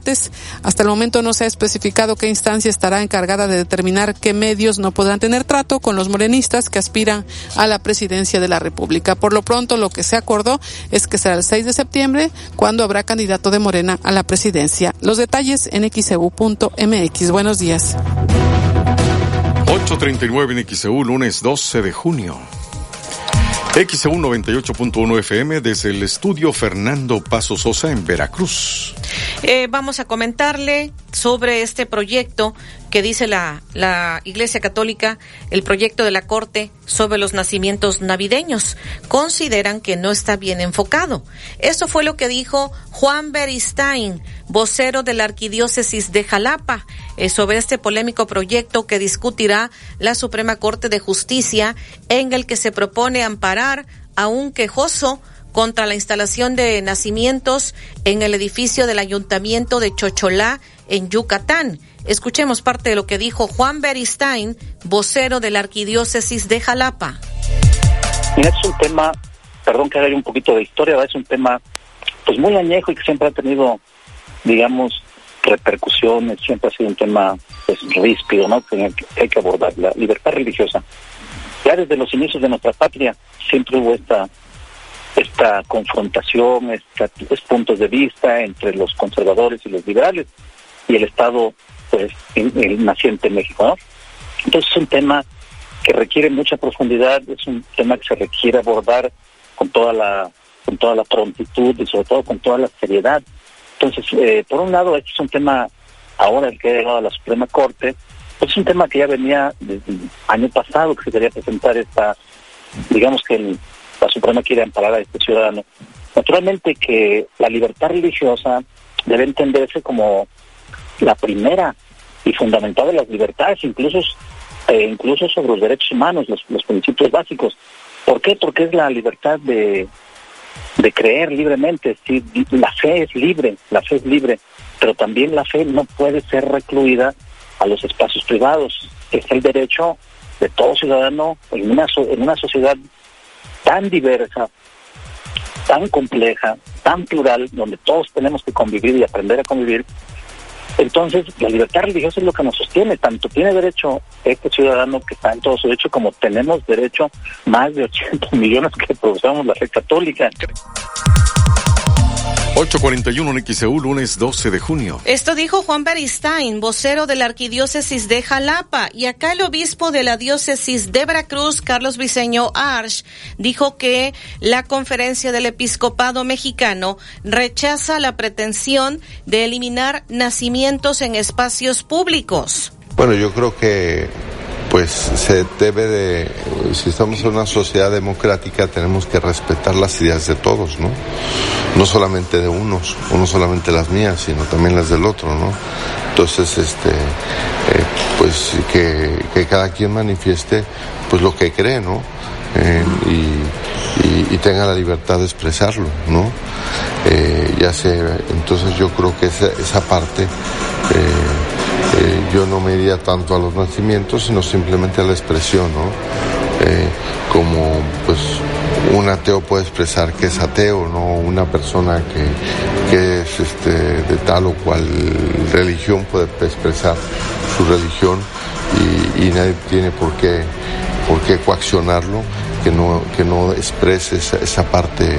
hasta el momento no se ha especificado qué instancia estará encargada de determinar qué medios no podrán tener trato con los morenistas que aspiran a la presidencia de la República. Por lo pronto, lo que se acordó es que será el 6 de septiembre cuando habrá candidato de Morena a la presidencia. Los detalles en xeu.mx. Buenos días. 839 en XEU, lunes 12 de junio. XEU 98.1 FM desde el estudio Fernando Paso Sosa en Veracruz. Eh, vamos a comentarle sobre este proyecto que dice la, la Iglesia Católica, el proyecto de la Corte sobre los nacimientos navideños. Consideran que no está bien enfocado. Eso fue lo que dijo Juan Beristain, vocero de la Arquidiócesis de Jalapa, sobre este polémico proyecto que discutirá la Suprema Corte de Justicia, en el que se propone amparar a un quejoso contra la instalación de nacimientos en el edificio del Ayuntamiento de Chocholá, en Yucatán. Escuchemos parte de lo que dijo Juan Beristain, vocero de la Arquidiócesis de Jalapa. es un tema, perdón que haga un poquito de historia, es un tema pues muy añejo y que siempre ha tenido, digamos, repercusiones, siempre ha sido un tema pues ríspido, ¿no? Que hay que abordar, la libertad religiosa. Ya desde los inicios de nuestra patria siempre hubo esta esta confrontación, estos puntos de vista entre los conservadores y los liberales y el Estado pues el naciente en México. Entonces es un tema que requiere mucha profundidad, es un tema que se requiere abordar con toda la con toda la prontitud y sobre todo con toda la seriedad. Entonces, eh, por un lado, este es un tema ahora el que ha llegado a la Suprema Corte, pues es un tema que ya venía desde el año pasado que se quería presentar esta, digamos que la Suprema quiere amparar a este ciudadano. Naturalmente que la libertad religiosa debe entenderse como la primera y fundamental de las libertades, incluso, eh, incluso sobre los derechos humanos, los, los principios básicos. ¿Por qué? Porque es la libertad de, de creer libremente. Sí, la fe es libre, la fe es libre, pero también la fe no puede ser recluida a los espacios privados. Es el derecho de todo ciudadano en una, en una sociedad tan diversa, tan compleja, tan plural, donde todos tenemos que convivir y aprender a convivir. Entonces, la libertad religiosa es lo que nos sostiene. Tanto tiene derecho este ciudadano que está en todo su derecho, como tenemos derecho más de 80 millones que profesamos la fe católica. 841 en XEU, lunes 12 de junio. Esto dijo Juan Beristain, vocero de la Arquidiócesis de Jalapa, y acá el obispo de la diócesis de Veracruz, Carlos Viceño Arch, dijo que la conferencia del episcopado mexicano rechaza la pretensión de eliminar nacimientos en espacios públicos. Bueno, yo creo que pues se debe de, si estamos en una sociedad democrática, tenemos que respetar las ideas de todos, ¿no? No solamente de unos, o no solamente las mías, sino también las del otro, ¿no? Entonces, este, eh, pues que, cada quien manifieste pues lo que cree, ¿no? Eh, y, tenga la libertad de expresarlo, ¿no? Eh, ya entonces yo creo que esa, esa parte eh, yo no me iría tanto a los nacimientos, sino simplemente a la expresión, ¿no? Eh, como pues un ateo puede expresar que es ateo, no una persona que, que es este, de tal o cual religión puede expresar su religión y, y nadie tiene por qué, por qué coaccionarlo que no, que no exprese esa, esa parte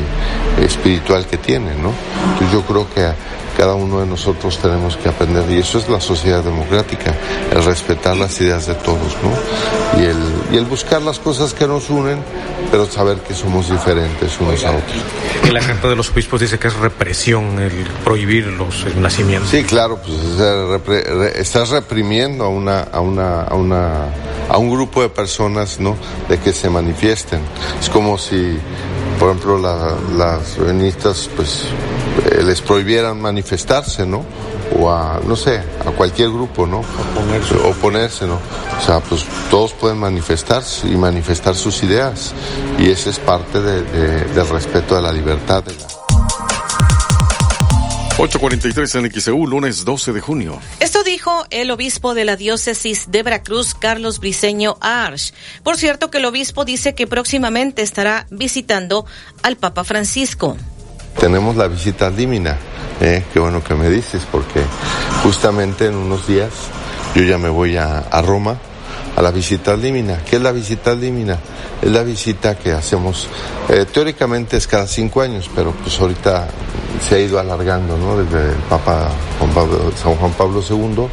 espiritual que tiene, ¿no? Entonces yo creo que cada uno de nosotros tenemos que aprender y eso es la sociedad democrática, el respetar las ideas de todos, ¿no? Y el, y el buscar las cosas que nos unen, pero saber que somos diferentes unos a otros. La carta de los obispos dice que es represión el prohibir los el nacimientos. Sí, claro, pues repre, re, estás reprimiendo a una, a una, a una, a un grupo de personas, ¿no? De que se manifiesten. Es como si por ejemplo, la, las feministas pues les prohibieran manifestarse, ¿no? O a, no sé, a cualquier grupo, ¿no? Oponerse. Oponerse, ¿no? O sea, pues todos pueden manifestarse y manifestar sus ideas. Y ese es parte de, de, del respeto de la libertad. De la... 843 en XEU, lunes 12 de junio. Esto dijo el obispo de la diócesis de Veracruz, Carlos Briceño Arch. Por cierto, que el obispo dice que próximamente estará visitando al Papa Francisco. Tenemos la visita dímina, eh, qué bueno que me dices, porque justamente en unos días yo ya me voy a, a Roma a la visita dímina. ¿Qué es la visita dímina? Es la visita que hacemos, eh, teóricamente es cada cinco años, pero pues ahorita se ha ido alargando, ¿no? Desde el Papa Juan Pablo, San Juan Pablo II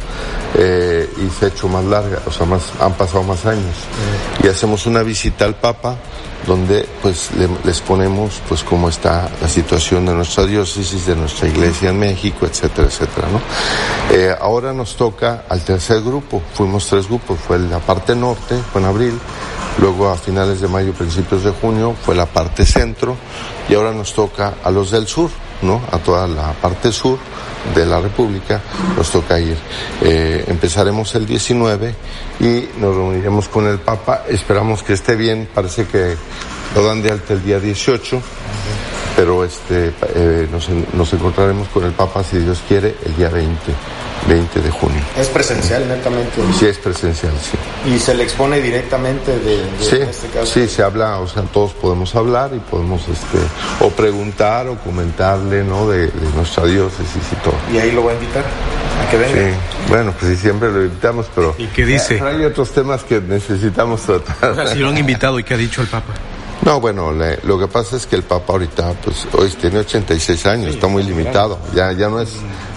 eh, y se ha hecho más larga, o sea, más, han pasado más años. Y hacemos una visita al Papa donde pues le, les ponemos pues cómo está la situación de nuestra diócesis, de nuestra iglesia en México, etcétera, etcétera, ¿no? Eh, ahora nos toca al tercer grupo, fuimos tres grupos, fue la parte norte, fue en abril, luego a finales de mayo, principios de junio fue la parte centro. Y ahora nos toca a los del sur, ¿no? A toda la parte sur de la República nos toca ir. Eh, empezaremos el 19 y nos reuniremos con el Papa. Esperamos que esté bien. Parece que lo dan de alta el día 18, pero este, eh, nos, nos, encontraremos con el Papa, si Dios quiere, el día 20. 20 de junio. ¿Es presencial netamente? Sí, es presencial, sí. ¿Y se le expone directamente de, de sí, este caso? Sí, se habla, o sea, todos podemos hablar y podemos este, o preguntar o comentarle, ¿no? De, de nuestra diócesis y todo. ¿Y ahí lo va a invitar? ¿A que venga? Sí, bueno, pues sí, siempre lo invitamos, pero... ¿Y qué dice? Hay otros temas que necesitamos tratar. O sea, si lo han invitado, ¿y qué ha dicho el Papa? No, bueno, le, lo que pasa es que el Papa ahorita, pues hoy tiene 86 años, sí, está muy limitado, ya, ya no es,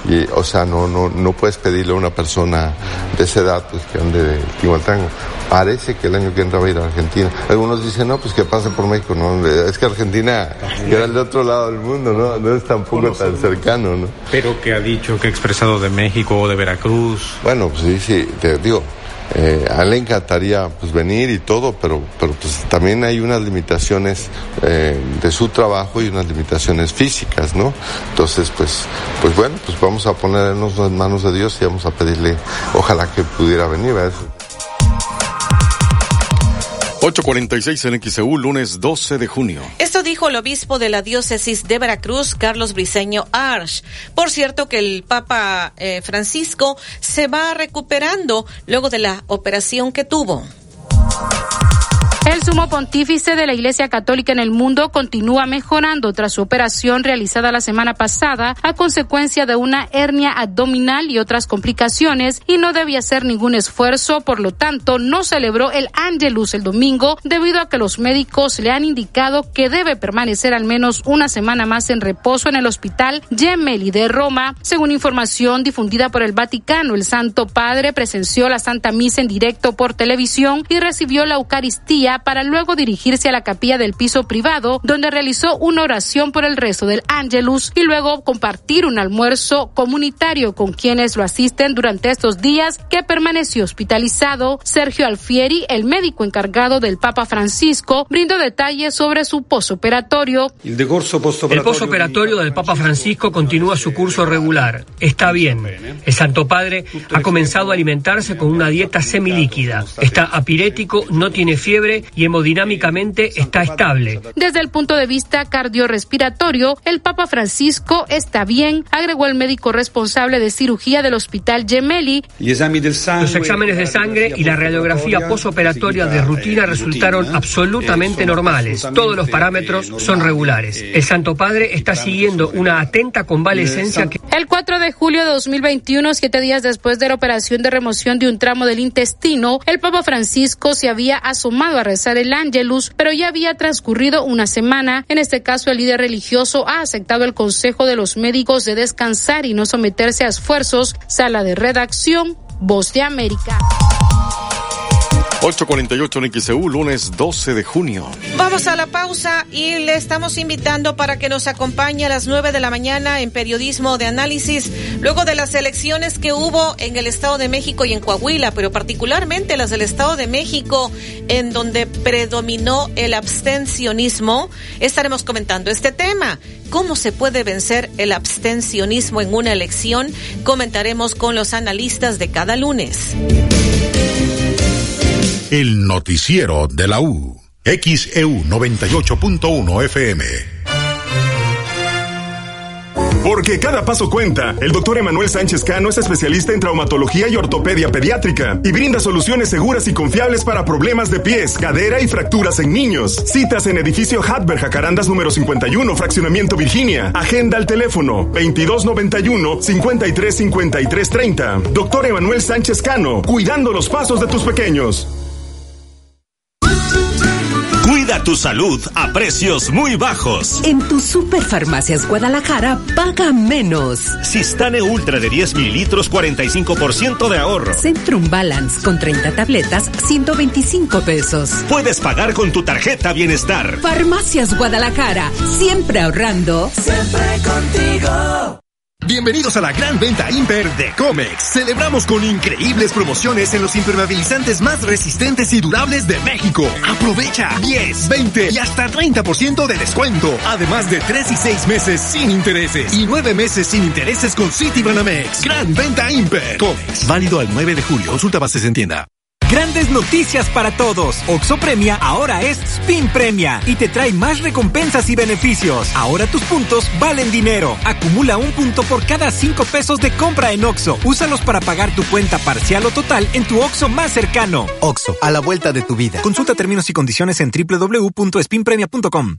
y, o sea, no, no, no puedes pedirle a una persona de esa edad, pues que ande de Tihuatango. Parece que el año que entra va a ir a Argentina. Algunos dicen, no, pues que pase por México, no, es que Argentina era el de otro lado del mundo, ¿no? No es tampoco tan cercano, ¿no? Pero que ha dicho, que ha expresado de México o de Veracruz. Bueno, pues sí, sí, te digo, eh, a él le encantaría pues venir y todo, pero, pero pues también hay unas limitaciones eh, de su trabajo y unas limitaciones físicas, ¿no? Entonces, pues, pues bueno, pues vamos a ponernos en manos de Dios y vamos a pedirle, ojalá que pudiera venir. 846 en XEU, lunes 12 de junio. Esto dijo el obispo de la diócesis de Veracruz, Carlos Briceño Arch. Por cierto que el Papa eh, Francisco se va recuperando luego de la operación que tuvo. El sumo pontífice de la Iglesia Católica en el mundo continúa mejorando tras su operación realizada la semana pasada a consecuencia de una hernia abdominal y otras complicaciones y no debía hacer ningún esfuerzo, por lo tanto no celebró el Angelus el domingo debido a que los médicos le han indicado que debe permanecer al menos una semana más en reposo en el hospital Gemelli de Roma. Según información difundida por el Vaticano, el Santo Padre presenció la Santa Misa en directo por televisión y recibió la Eucaristía para luego dirigirse a la capilla del piso privado, donde realizó una oración por el resto del Angelus y luego compartir un almuerzo comunitario con quienes lo asisten durante estos días que permaneció hospitalizado. Sergio Alfieri, el médico encargado del Papa Francisco, brindó detalles sobre su posoperatorio. El posoperatorio del Papa Francisco continúa su curso regular. Está bien. El Santo Padre ha comenzado a alimentarse con una dieta semilíquida. Está apirético, no tiene fiebre y hemodinámicamente está estable. Desde el punto de vista cardiorrespiratorio, el Papa Francisco está bien, agregó el médico responsable de cirugía del Hospital Gemelli. Los exámenes de sangre y la radiografía posoperatoria de rutina resultaron absolutamente normales. Todos los parámetros son regulares. El Santo Padre está siguiendo una atenta convalecencia que... El 4 de julio de 2021, siete días después de la operación de remoción de un tramo del intestino, el Papa Francisco se había asomado a el Ángelus, pero ya había transcurrido una semana. En este caso, el líder religioso ha aceptado el consejo de los médicos de descansar y no someterse a esfuerzos. Sala de redacción, Voz de América. 848 en XEU, lunes 12 de junio. Vamos a la pausa y le estamos invitando para que nos acompañe a las 9 de la mañana en periodismo de análisis, luego de las elecciones que hubo en el Estado de México y en Coahuila, pero particularmente las del Estado de México, en donde predominó el abstencionismo. Estaremos comentando este tema. ¿Cómo se puede vencer el abstencionismo en una elección? Comentaremos con los analistas de cada lunes. El noticiero de la U. XEU 98.1 FM. Porque cada paso cuenta. El doctor Emanuel Sánchez Cano es especialista en traumatología y ortopedia pediátrica y brinda soluciones seguras y confiables para problemas de pies, cadera y fracturas en niños. Citas en edificio Hatberg, Jacarandas número 51, fraccionamiento Virginia. Agenda al teléfono 2291-535330. Doctor Emanuel Sánchez Cano, cuidando los pasos de tus pequeños. Cuida tu salud a precios muy bajos. En tu Superfarmacias Guadalajara paga menos. Sistane Ultra de 10 mililitros, 45% de ahorro. Centrum Balance con 30 tabletas, 125 pesos. Puedes pagar con tu tarjeta Bienestar. Farmacias Guadalajara, siempre ahorrando. Siempre contigo. Bienvenidos a la gran venta Imper de Comex. Celebramos con increíbles promociones en los impermeabilizantes más resistentes y durables de México. Aprovecha 10, 20 y hasta 30% de descuento. Además de 3 y 6 meses sin intereses y 9 meses sin intereses con Citibanamex. Gran venta Imper. Comex. Válido al 9 de julio. Consulta bases en tienda. Grandes noticias para todos. Oxo Premia ahora es Spin Premia y te trae más recompensas y beneficios. Ahora tus puntos valen dinero. Acumula un punto por cada cinco pesos de compra en Oxo. Úsalos para pagar tu cuenta parcial o total en tu Oxo más cercano. Oxo, a la vuelta de tu vida. Consulta términos y condiciones en www.spinpremia.com.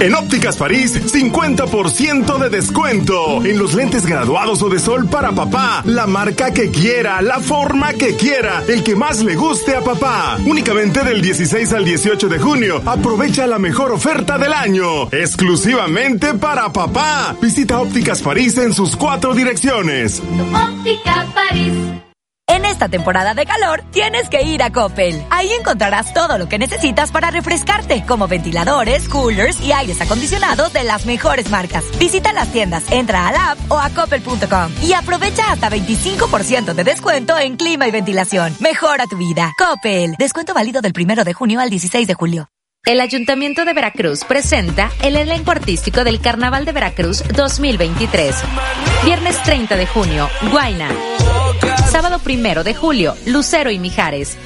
En Ópticas París, 50% de descuento. En los lentes graduados o de sol para papá. La marca que quiera, la forma que quiera, el que más le guste a papá. Únicamente del 16 al 18 de junio. Aprovecha la mejor oferta del año. Exclusivamente para papá. Visita Ópticas París en sus cuatro direcciones. París. En esta temporada de calor, tienes que ir a Coppel. Ahí encontrarás todo lo que necesitas para refrescarte, como ventiladores, coolers y aires acondicionados de las mejores marcas. Visita las tiendas, entra a la app o a coppel.com y aprovecha hasta 25% de descuento en clima y ventilación. Mejora tu vida. Coppel. Descuento válido del primero de junio al 16 de julio. El Ayuntamiento de Veracruz presenta el elenco artístico del Carnaval de Veracruz 2023. Viernes 30 de junio, Guaina. Sábado 1 de julio, Lucero y Mijares.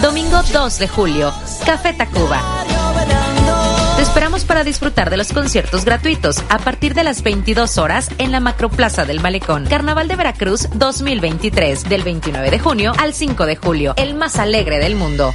Domingo 2 de julio, Café Tacuba. Te esperamos para disfrutar de los conciertos gratuitos a partir de las 22 horas en la Macroplaza del Malecón. Carnaval de Veracruz 2023, del 29 de junio al 5 de julio, el más alegre del mundo.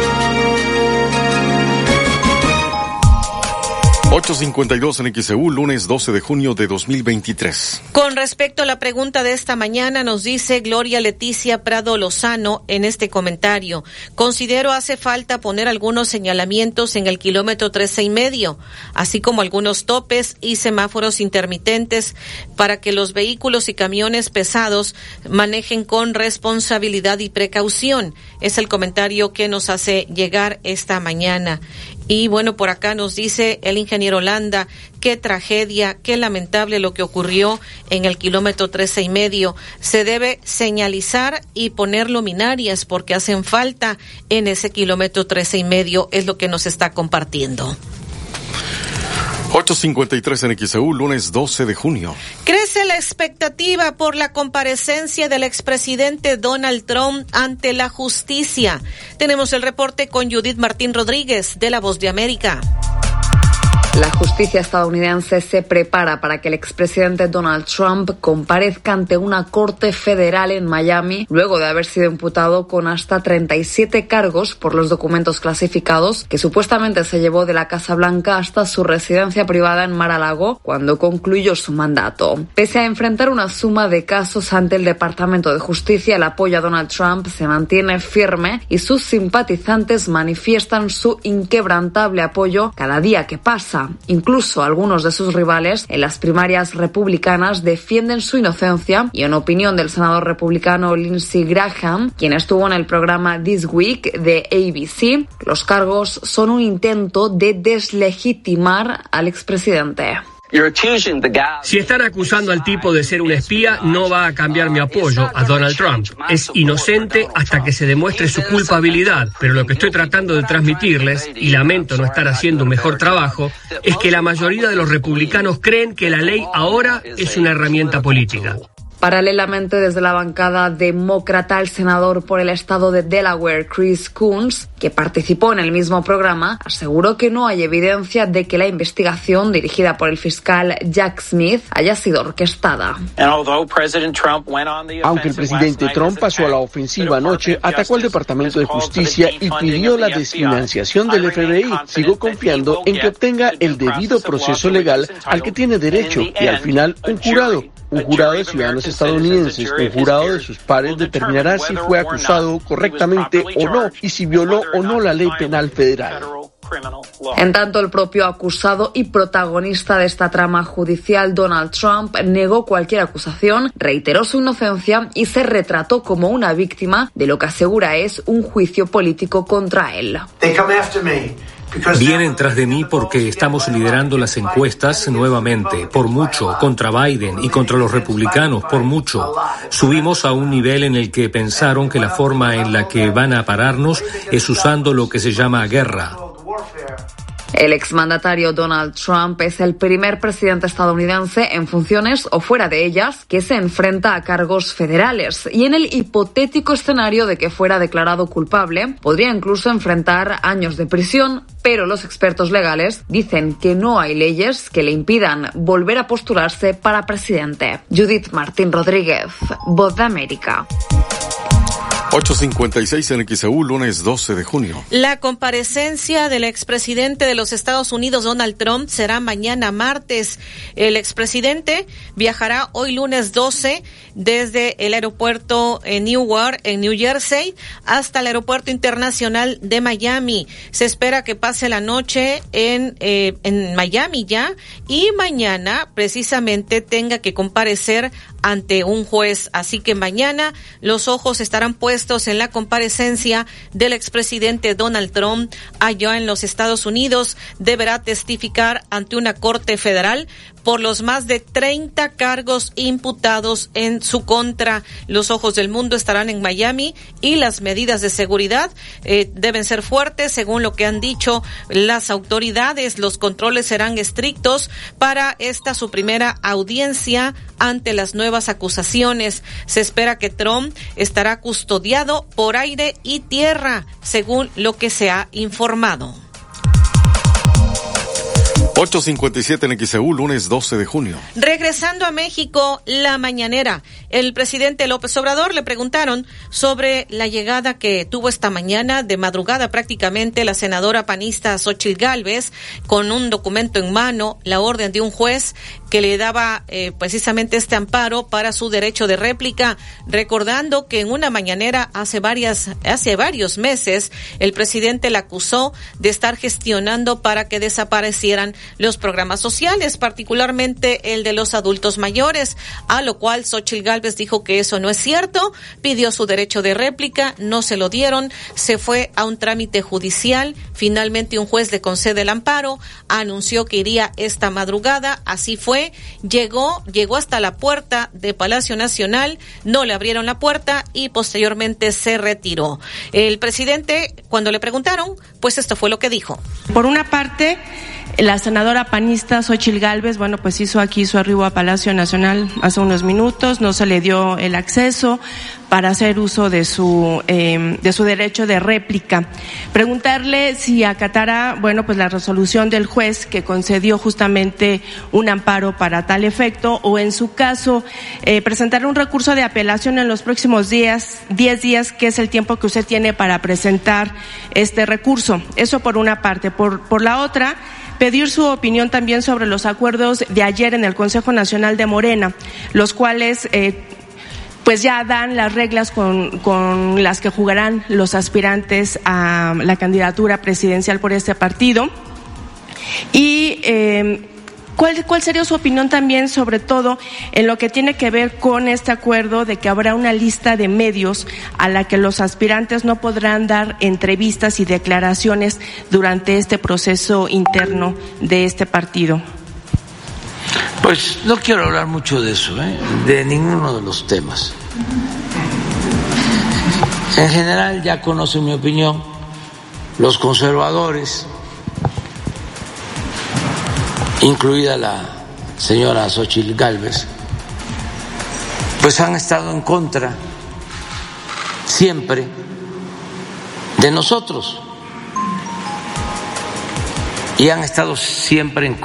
852 en XEU, lunes 12 de junio de 2023. Con respecto a la pregunta de esta mañana, nos dice Gloria Leticia Prado Lozano en este comentario. Considero hace falta poner algunos señalamientos en el kilómetro 13 y medio, así como algunos topes y semáforos intermitentes para que los vehículos y camiones pesados manejen con responsabilidad y precaución. Es el comentario que nos hace llegar esta mañana. Y bueno, por acá nos dice el ingeniero Landa, qué tragedia, qué lamentable lo que ocurrió en el kilómetro trece y medio. Se debe señalizar y poner luminarias porque hacen falta en ese kilómetro trece y medio, es lo que nos está compartiendo. 853 en XEU, lunes 12 de junio. Crece la expectativa por la comparecencia del expresidente Donald Trump ante la justicia. Tenemos el reporte con Judith Martín Rodríguez de La Voz de América. La justicia estadounidense se prepara para que el expresidente Donald Trump comparezca ante una corte federal en Miami luego de haber sido imputado con hasta 37 cargos por los documentos clasificados que supuestamente se llevó de la Casa Blanca hasta su residencia privada en Mar-a-Lago cuando concluyó su mandato. Pese a enfrentar una suma de casos ante el Departamento de Justicia, el apoyo a Donald Trump se mantiene firme y sus simpatizantes manifiestan su inquebrantable apoyo cada día que pasa. Incluso algunos de sus rivales en las primarias republicanas defienden su inocencia y en opinión del senador republicano Lindsey Graham, quien estuvo en el programa This Week de ABC, los cargos son un intento de deslegitimar al expresidente. Si están acusando al tipo de ser un espía, no va a cambiar mi apoyo a Donald Trump. Es inocente hasta que se demuestre su culpabilidad, pero lo que estoy tratando de transmitirles, y lamento no estar haciendo un mejor trabajo, es que la mayoría de los republicanos creen que la ley ahora es una herramienta política. Paralelamente, desde la bancada demócrata, el senador por el estado de Delaware, Chris Coons, que participó en el mismo programa, aseguró que no hay evidencia de que la investigación dirigida por el fiscal Jack Smith haya sido orquestada. Aunque el presidente Trump pasó a la ofensiva anoche, atacó al Departamento de Justicia y pidió la desfinanciación del FBI, sigo confiando en que obtenga el debido proceso legal al que tiene derecho y al final un jurado un jurado de ciudadanos estadounidenses, un jurado de sus pares determinará si fue acusado correctamente o no y si violó o no la ley penal federal. En tanto, el propio acusado y protagonista de esta trama judicial, Donald Trump, negó cualquier acusación, reiteró su inocencia y se retrató como una víctima de lo que asegura es un juicio político contra él. Vienen tras de mí porque estamos liderando las encuestas nuevamente, por mucho, contra Biden y contra los republicanos, por mucho. Subimos a un nivel en el que pensaron que la forma en la que van a pararnos es usando lo que se llama guerra. El exmandatario Donald Trump es el primer presidente estadounidense en funciones o fuera de ellas que se enfrenta a cargos federales y en el hipotético escenario de que fuera declarado culpable podría incluso enfrentar años de prisión, pero los expertos legales dicen que no hay leyes que le impidan volver a postularse para presidente. Judith Martín Rodríguez, Voz de América. 8.56 en XEU, lunes 12 de junio. La comparecencia del expresidente de los Estados Unidos, Donald Trump, será mañana martes. El expresidente viajará hoy lunes 12 desde el aeropuerto en Newark, en New Jersey, hasta el aeropuerto internacional de Miami. Se espera que pase la noche en, eh, en Miami ya y mañana precisamente tenga que comparecer ante un juez. Así que mañana los ojos estarán puestos en la comparecencia del expresidente Donald Trump allá en los Estados Unidos. Deberá testificar ante una corte federal por los más de 30 cargos imputados en su contra. Los ojos del mundo estarán en Miami y las medidas de seguridad eh, deben ser fuertes, según lo que han dicho las autoridades. Los controles serán estrictos para esta su primera audiencia ante las nuevas acusaciones. Se espera que Trump estará custodiado por aire y tierra, según lo que se ha informado. 857 en XEU, lunes 12 de junio. Regresando a México, la mañanera. El presidente López Obrador le preguntaron sobre la llegada que tuvo esta mañana, de madrugada prácticamente, la senadora panista Xochitl Gálvez, con un documento en mano, la orden de un juez que le daba eh, precisamente este amparo para su derecho de réplica, recordando que en una mañanera hace varias, hace varios meses, el presidente la acusó de estar gestionando para que desaparecieran los programas sociales, particularmente el de los adultos mayores, a lo cual Xochitl Galvez dijo que eso no es cierto, pidió su derecho de réplica, no se lo dieron, se fue a un trámite judicial, finalmente un juez le concede el amparo, anunció que iría esta madrugada, así fue, llegó, llegó hasta la puerta de Palacio Nacional, no le abrieron la puerta y posteriormente se retiró. El presidente, cuando le preguntaron, pues esto fue lo que dijo. Por una parte, la senadora panista Xochil Gálvez, bueno, pues hizo aquí su arribo a Palacio Nacional hace unos minutos, no se le dio el acceso para hacer uso de su eh, de su derecho de réplica. Preguntarle si acatará, bueno, pues la resolución del juez que concedió justamente un amparo para tal efecto, o en su caso eh, presentar un recurso de apelación en los próximos días, diez días, que es el tiempo que usted tiene para presentar este recurso. Eso por una parte. Por por la otra pedir su opinión también sobre los acuerdos de ayer en el Consejo Nacional de Morena, los cuales eh, pues ya dan las reglas con, con, las que jugarán los aspirantes a la candidatura presidencial por este partido. Y eh, ¿Cuál, ¿Cuál sería su opinión también, sobre todo, en lo que tiene que ver con este acuerdo de que habrá una lista de medios a la que los aspirantes no podrán dar entrevistas y declaraciones durante este proceso interno de este partido? Pues no quiero hablar mucho de eso, ¿eh? de ninguno de los temas. En general ya conocen mi opinión los conservadores incluida la señora Xochitl Galvez, pues han estado en contra siempre de nosotros y han estado siempre en